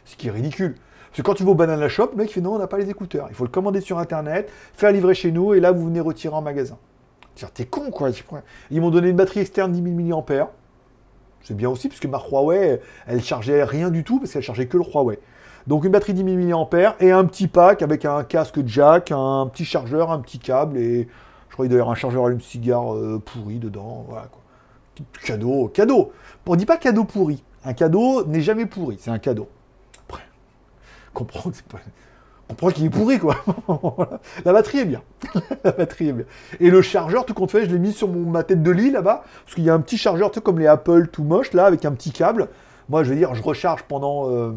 Ce qui est ridicule. Parce que quand tu vas au Banana Shop, le mec fait non, on n'a pas les écouteurs. Il faut le commander sur internet, faire livrer chez nous, et là vous venez retirer en magasin. T'es con quoi. Ils m'ont donné une batterie externe 10 000 mAh. C'est bien aussi, puisque ma Huawei, elle chargeait rien du tout, parce qu'elle chargeait que le Huawei. Donc une batterie 10 000 mAh et un petit pack avec un casque jack, un petit chargeur, un petit câble et je crois qu'il doit y avoir un chargeur allume-cigare euh, pourri dedans. Voilà quoi. Cadeau, cadeau. On dit pas cadeau pourri. Un cadeau n'est jamais pourri, c'est un cadeau. Après, comprends pas. Qu'il est pourri quoi. [laughs] La batterie est bien. [laughs] La batterie est bien. Et le chargeur, tout compte fait, je l'ai mis sur ma tête de lit là-bas. Parce qu'il y a un petit chargeur, tu sais, comme les Apple tout moche là, avec un petit câble. Moi, je veux dire, je recharge pendant. euh,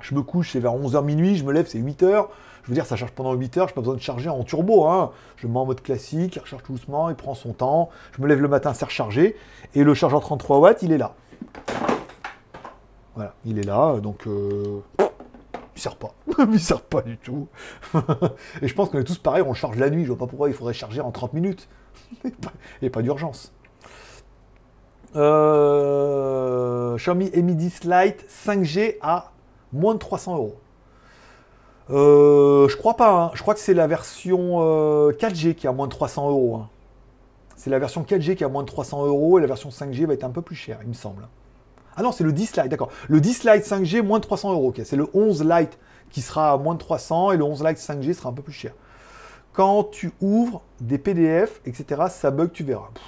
je me couche, c'est vers 11h minuit, je me lève, c'est 8h. Je veux dire, ça charge pendant 8 heures, je n'ai pas besoin de charger en turbo. Hein. Je me mets en mode classique, il recharge doucement, il prend son temps. Je me lève le matin, c'est rechargé. Et le chargeur 33 watts, il est là. Voilà, il est là, donc euh, il sert pas. [laughs] il sert pas du tout. [laughs] et je pense qu'on est tous pareils, on charge la nuit. Je vois pas pourquoi il faudrait charger en 30 minutes. [laughs] Il n'y a pas d'urgence. Euh, Xiaomi Mi 10 Lite 5G à moins de 300 euros. Euh, je crois pas. hein. Je crois que c'est la version euh, 4G qui a moins de 300 euros. hein. C'est la version 4G qui a moins de 300 euros et la version 5G va être un peu plus chère, il me semble. Ah non, c'est le 10 Lite, d'accord. Le 10 Lite 5G, moins de 300 euros. C'est le 11 Lite qui sera à moins de 300 et le 11 Lite 5G sera un peu plus cher. Quand tu ouvres des PDF, etc., ça bug, tu verras. Pff,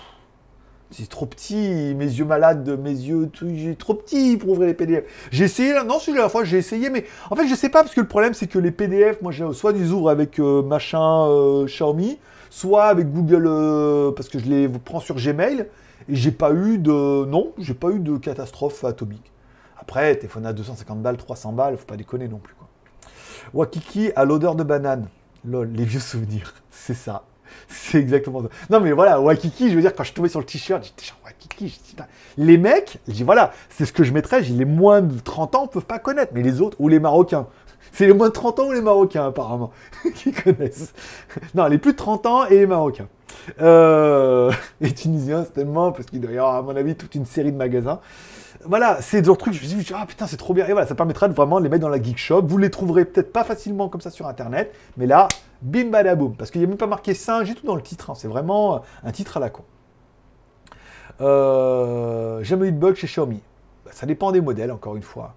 C'est trop petit, mes yeux malades, mes yeux tout, j'ai trop petit pour ouvrir les PDF. J'ai essayé, non, c'est la fois, j'ai essayé, mais en fait, je sais pas, parce que le problème, c'est que les PDF, moi, soit je les ouvre avec euh, machin euh, Xiaomi, soit avec Google, euh, parce que je les prends sur Gmail, et j'ai pas eu de, non, j'ai pas eu de catastrophe atomique. Après, téléphone à 250 balles, 300 balles, faut pas déconner non plus, quoi. Wakiki à l'odeur de banane. Lol, les vieux souvenirs. [laughs] C'est ça. C'est exactement ça. Non, mais voilà, Wakiki, je veux dire, quand je tombé sur le t-shirt, j'étais genre Wakiki. je. Les mecs, je dis voilà, c'est ce que je mettrais. J'ai les moins de 30 ans peuvent pas connaître, mais les autres, ou les Marocains. C'est les moins de 30 ans ou les Marocains, apparemment, [laughs] qui connaissent. Non, les plus de 30 ans et les Marocains. Euh, [laughs] les Tunisiens, c'est tellement, parce qu'il doit y avoir, à mon avis, toute une série de magasins. Voilà, c'est d'autres trucs, je me suis dit, ah putain, c'est trop bien. Et voilà, ça permettra de vraiment les mettre dans la geek shop. Vous les trouverez peut-être pas facilement comme ça sur internet, mais là, bim badaboum. Parce qu'il n'y a même pas marqué singe et tout dans le titre, hein. c'est vraiment un titre à la con. Euh, jamais eu de bug chez Xiaomi. Bah, ça dépend des modèles, encore une fois.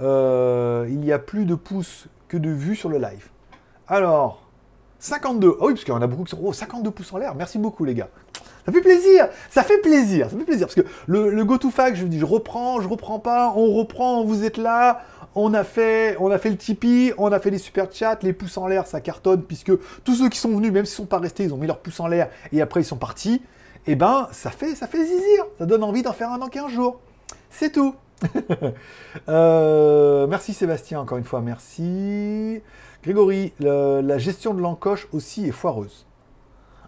Euh, il y a plus de pouces que de vues sur le live. Alors, 52. Ah oui, parce qu'il y en a beaucoup qui sont. Oh, 52 pouces en l'air. Merci beaucoup, les gars. Ça fait plaisir. Ça fait plaisir. Ça fait plaisir. Parce que le, le GoToFac, je vous dis, je reprends, je reprends pas, on reprend, vous êtes là. On a fait, on a fait le Tipeee, on a fait les super chats, les pouces en l'air, ça cartonne, puisque tous ceux qui sont venus, même s'ils sont pas restés, ils ont mis leurs pouces en l'air et après ils sont partis. Et ben, ça fait, ça fait zizir. Ça donne envie d'en faire un dans 15 jours. C'est tout. [laughs] Euh, merci Sébastien, encore une fois, merci. Grégory, la gestion de l'encoche aussi est foireuse.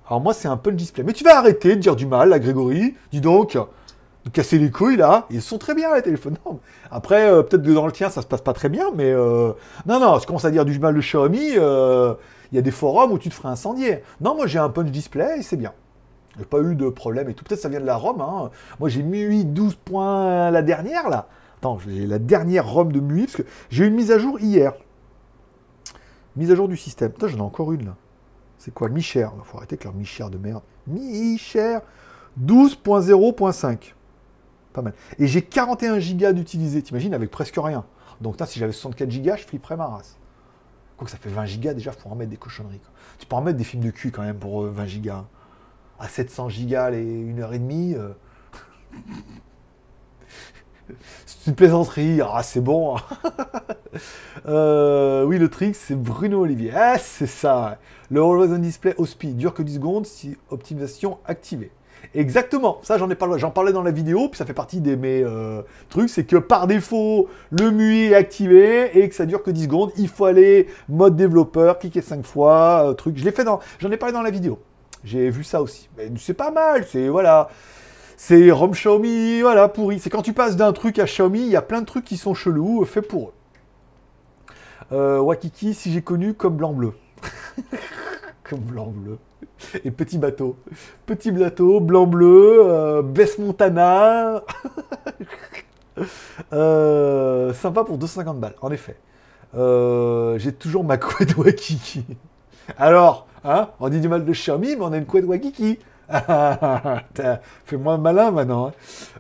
Alors moi, c'est un le display. Mais tu vas arrêter de dire du mal, là, Grégory. Dis donc, de casser les couilles, là. Ils sont très bien, les téléphones. Après, euh, peut-être que dans le tien, ça se passe pas très bien, mais... euh, Non, non, je commence à dire du mal de Xiaomi, euh, il y a des forums où tu te ferais incendier. Non, moi, j'ai un punch display et c'est bien. J'ai pas eu de problème et tout. Peut-être ça vient de la ROM. Hein. Moi, j'ai MUI 12 points la dernière, là. Attends, j'ai la dernière ROM de MUI, parce que j'ai eu une mise à jour hier. Mise à jour du système. Putain, j'en ai encore une, là. C'est quoi Mi-Cher. Faut arrêter avec leur Mi-Cher de merde. Mi-Cher 12.0.5. Pas mal. Et j'ai 41 gigas d'utilisés. T'imagines, avec presque rien. Donc là, si j'avais 64 gigas, je flipperais ma race. Quoique ça fait 20 gigas déjà, faut en mettre des cochonneries. quoi. Tu peux en mettre des films de cul quand même pour euh, 20 gigas. À 700 gigas les 1 heure et demie. euh. C'est une plaisanterie. Ah, c'est bon. hein. [laughs] Euh, oui, le trick, c'est Bruno Olivier. Ah, c'est ça. Le Always on Display OSPI dure que 10 secondes si optimisation activée. Exactement, ça j'en ai parlé, j'en parlais dans la vidéo, puis ça fait partie de mes euh, trucs, c'est que par défaut, le MUI est activé et que ça dure que 10 secondes, il faut aller mode développeur, cliquer 5 fois, euh, truc. Je l'ai fait dans, j'en ai parlé dans la vidéo. J'ai vu ça aussi. C'est pas mal, c'est voilà. C'est ROM Xiaomi, voilà, pourri. C'est quand tu passes d'un truc à Xiaomi, il y a plein de trucs qui sont chelous, euh, faits pour eux. Euh, Wakiki, si j'ai connu comme blanc-bleu. [laughs] comme blanc-bleu. Et petit bateau. Petit bateau, blanc-bleu, euh, Bess Montana. [laughs] Sympa pour 250 balles, en effet. J'ai toujours ma couette [laughs] Wakiki. Alors, hein, on dit du mal de Xiaomi, mais on a une couette Wakiki. [laughs] Fais-moi malin maintenant. hein.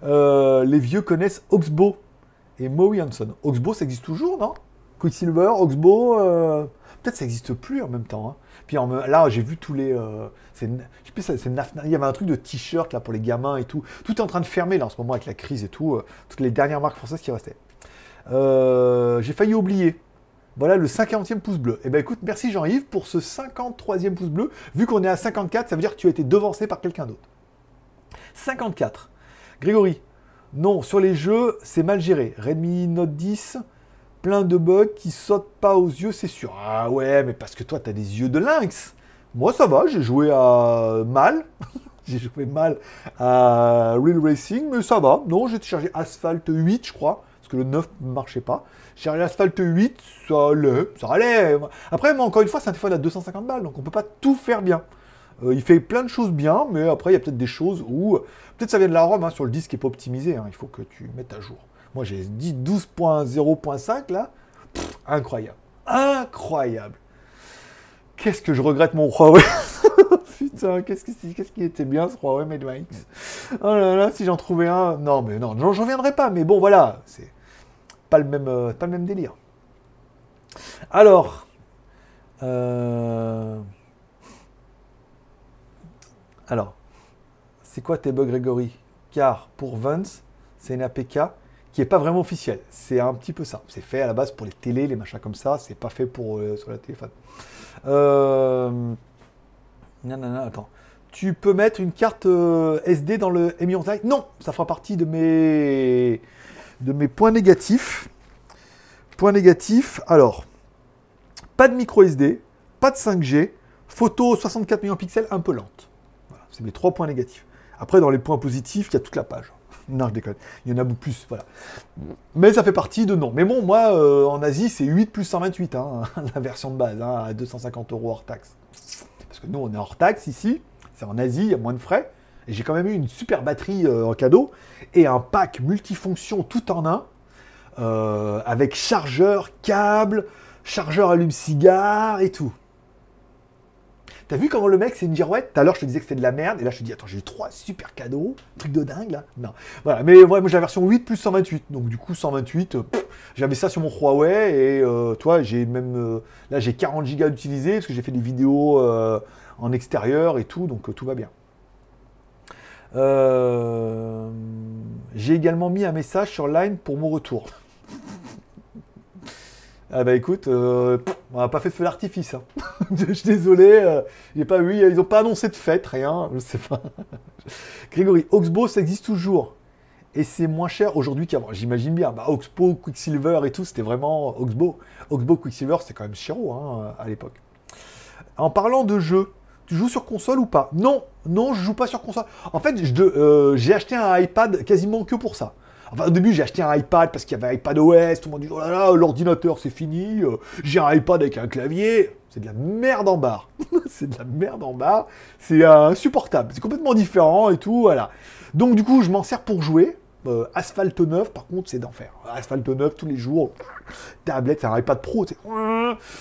Euh, les vieux connaissent Oxbow et Moe Hanson. Oxbow, ça existe toujours, non? Quicksilver, Oxbow, euh, peut-être ça n'existe plus en même temps. Hein. Puis là, j'ai vu tous les. Euh, Il y avait un truc de t-shirt là pour les gamins et tout. Tout est en train de fermer là en ce moment avec la crise et tout. toutes les dernières marques françaises qui restaient. j'ai failli oublier. Voilà le 50e pouce bleu. Eh ben écoute, merci Jean-Yves pour ce 53e pouce bleu. Vu qu'on est à 54, ça veut dire que tu as été devancé par quelqu'un d'autre. 54. Grégory, non, sur les jeux, c'est mal géré. Redmi Note 10, plein de bugs qui sautent pas aux yeux, c'est sûr. Ah ouais, mais parce que toi, tu as des yeux de lynx. Moi, ça va, j'ai joué à mal. [laughs] j'ai joué mal à Real Racing, mais ça va. Non, j'ai chargé Asphalt 8, je crois, parce que le 9 ne marchait pas. J'ai chargé Asphalt 8, ça allait, ça allait. Après, encore une fois, c'est un téléphone à 250 balles, donc on peut pas tout faire bien. Euh, il fait plein de choses bien, mais après, il y a peut-être des choses où. Peut-être ça vient de la ROM, hein, sur le disque qui n'est pas optimisé. Hein, il faut que tu mettes à jour. Moi, j'ai dit 12.0.5 là. incroyable. Incroyable. Qu'est-ce que je regrette mon Huawei? [laughs] Qu'est-ce, qui était bien ce Huawei Mate X Oh là là, si j'en trouvais un. Non, mais non, j'en reviendrai pas. Mais bon, voilà, c'est pas le même, euh, pas le même délire. Alors. Euh... Alors, c'est quoi tes bugs, Grégory? Car pour Vance, c'est une APK qui n'est pas vraiment officielle. C'est un petit peu ça. C'est fait à la base pour les télés, les machins comme ça. C'est pas fait pour euh, sur la téléphone. Non, non, non, attends. Tu peux mettre une carte euh, SD dans le Mi Lite Non, ça fera partie de mes de mes points négatifs. Points négatifs. Alors, pas de micro SD, pas de 5G, photo 64 millions de pixels un peu lente. C'est mes trois points négatifs. Après, dans les points positifs, il y a toute la page. [laughs] Non, je déconne. Il y en a beaucoup plus, voilà. Mais ça fait partie de non. Mais bon, moi, euh, en Asie, c'est 8 plus 128, hein, [laughs] la version de base, hein, à 250 euros hors taxe. Parce que nous, on est hors taxe ici. C'est en Asie, il y a moins de frais. Et j'ai quand même eu une super batterie euh, en cadeau et un pack multifonction tout en un, euh, avec chargeur, câble, chargeur allume-cigare et tout. T'as vu comment le mec, c'est une girouette? Tout à l'heure, je te disais que c'était de la merde, et là, je te dis, attends, j'ai eu trois super cadeaux, truc de dingue, là. Non. Voilà, mais moi, j'ai la version 8 plus 128. Donc, du coup, 128, euh, j'avais ça sur mon Huawei, et euh, toi, j'ai même. Euh, là, j'ai 40 gigas d'utiliser, parce que j'ai fait des vidéos en extérieur et tout, donc tout va bien. j'ai également mis un message sur Line pour mon retour. Ah bah écoute, euh, on n'a pas fait de feu d'artifice. Hein. [laughs] je suis désolé, euh, pas vu, ils n'ont pas annoncé de fête, rien, je sais pas. [laughs] Grégory, Oxbow, ça existe toujours. Et c'est moins cher aujourd'hui qu'avant. J'imagine bien. Bah, Oxbow, Quicksilver et tout, c'était vraiment Oxbow. Oxbow, Quicksilver, c'était quand même chéro hein, à l'époque. En parlant de jeux, tu joues sur console ou pas? Non, non, je joue pas sur console. En fait, euh, j'ai acheté un iPad quasiment que pour ça. Enfin, au début, j'ai acheté un iPad parce qu'il y avait iPad OS. Tout le monde dit Oh là là, l'ordinateur, c'est fini. Euh, j'ai un iPad avec un clavier. C'est de la merde en barre. [laughs] c'est de la merde en barre. C'est insupportable. C'est complètement différent et tout. Voilà. Donc, du coup, je m'en sers pour jouer. Euh, Asphalt 9, par contre, c'est d'enfer. Asphalt 9 tous les jours. Tablette, c'est un iPad Pro.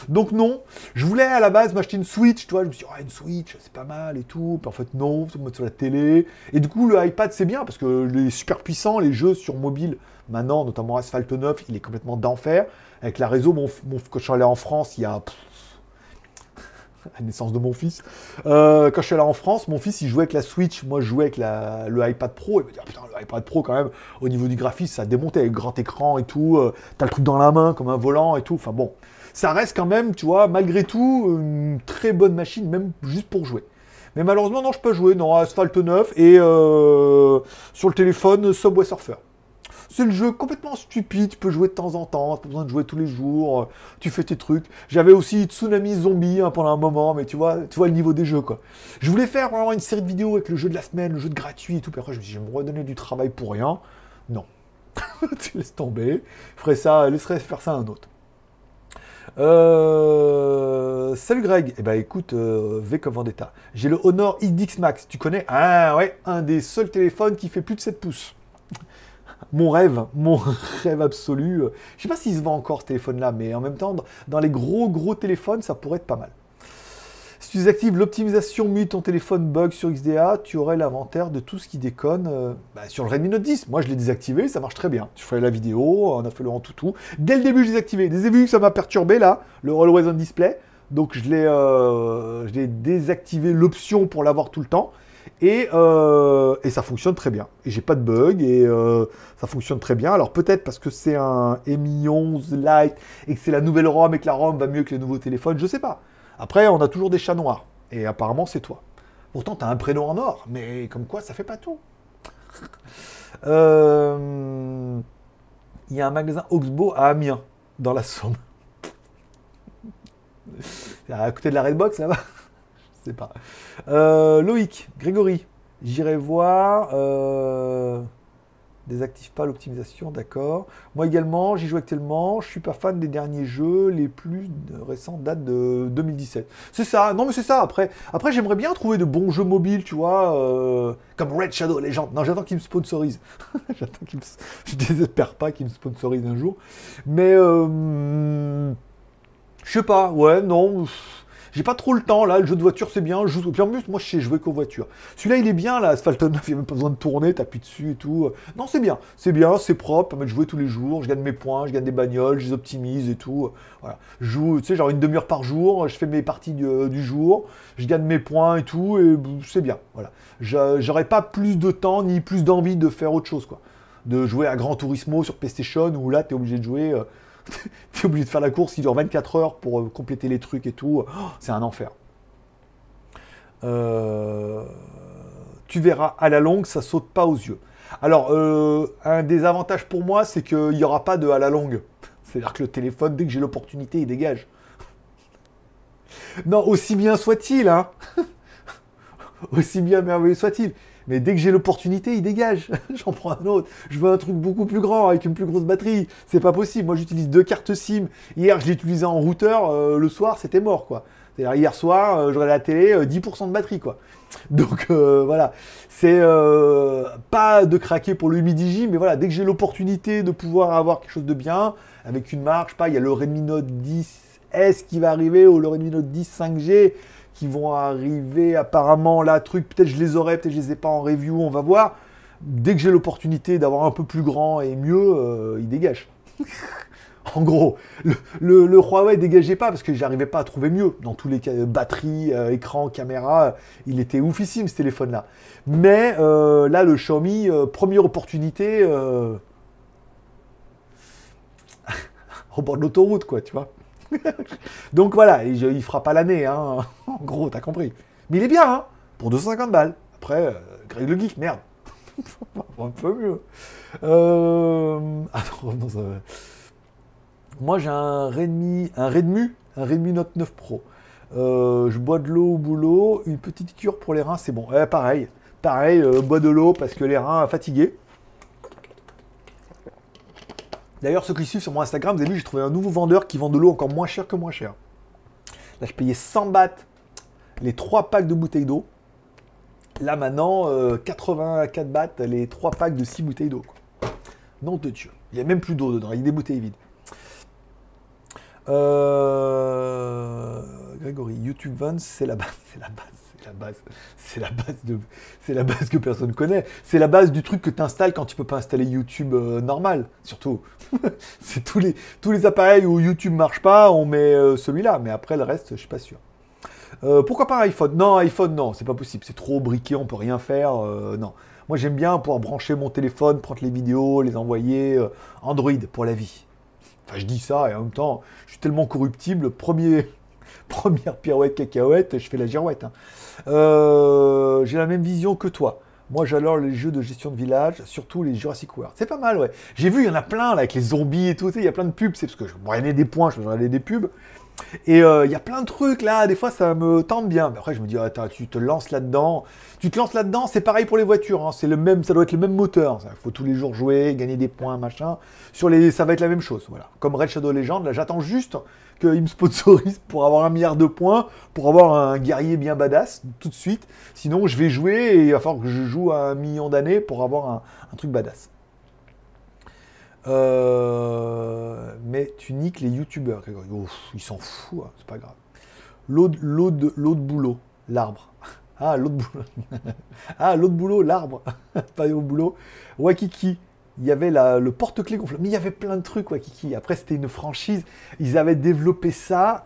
Donc non, je voulais à la base m'acheter une Switch, tu vois. Je me suis dit, oh, une Switch, c'est pas mal et tout. En fait, non, c'est sur la télé. Et du coup, le iPad, c'est bien parce que les super puissants, les jeux sur mobile, maintenant, notamment Asphalt 9, il est complètement d'enfer. Avec la réseau, mon, quand je suis allé en France, il y a la naissance de mon fils. Euh, quand je suis allé en France, mon fils il jouait avec la Switch, moi je jouais avec le iPad Pro. Il me dit ah, putain le iPad Pro quand même au niveau du graphisme ça démontait avec grand écran et tout. Euh, t'as le truc dans la main comme un volant et tout. Enfin bon, ça reste quand même tu vois malgré tout une très bonne machine même juste pour jouer. Mais malheureusement non je peux jouer non Asphalt 9 et euh, sur le téléphone Subway Surfer. C'est le jeu complètement stupide, tu peux jouer de temps en temps, pas besoin de jouer tous les jours, euh, tu fais tes trucs. J'avais aussi Tsunami Zombie hein, pendant un moment, mais tu vois, tu vois le niveau des jeux quoi. Je voulais faire vraiment une série de vidéos avec le jeu de la semaine, le jeu de gratuit et tout, puis je me suis dit, je vais me redonner du travail pour rien. Non. [laughs] tu laisses tomber, je ferai ça, laisserai faire ça à un autre. Euh, salut Greg. Eh ben écoute, euh, V comme Vendetta. J'ai le Honor XDX Max. Tu connais? Ah ouais, un des seuls téléphones qui fait plus de 7 pouces mon rêve, mon [laughs] rêve absolu. Je sais pas s'il se vend encore ce téléphone-là, mais en même temps, dans les gros gros téléphones, ça pourrait être pas mal. Si tu désactives l'optimisation mute ton téléphone bug sur XDA, tu aurais l'inventaire de tout ce qui déconne euh, bah, sur le Redmi Note 10. Moi, je l'ai désactivé, ça marche très bien. Je ferai la vidéo, on a fait le. Dès le début, je l'ai désactivé. Avez vu que ça m'a perturbé là, le Always on Display. Donc, je l'ai euh, désactivé l'option pour l'avoir tout le temps. Et, euh, et, ça fonctionne très bien. Et j'ai pas de bug et euh, ça fonctionne très bien. Alors peut-être parce que c'est un Mi 11 Lite et que c'est la nouvelle ROM et que la ROM va mieux que les nouveaux téléphones, je sais pas. Après, on a toujours des chats noirs. Et apparemment, c'est toi. Pourtant, tu as un prénom en or, mais comme quoi, ça fait pas tout. [laughs] Euh, il y a un magasin Oxbow à Amiens, dans la Somme. [laughs] à côté de la Redbox, là-bas pas. Euh, Loïc, Grégory, j'irai voir. Euh, Désactive pas l'optimisation, d'accord. Moi également, j'y joue actuellement. Je suis pas fan des derniers jeux. Les plus récents datent de 2017. C'est ça. Non mais c'est ça. Après, après j'aimerais bien trouver de bons jeux mobiles, tu vois, euh, comme Red Shadow Legend. Non, j'attends qu'ils me sponsorisent. [laughs] j'attends qu'ils. Je désespère pas qu'ils me sponsorisent un jour. Mais euh... je sais pas. Ouais, non. J'ai pas trop le temps là, le jeu de voiture c'est bien, je joue. Puis en plus, moi je sais jouer qu'aux voitures. Celui-là il est bien là, Asphalt 9, [laughs] il n'y a même pas besoin de tourner, t'appuies dessus et tout. Non, c'est bien, c'est bien, c'est propre, permet de jouer tous les jours, je gagne mes points, je gagne des bagnoles, je les optimise et tout. Voilà. Je joue, tu sais, genre une demi-heure par jour, je fais mes parties du, du, jour, je gagne mes points et tout, et c'est bien. Voilà. J'aurais pas plus de temps ni plus d'envie de faire autre chose, quoi. De jouer à Gran Turismo sur PlayStation où là t'es obligé de jouer. Euh, [laughs] t'es obligé de faire la course, il dure 24 heures pour euh, compléter les trucs et tout. Oh, c'est un enfer. Euh, tu verras, à la longue, ça saute pas aux yeux. Alors, euh, un des avantages pour moi, c'est qu'il n'y aura pas de à la longue. [laughs] C'est-à-dire que le téléphone, dès que j'ai l'opportunité, il dégage. Non, aussi bien soit-il, hein [laughs] Aussi bien merveilleux soit-il. Mais dès que j'ai l'opportunité, il dégage. [laughs] J'en prends un autre. Je veux un truc beaucoup plus grand avec une plus grosse batterie. C'est pas possible. Moi, j'utilise deux cartes SIM. Hier, je l'ai utilisé en routeur. Euh, le soir, c'était mort, quoi. C'est-à-dire, hier soir, euh, j'aurais la télé, 10% euh, de batterie, quoi. [laughs] Donc, voilà. C'est pas de craquer pour le Midigi, mais voilà, dès que j'ai l'opportunité de pouvoir avoir quelque chose de bien, avec une marque, pas, il y a le Redmi Note 10 S qui va arriver, ou le Redmi Note 10 5G qui vont arriver apparemment là, truc, peut-être je les aurai, peut-être je les ai pas en review, on va voir. Dès que j'ai l'opportunité d'avoir un peu plus grand et mieux, euh, il dégage. [laughs] en gros, le, Huawei dégageait pas parce que j'arrivais pas à trouver mieux. Dans tous les cas, batterie, euh, écran, caméra, il était oufissime ce téléphone-là. Mais euh, là, le Xiaomi, première opportunité [laughs] au bord de l'autoroute, quoi, tu vois. [laughs] Donc voilà, il, fera pas l'année, hein. [laughs] en gros, t'as compris. Mais il est bien, hein, pour 250 balles. Après, euh, Greg le Geek, merde. [laughs] un peu mieux. Euh... Moi, j'ai un Redmi, un Redmi, un Redmi Note 9 Pro. Euh, je bois de l'eau au boulot, une petite cure pour les reins, c'est bon. Eh, pareil, pareil, euh, bois de l'eau parce que les reins fatigués. D'ailleurs, ceux qui suivent sur mon Instagram, vous avez vu, j'ai trouvé un nouveau vendeur qui vend de l'eau encore moins cher que moins cher. Là, je payais 100 bahts les 3 packs de bouteilles d'eau. Là, maintenant, 84 euh, bahts les 3 packs de 6 bouteilles d'eau. Non de Dieu. Il n'y a même plus d'eau dedans, il y a des bouteilles vides. Euh... Grégory, YouTube Vans, c'est la base, [laughs] c'est la base la base. C'est la base c'est la base que personne connaît. C'est la base du truc que tu installes quand tu peux pas installer YouTube euh, normal, surtout. [laughs] c'est tous les, appareils où YouTube marche pas, on met euh, celui-là, mais après le reste, je suis pas sûr. Euh, pourquoi pas iPhone? Non, iPhone, non, c'est pas possible. C'est trop briqué, on peut rien faire. non. Moi, j'aime bien pouvoir brancher mon téléphone, prendre les vidéos, les envoyer. Android pour la vie. Enfin, je dis ça et en même temps, je suis tellement corruptible. Premier, [laughs] première pirouette cacahuète, je fais la girouette. Hein. Euh, j'ai la même vision que toi. Moi, j'adore les jeux de gestion de village, surtout les Jurassic World. C'est pas mal, ouais. J'ai vu, il y en a plein, là, avec les zombies et tout. Il y a plein de pubs. C'est parce que je gagner des points, je regarder des pubs. Et euh, il y a plein de trucs, là. Des fois, ça me tente bien. Mais après, je me dis, attends, tu te lances là-dedans. Tu te lances là-dedans, c'est pareil pour les voitures. Hein. C'est le même, ça doit être le même moteur. Il faut tous les jours jouer, gagner des points, machin. Sur les, ça va être la même chose, voilà. Comme Red Shadow Legend, là, j'attends juste qu'il me sponsorise pour avoir un milliard de points, pour avoir un guerrier bien badass tout de suite. Sinon, je vais jouer et il va falloir que je joue un million d'années pour avoir un, truc badass. Euh, mais tu niques les youtubeurs, ils s'en foutent, hein, c'est pas grave. L'autre boulot, l'arbre. Ah, l'autre boulot. [laughs] ah, l'autre boulot, l'arbre. [laughs] Pas au boulot. Wakiki. Il y avait le porte-clés gonflable. Mais il y avait plein de trucs, Wakiki. Après, c'était une franchise. Ils avaient développé ça.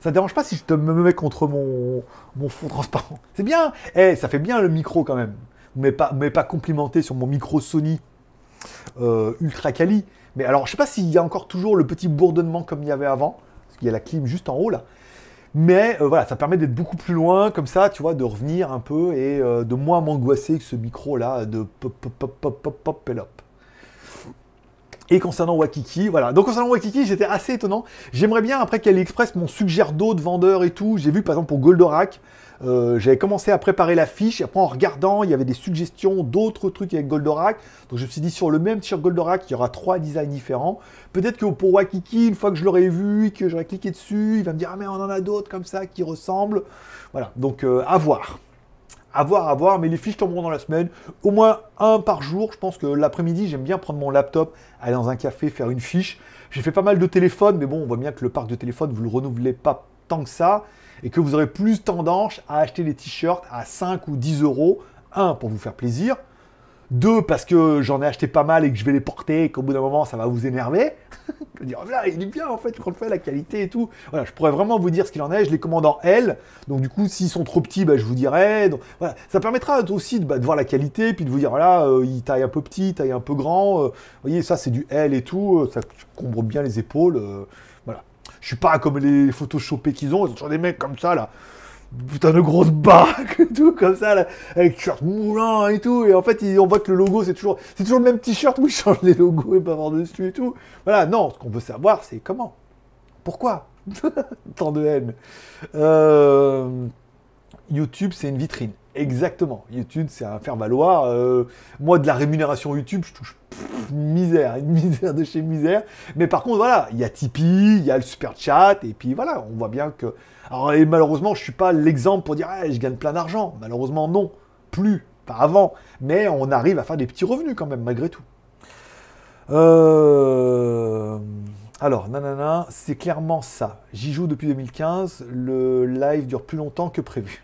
Ça dérange pas si je te me mets contre mon, mon fond transparent? C'est bien. Eh, ça fait bien le micro quand même. Mais pas, mais pas complimenté sur mon micro Sony euh, ultra quali. Mais alors, je sais pas s'il y a encore toujours le petit bourdonnement comme il y avait avant. Parce qu'il y a la clim juste en haut là. Mais euh, voilà, ça permet d'être beaucoup plus loin, comme ça, tu vois, de revenir un peu et euh, de moins m'angoisser que ce micro-là de pop, pop, pop, pop, pop, pop, pop. Et concernant Wakiki, voilà. Donc concernant Wakiki, j'étais assez étonnant. J'aimerais bien, après qu'AliExpress m'en suggère d'autres vendeurs et tout. J'ai vu par exemple pour Goldorak, euh, j'avais commencé à préparer la fiche, après en regardant, il y avait des suggestions d'autres trucs avec Goldorak. Donc je me suis dit, sur le même t-shirt Goldorak, il y aura trois designs différents. Peut-être que pour Wakiki, une fois que je l'aurai vu, que j'aurai cliqué dessus, il va me dire, ah mais on en a d'autres comme ça qui ressemblent. Voilà, donc euh, à voir. À voir, à voir, mais les fiches tomberont dans la semaine. Au moins un par jour. Je pense que l'après-midi, j'aime bien prendre mon laptop, aller dans un café, faire une fiche. J'ai fait pas mal de téléphones, mais bon, on voit bien que le parc de téléphone, vous le renouvelez pas tant que ça et que vous aurez plus tendance à acheter les t-shirts à 5 ou 10 euros. Un, pour vous faire plaisir. Deux, parce que j'en ai acheté pas mal et que je vais les porter et qu'au bout d'un moment, ça va vous énerver. je [laughs] dire, là, il est bien en fait, quand on le fait, la qualité et tout. Voilà, je pourrais vraiment vous dire ce qu'il en est. Je les commande en L. Donc, du coup, s'ils sont trop petits, bah, je vous dirai. Donc, voilà. Ça permettra aussi bah, de, voir la qualité puis de vous dire, voilà, euh, il taille un peu petit, taille un peu grand. Euh, vous voyez, ça, c'est du L et tout. Euh, ça combre bien les épaules. Je suis pas comme les photoshopés qu'ils ont, ils ont toujours des mecs comme ça là. Putain de grosses barques [laughs] et tout, comme ça, là, avec t-shirt moulant et tout. Et en fait, on voit que le logo, c'est toujours, c'est toujours le même t-shirt où ils [laughs] changent les logos et pas voir dessus et tout. Voilà, non, ce qu'on veut savoir, c'est comment. Pourquoi? [laughs] Tant de haine. Euh, YouTube, c'est une vitrine. Exactement. YouTube, c'est un faire-valoir. Euh, moi, de la rémunération YouTube, je touche une misère, une [laughs] misère de chez misère. Mais par contre, voilà, il y a Tipeee, il y a le super chat, et puis voilà, on voit bien que. Alors, et malheureusement, je ne suis pas l'exemple pour dire, je gagne plein d'argent. Malheureusement, non. Plus. Pas avant. Mais on arrive à faire des petits revenus quand même, malgré tout. Euh. Alors, nanana, c'est clairement ça. J'y joue depuis 2015. Le live dure plus longtemps que prévu.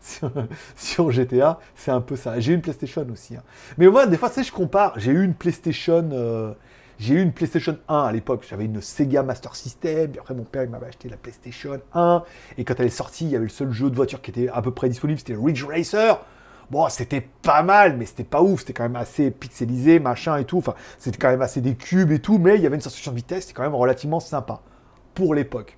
[laughs] sur, GTA, c'est un peu ça. J'ai une PlayStation aussi. Hein. Mais voilà, des fois, tu je compare. J'ai eu une PlayStation. Euh, j'ai eu une PlayStation 1 à l'époque. J'avais une Sega Master System. Après, mon père m'avait acheté la PlayStation 1. Et quand elle est sortie, il y avait le seul jeu de voiture qui était à peu près disponible. C'était Ridge Racer. Bon, c'était pas mal, mais c'était pas ouf. C'était quand même assez pixelisé, machin et tout. Enfin, c'était quand même assez des cubes et tout, mais il y avait une sensation de vitesse, c'était quand même relativement sympa pour l'époque.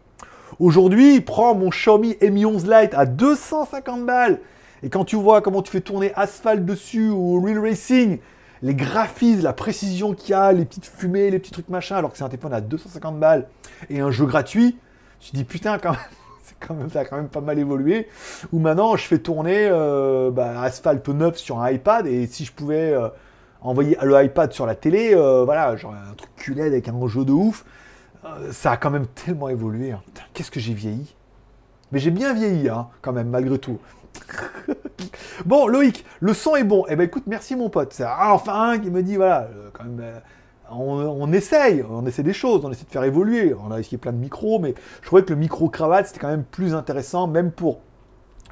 Aujourd'hui, il prend mon Xiaomi Mi 11 Lite à 250 balles. Et quand tu vois comment tu fais tourner Asphalt dessus ou Real Racing, les graphismes, la précision qu'il y a, les petites fumées, les petits trucs machin, alors que c'est un téléphone à 250 balles et un jeu gratuit, tu te dis putain quand même, [laughs] quand même, ça a quand même pas mal évolué. Où maintenant, je fais tourner euh, bah, Asphalt 9 sur un iPad, et si je pouvais euh, envoyer le iPad sur la télé, euh, voilà, genre un truc QLED avec un jeu de ouf, ça a quand même tellement évolué. Hein. Qu'est-ce que j'ai vieilli Mais j'ai bien vieilli, hein, quand même, malgré tout. [laughs] bon, Loïc, le son est bon. Eh ben écoute, merci mon pote. C'est enfin un qui me dit, voilà, quand même on, essaye, on essaie des choses, on essaie de faire évoluer. On a essayé plein de micros, mais je trouvais que le micro-cravate, c'était quand même plus intéressant, même pour,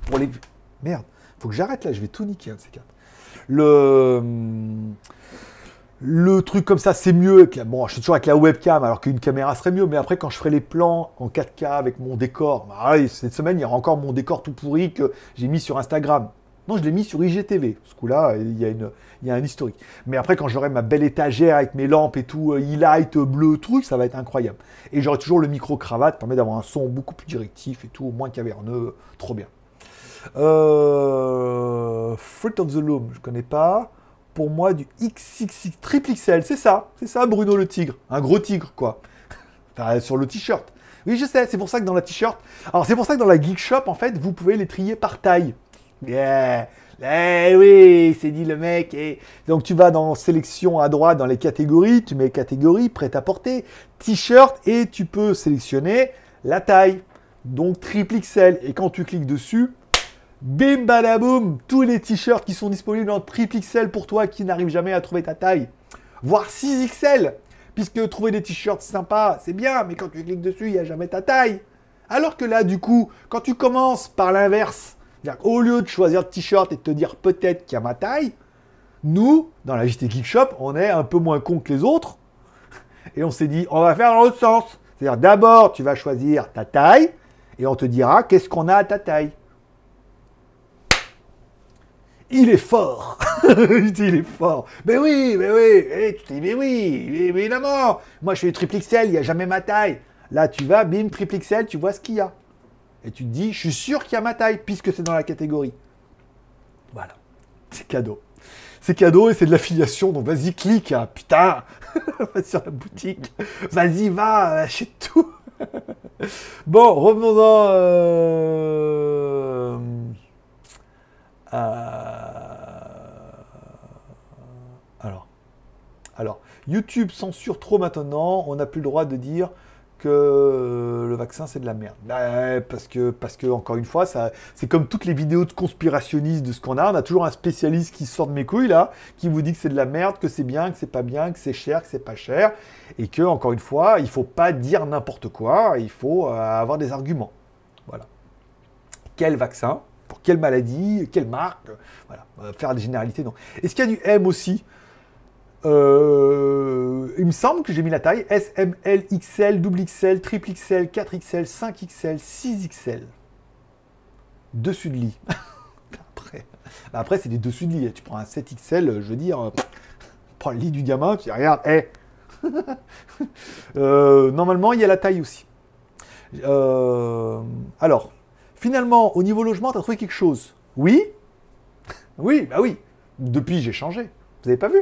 pour les... Merde, faut que j'arrête là, je vais tout niquer, un de ces quatre. Le... Le truc comme ça, c'est mieux. Bon, je suis toujours avec la webcam, alors qu'une caméra serait mieux. Mais après, quand je ferai les plans en 4K avec mon décor, bah, cette semaine, il y aura encore mon décor tout pourri que j'ai mis sur Instagram. Non, je l'ai mis sur IGTV. Ce coup-là, il y, a un historique. Mais après, quand j'aurai ma belle étagère avec mes lampes et tout, euh, e-light, euh, bleu, truc, ça va être incroyable. Et j'aurai toujours le micro-cravate, permet d'avoir un son beaucoup plus directif et tout, moins caverneux, trop bien. Euh, Fruit of the Loom, je connais pas. Pour moi, du XXX triple XL, c'est ça, c'est ça, Bruno le tigre, un gros tigre, quoi. [laughs] Enfin, sur le t-shirt. Oui, je sais, c'est pour ça que dans la t-shirt. Alors, c'est pour ça que dans la Geek Shop, en fait, vous pouvez les trier par taille. Yeah. Eh oui, c'est dit le mec. Et donc tu vas dans sélection à droite dans les catégories, tu mets catégorie prêt à porter, t-shirt et tu peux sélectionner la taille. Donc triple XL. Et quand tu cliques dessus, bim badaboum, tous les t-shirts qui sont disponibles en triple XL pour toi qui n'arrives jamais à trouver ta taille. Voire 6 XL. Puisque trouver des t-shirts sympas, c'est bien, mais quand tu cliques dessus, il n'y a jamais ta taille. Alors que là, du coup, quand tu commences par l'inverse, au lieu de choisir le t-shirt et de te dire peut-être qu'il y a ma taille, nous, dans la JT Geek Shop, on est un peu moins con que les autres. Et on s'est dit, on va faire dans l'autre sens. C'est-à-dire, d'abord, tu vas choisir ta taille et on te dira qu'est-ce qu'on a à ta taille? Il est fort [laughs] Il est fort Mais oui, mais oui et Tu dis, mais oui, évidemment Moi, je du triple XL, il n'y a jamais ma taille. Là, tu vas, bim, triple XL, tu vois ce qu'il y a. Et tu te dis, je suis sûr qu'il y a ma taille, puisque c'est dans la catégorie. Voilà. C'est cadeau. C'est cadeau et c'est de l'affiliation, donc vas-y, clique, hein. putain [laughs] Va sur la boutique. Vas-y, va, achète tout [laughs] Bon, revenons dans... Euh... Alors, alors, YouTube censure trop maintenant. On n'a plus le droit de dire que le vaccin c'est de la merde. Bah, parce que, parce que encore une fois, ça, c'est comme toutes les vidéos de conspirationnistes de ce qu'on a. On a toujours un spécialiste qui sort de mes couilles là, qui vous dit que c'est de la merde, que c'est bien, que c'est pas bien, que c'est cher, que c'est pas cher, et que encore une fois, il faut pas dire n'importe quoi. Il faut euh, avoir des arguments. Voilà. Quel vaccin? Pour quelle maladie, quelle marque, voilà, faire des généralités, non. Est-ce qu'il y a du M aussi? Euh, Il me semble que j'ai mis la taille S, M, L, XL, double XL, triple XL, 4XL, 5XL, 6XL. Dessus de lit. [laughs] après, bah, après c'est des dessus de lit. Tu prends un 7XL, je veux dire, euh, [laughs] prends le lit du gamin, tu regarde, hé [laughs] euh, Normalement, il y a la taille aussi. alors, Finalement, au niveau logement, tu as trouvé quelque chose? Oui? Oui, bah oui. Depuis, j'ai changé. Vous n'avez pas vu?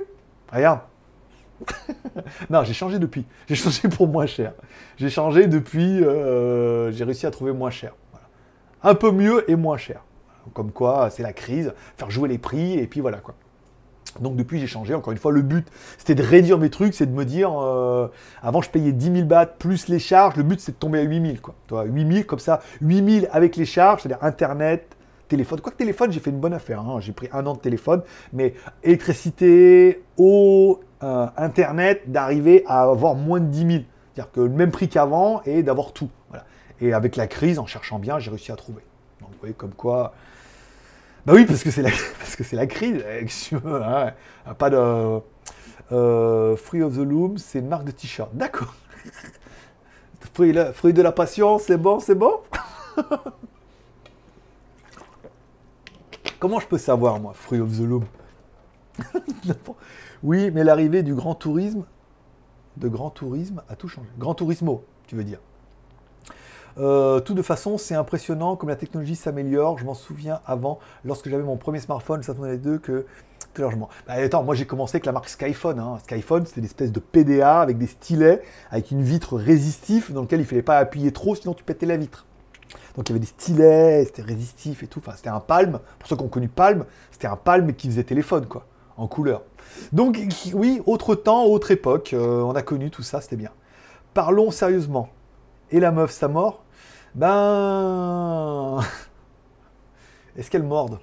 Regarde. [laughs] non, j'ai changé depuis. J'ai changé pour moins cher. J'ai changé depuis. Euh, j'ai réussi à trouver moins cher. Un peu mieux et moins cher. Comme quoi, c'est la crise, faire jouer les prix, et puis voilà quoi. Donc depuis, j'ai changé. Encore une fois, le but, c'était de réduire mes trucs, c'est de me dire, euh, avant, je payais 10 000 bahts plus les charges. Le but, c'est de tomber à 8 000. Quoi. 8 000, comme ça, 8 000 avec les charges, c'est-à-dire Internet, téléphone. Quoi que téléphone, j'ai fait une bonne affaire. Hein. J'ai pris un an de téléphone, mais électricité, eau, euh, Internet, d'arriver à avoir moins de 10 000. C'est-à-dire que le même prix qu'avant et d'avoir tout. Et avec la crise, en cherchant bien, j'ai réussi à trouver. Donc vous voyez comme quoi bah oui, parce que c'est la, [laughs] parce que c'est la crise. [laughs] Hein. Pas de euh, Free of the Loom, c'est une marque de t-shirt. D'accord. [laughs] Fruit, de la passion, c'est bon, c'est bon? Comment je peux savoir moi, Free of the Loom? [laughs] Oui, mais l'arrivée du grand tourisme, de grand tourisme a tout changé. Grand tourismo, tu veux dire euh, tout de façon, c'est impressionnant comme la technologie s'améliore. Je m'en souviens avant, lorsque j'avais mon premier smartphone, ça les deux que tout largement. Bah, attends, moi j'ai commencé avec la marque Skyphone. Hein. Skyphone, c'était une espèce de PDA avec des stylets, avec une vitre résistive dans lequel il fallait pas appuyer trop, sinon tu pétais la vitre. Donc il y avait des stylets, c'était résistif et tout. Enfin, c'était un Palm. Pour ceux qui ont connu Palm, c'était un Palm qui faisait téléphone, quoi, en couleur. Donc oui, autre temps, autre époque, euh, on a connu tout ça, c'était bien. Parlons sérieusement. Et la meuf, sa mort? Ben. [laughs] Est-ce qu'elles mordent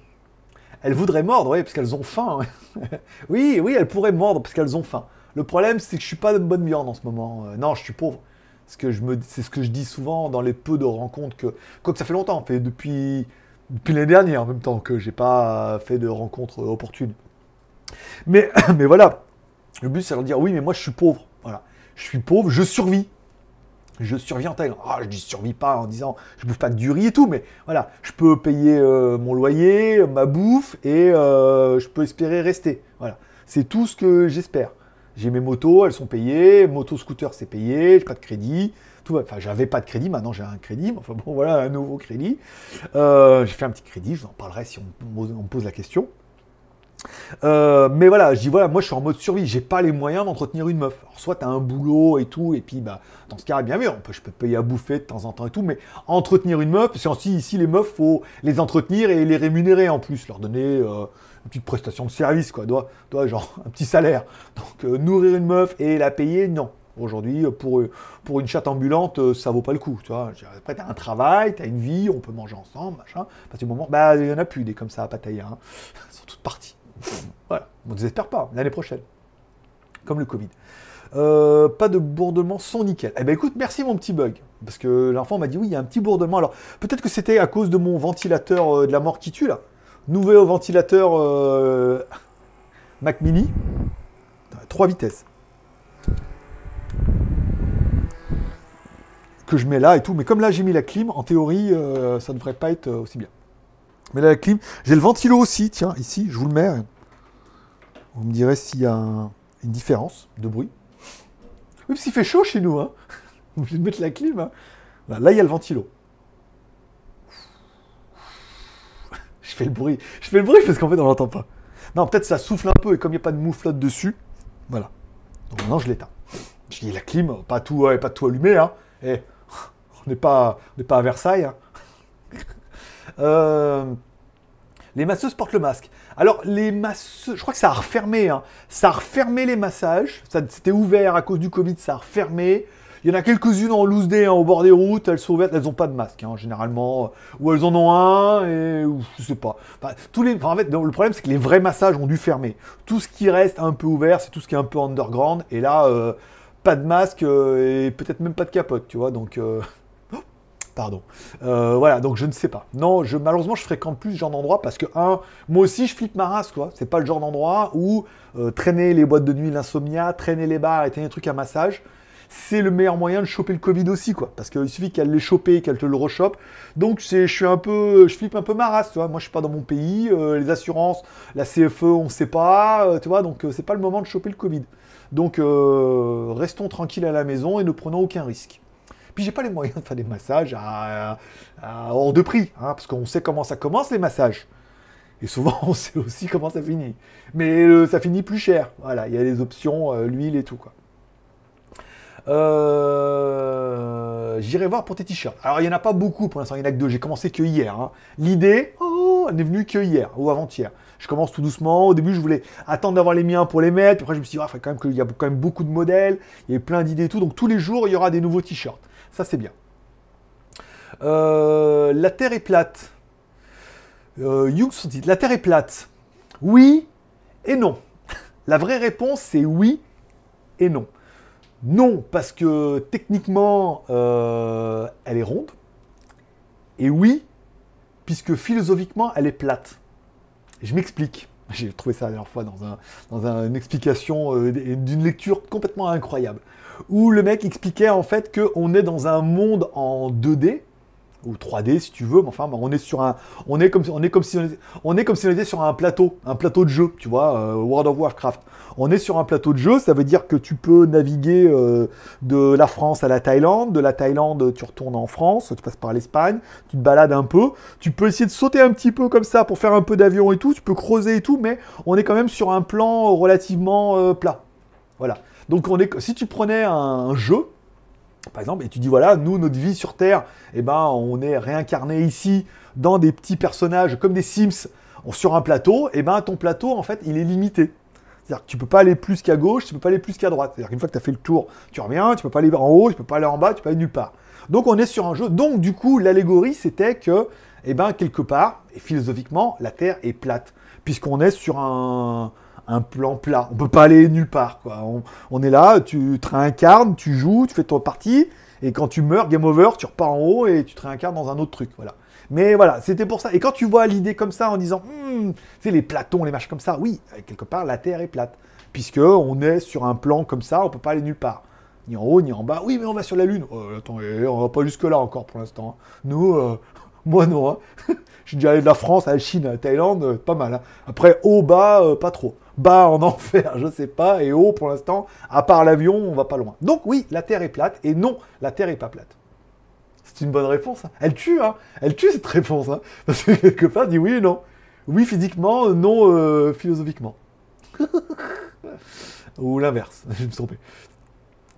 Elles voudraient mordre, oui, parce qu'elles ont faim. [laughs] oui, oui, elles pourraient mordre parce qu'elles ont faim. Le problème, c'est que je suis pas de bonne viande en ce moment. Euh, non, je suis pauvre. C'est ce que je dis souvent dans les peu de rencontres que, quoi que ça fait longtemps, fait depuis, depuis l'année dernière en même temps que j'ai pas fait de rencontres opportunes. Mais, [coughs] voilà, le but c'est de dire oui, mais moi je suis pauvre. Voilà, je suis pauvre, je survis je survis en taille. Ah, je dis survis pas en disant je bouffe pas que du riz et tout, mais voilà, je peux payer euh, mon loyer, ma bouffe et euh, je peux espérer rester. Voilà, c'est tout ce que j'espère. J'ai mes motos, elles sont payées, moto scooter c'est payé, pas de crédit. Enfin, j'avais pas de crédit, maintenant j'ai un crédit. Enfin bon, [laughs] voilà, un nouveau crédit. Euh, j'ai fait un petit crédit, je vous en parlerai si on, me pose la question. Euh, mais voilà, je dis voilà, moi je suis en mode survie, j'ai pas les moyens d'entretenir une meuf. Alors, soit tu as un boulot et tout, et puis bah dans ce cas, bien vu, je peux payer à bouffer de temps en temps et tout, mais entretenir une meuf, c'est aussi ici les meufs, faut les entretenir et les rémunérer en plus, leur donner euh, une petite prestation de service, quoi, doit, doit genre [laughs] un petit salaire. Donc euh, nourrir une meuf et la payer, non. Aujourd'hui, pour, pour une chatte ambulante, ça vaut pas le coup. Tu vois. Après, tu as un travail, tu as une vie, on peut manger ensemble, machin. À du moment, bah, il y en a plus des comme ça à patailler. Hein. Ils sont toutes parties. [laughs] Voilà, on ne désespère pas, l'année prochaine. Comme le Covid. Euh, pas de bourdement, son nickel. Eh ben écoute, merci mon petit bug. Parce que l'enfant m'a dit oui, il y a un petit bourdement. Alors peut-être que c'était à cause de mon ventilateur euh, de la mort qui tue là. Nouveau ventilateur euh, Mac Mini. 3 vitesses. Que je mets là et tout. Mais comme là j'ai mis la clim, en théorie, euh, ça ne devrait pas être aussi bien. Mais là la clim. J'ai le ventilo aussi, tiens, ici, je vous le mets. Vous me direz s'il y a une différence de bruit. Oui, parce qu'il fait chaud chez nous. Hein. [laughs] Obligé de mettre la clim. Hein. Là, il y a le ventilo. Je fais le bruit. Je fais le bruit parce qu'en fait, on l'entend pas. Non, peut-être ça souffle un peu et comme il n'y a pas de mouflotte dessus, voilà. Donc maintenant, je l'éteins. Je dis la clim, pas tout, pas tout allumé. Hein. Eh, on n'est pas, pas à Versailles. Hein. [laughs] Euh, les masseuses portent le masque. Alors, les masseuses, je crois que ça a refermé. Hein. Ça a refermé les massages. C'était ouvert à cause du Covid, ça a refermé. Il y en a quelques-unes en loose day, hein, au bord des routes, elles sont ouvertes, elles n'ont pas de masque, hein, généralement. Ou elles en ont un, et ou, je sais pas. tous les, en fait, le problème, c'est que les vrais massages ont dû fermer. Tout ce qui reste un peu ouvert, c'est tout ce qui est un peu underground. Et là, euh, pas de masque euh, et peut-être même pas de capote, tu vois. Donc, euh, [gasps] pardon. voilà, donc je ne sais pas. Non, je, malheureusement, je fréquente plus ce genre d'endroit parce que, un, moi aussi, je flippe ma race, quoi. C'est pas le genre d'endroit où traîner les boîtes de nuit, l'insomnia, traîner les bars et traîner des trucs à massage c'est le meilleur moyen de choper le Covid aussi, quoi. Parce qu'il suffit qu'elle l'ait chopé, qu'elle te le rechoppe. Donc, je suis un peu, je flippe un peu ma race, tu vois. Moi, je suis pas dans mon pays. Euh, les assurances, la CFE, on ne sait pas, euh, tu vois. Donc, euh, c'est pas le moment de choper le Covid. Donc, restons tranquilles à la maison et ne prenons aucun risque. Puis, j'ai pas les moyens de faire des massages à, hors de prix, hein, parce qu'on sait comment ça commence les massages. Et souvent, [laughs] on sait aussi comment ça finit. Mais ça finit plus cher. Voilà, il y a les options, l'huile et tout, quoi. Euh, j'irai voir pour tes t-shirts. Alors, il n'y en a pas beaucoup pour l'instant, il n'y en a que deux. J'ai commencé que hier. Hein. L'idée, oh, elle n'est venue que hier ou avant-hier. Je commence tout doucement. Au début, je voulais attendre d'avoir les miens pour les mettre. Puis après, je me suis dit, ah, quand même qu'il y a quand même beaucoup de modèles. Il y a plein d'idées et tout. Donc, tous les jours, il y aura des nouveaux t-shirts. Ça, c'est bien. Euh, la Terre est plate. Euh, dit, la Terre est plate. Oui et non. [laughs] La vraie réponse, c'est oui et non. Non, parce que techniquement, euh, elle est ronde. Et oui, puisque philosophiquement, elle est plate. Je m'explique. [laughs] J'ai trouvé ça la dernière fois dans, une explication euh, d'une lecture complètement incroyable. Où le mec expliquait en fait qu'on est dans un monde en 2D, ou 3D si tu veux, mais enfin on est sur un, on est comme, on est comme si on était, on est comme si on était sur un plateau, un plateau de jeu, tu vois, euh, World of Warcraft. On est sur un plateau de jeu, ça veut dire que tu peux naviguer euh, de la France à la Thaïlande, de la Thaïlande tu retournes en France, tu passes par l'Espagne, tu te balades un peu, tu peux essayer de sauter un petit peu comme ça pour faire un peu d'avion et tout, tu peux creuser et tout, mais on est quand même sur un plan relativement euh, plat. Voilà. Donc on est, si tu prenais un jeu, par exemple, et tu dis voilà, nous, notre vie sur Terre, eh ben, on est réincarné ici dans des petits personnages comme des Sims sur un plateau, et eh ben ton plateau, en fait, il est limité. C'est-à-dire tu peux pas aller plus qu'à gauche, tu peux pas aller plus qu'à droite. C'est-à-dire qu'une fois que tu as fait le tour, tu reviens, tu peux pas aller en haut, tu peux pas aller en bas, tu peux aller nulle part. Donc on est sur un jeu. Donc du coup, l'allégorie, c'était que, eh ben, quelque part, et philosophiquement, la Terre est plate. Puisqu'on est sur un, plan plat. On peut pas aller nulle part. On, est là, tu te réincarnes, tu joues, tu fais ton partie, et quand tu meurs, game over, tu repars en haut et tu te réincarnes dans un autre truc. Voilà. Mais voilà, c'était pour ça. Et quand tu vois l'idée comme ça en disant, hmm, tu sais, les platons, les machins comme ça, oui, quelque part, la Terre est plate. Puisque on est sur un plan comme ça, on peut pas aller nulle part. Ni en haut, ni en bas. Oui, mais on va sur la Lune. Oh, attends, on va pas jusque-là encore pour l'instant. Nous, euh, [laughs] moi non. Hein. [laughs] Je déjà allé de la France à la Chine, à la Thaïlande, euh, pas mal. Hein. Après, haut, bas, euh, pas trop bas en [laughs] enfer, je sais pas, et haut pour l'instant, à part l'avion, on va pas loin. Donc oui, la Terre est plate, et non, la Terre est pas plate. Une bonne réponse. Hein. Elle tue, hein. Elle tue cette réponse, hein. [laughs] Parce que quelque part, dit oui et non. Oui physiquement, non euh, philosophiquement. [laughs] Ou l'inverse, [laughs] je me suis trompé.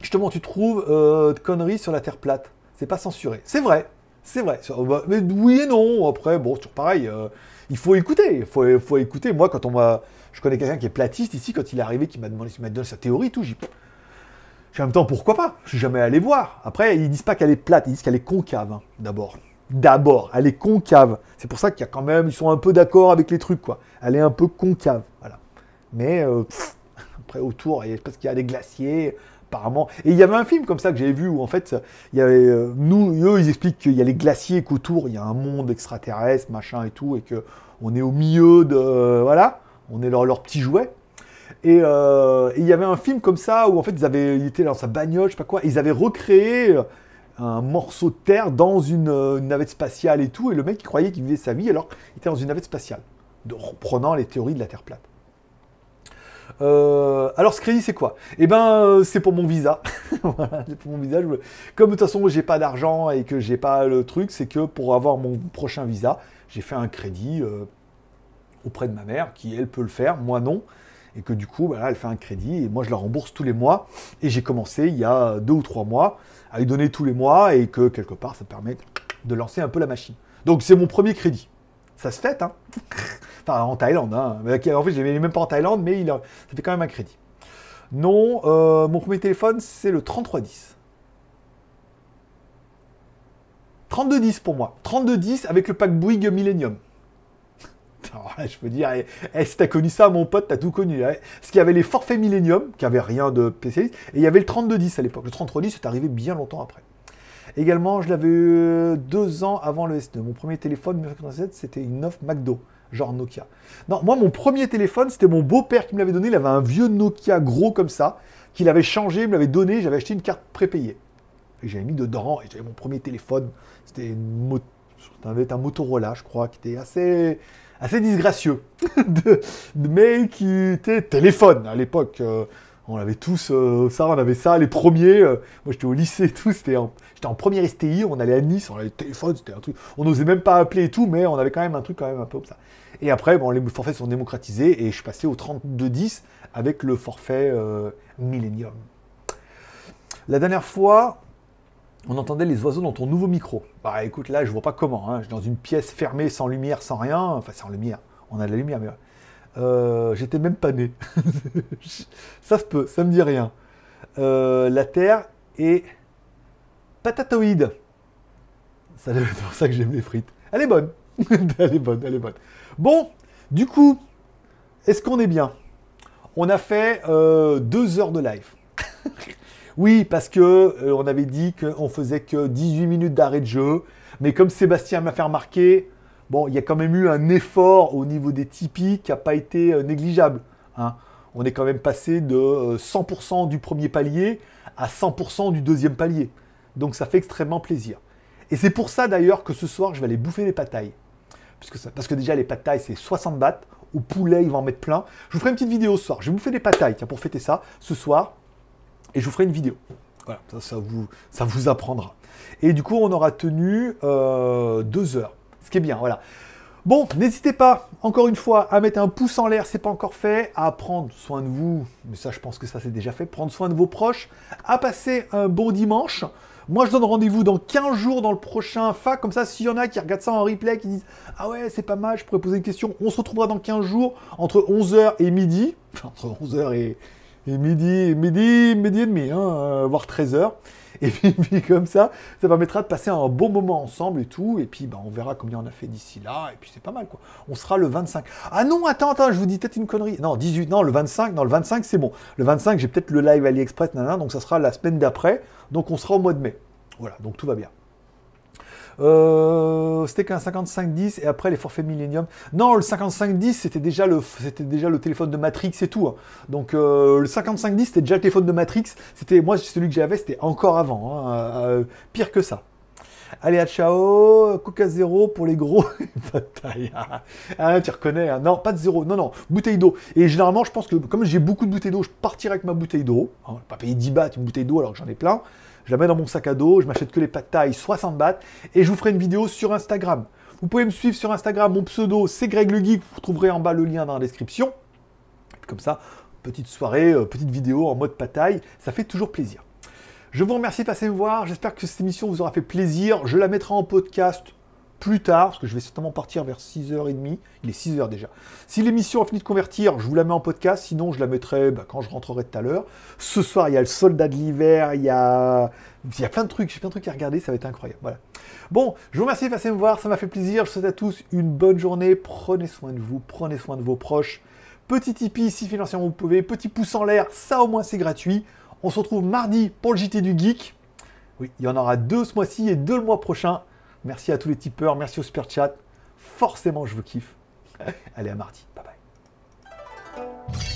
Justement, tu trouves euh, de conneries sur la Terre plate. C'est pas censuré. C'est vrai, c'est vrai. Bah, mais oui et non. Après, bon, toujours pareil. Euh, il faut écouter. Il faut, faut écouter. Moi, quand on m'a je connais quelqu'un qui est platiste ici, quand il est arrivé, qui m'a demandé, m'a donné sa théorie, tout, j'ai en même temps, pourquoi pas? Je suis jamais allé voir. Après, ils disent pas qu'elle est plate, ils disent qu'elle est concave, hein, d'abord. D'abord, elle est concave. C'est pour ça qu'il y a quand même, ils sont un peu d'accord avec les trucs, quoi. Elle est un peu concave, voilà. Mais euh, après, autour, parce qu'il y a des glaciers, apparemment. Et il y avait un film comme ça que j'avais vu où en fait, il y avait, euh, nous, eux, ils expliquent qu'il y a les glaciers, qu'autour il y a un monde extraterrestre, machin et tout, et que on est au milieu de, voilà, on est leur, leur petit jouet. Et euh, et il y avait un film comme ça où en fait ils avaient, ils étaient dans sa bagnole, je sais pas quoi, ils avaient recréé un morceau de terre dans une, euh, une navette spatiale et tout, et le mec il croyait qu'il vivait sa vie alors qu'il était dans une navette spatiale, de, reprenant les théories de la Terre plate. Euh, alors ce crédit c'est quoi? Eh ben euh, c'est pour mon visa. [laughs] voilà, pour mon visa. Comme de toute façon j'ai pas d'argent et que j'ai pas le truc, c'est que pour avoir mon prochain visa, j'ai fait un crédit euh, auprès de ma mère qui elle peut le faire, moi non. Et que du coup, bah là, elle fait un crédit et moi je la rembourse tous les mois. Et j'ai commencé il y a deux ou trois mois à lui donner tous les mois et que quelque part ça permet de lancer un peu la machine. Donc c'est mon premier crédit. Ça se fait, hein [laughs] Enfin, en Thaïlande. Hein. En fait, je l'ai même pas en Thaïlande, mais ça fait quand même un crédit. Non, euh, mon premier téléphone, c'est le 3310. 3210 pour moi. 3210 avec le pack Bouygues Millennium. Là, [laughs] je peux dire, eh, eh, si t'as connu ça, mon pote, t'as tout connu. hein. Parce qu'il y avait les forfaits Millennium, qui avaient rien de spécialiste, et il y avait le 3210 à l'époque. Le 3310, c'est arrivé bien longtemps après. Également, je l'avais eu deux ans avant le S2. Mon premier téléphone, 1987, c'était une offre McDo, genre Nokia. Non, moi, mon premier téléphone, c'était mon beau-père qui me l'avait donné. Il avait un vieux Nokia gros comme ça, qu'il avait changé, il me l'avait donné. J'avais acheté une carte prépayée. Et j'avais mis dedans, et j'avais mon premier téléphone. C'était une mo- ça devait être un Motorola, je crois, qui était assez, assez disgracieux. [laughs] De- de- qui était téléphone à l'époque. euh, on avait tous euh, ça, on avait ça, les premiers. euh, moi, j'étais au lycée tout. C'était en- J'étais en première STI, on allait à Nice, on avait téléphone, c'était un truc. On n'osait même pas appeler et tout, mais on avait quand même un truc quand même un peu comme ça. Et après, bon, les forfaits sont démocratisés et je passé au 3210 avec le forfait euh. La dernière fois, on entendait les oiseaux dans ton nouveau micro. Bah écoute, là, je vois pas comment. hein. Je suis dans une pièce fermée, sans lumière, sans rien. Enfin, sans lumière. On a de la lumière, mais euh, j'étais même pas né. [laughs] ça se peut, ça me dit rien. Euh, la Terre est patatoïde. Ça doit être pour ça que j'aime les frites. Elle est bonne. [laughs] elle est bonne, elle est bonne. Bon, du coup, est-ce qu'on est bien? On a fait euh, deux heures de live. [laughs] oui, parce que euh, on avait dit qu'on faisait que 18 minutes d'arrêt de jeu. Mais comme Sébastien m'a fait remarquer, bon, il y a quand même eu un effort au niveau des Tipeee qui n'a pas été euh, négligeable. hein. On est quand même passé de euh, 100% du premier palier à 100% du deuxième palier. Donc ça fait extrêmement plaisir. Et c'est pour ça d'ailleurs que ce soir, je vais aller bouffer les patailles. Parce que déjà, les patailles, c'est 60 bahts. Au poulet, ils vont en mettre plein. Je vous ferai une petite vidéo ce soir. Je vais bouffer des patailles, tiens, pour fêter ça, ce soir. Et je vous ferai une vidéo. Voilà, ça, vous, apprendra. Et du coup, on aura tenu euh, deux heures. Ce qui est bien, voilà. Bon, n'hésitez pas, encore une fois, à mettre un pouce en l'air, c'est pas encore fait, à prendre soin de vous, mais ça je pense que ça c'est déjà fait, prendre soin de vos proches, à passer un bon dimanche. Moi je donne rendez-vous dans 15 jours dans le prochain FA, comme ça s'il y en a qui regardent ça en replay, qui disent Ah ouais c'est pas mal, je pourrais poser une question, on se retrouvera dans 15 jours entre 11h et midi, [laughs] entre 11h et, et midi, midi, midi et demi, hein, euh, voire 13h. Et [laughs] puis, puis comme ça, ça permettra de passer un bon moment ensemble et tout. Et puis bah, on verra combien on a fait d'ici là. Et puis c'est pas mal quoi. On sera le 25. Ah non, attends, attends, je vous dis peut-être une connerie. Non, 18, non, le 25, non, le 25 c'est bon. Le 25, j'ai peut-être le live AliExpress, nanana, donc ça sera la semaine d'après. Donc on sera au mois de mai. Voilà, donc tout va bien. Euh, c'était qu'un 5510 et après les forfaits Millennium. Non, le 5510 c'était déjà le c'était déjà le téléphone de Matrix et tout. hein. Donc euh, le 5510 c'était déjà le téléphone de Matrix. C'était moi celui que j'avais c'était encore avant. hein, euh, pire que ça. Allez à ciao, Coca zéro pour les gros. [laughs] Ah, tu reconnais hein. Non, pas de zéro. Non, non, bouteille d'eau. Et généralement, je pense que comme j'ai beaucoup de bouteilles d'eau, je partirai avec ma bouteille d'eau. Hein, pas payer 10 bahts une bouteille d'eau alors que j'en ai plein. Je la mets dans mon sac à dos, je m'achète que les pâtes taille 60 bahts et je vous ferai une vidéo sur Instagram. Vous pouvez me suivre sur Instagram, mon pseudo c'est Greg le Geek, vous trouverez en bas le lien dans la description. Comme ça, petite soirée, euh, petite vidéo en mode pataille, ça fait toujours plaisir. Je vous remercie de passer me voir, j'espère que cette émission vous aura fait plaisir. Je la mettrai en podcast plus tard, parce que je vais certainement partir vers 6h30. Il est 6h déjà. Si l'émission a fini de convertir, je vous la mets en podcast, sinon je la mettrai bah, quand je rentrerai tout à l'heure. Ce soir, il y a le soldat de l'hiver, il y a... plein de trucs, j'ai plein de trucs à regarder, ça va être incroyable. Voilà. Bon, je vous remercie de passer me voir, ça m'a fait plaisir. Je souhaite à tous une bonne journée. Prenez soin de vous, prenez soin de vos proches. Petit Tipeee si financièrement vous pouvez, petit pouce en l'air, ça au moins c'est gratuit. On se retrouve mardi pour le JT du Geek. Oui, il y en aura deux ce mois-ci et deux le mois prochain. Merci à tous les tipeurs, merci au super chat. Forcément, je vous kiffe. Allez, à mardi. Bye bye.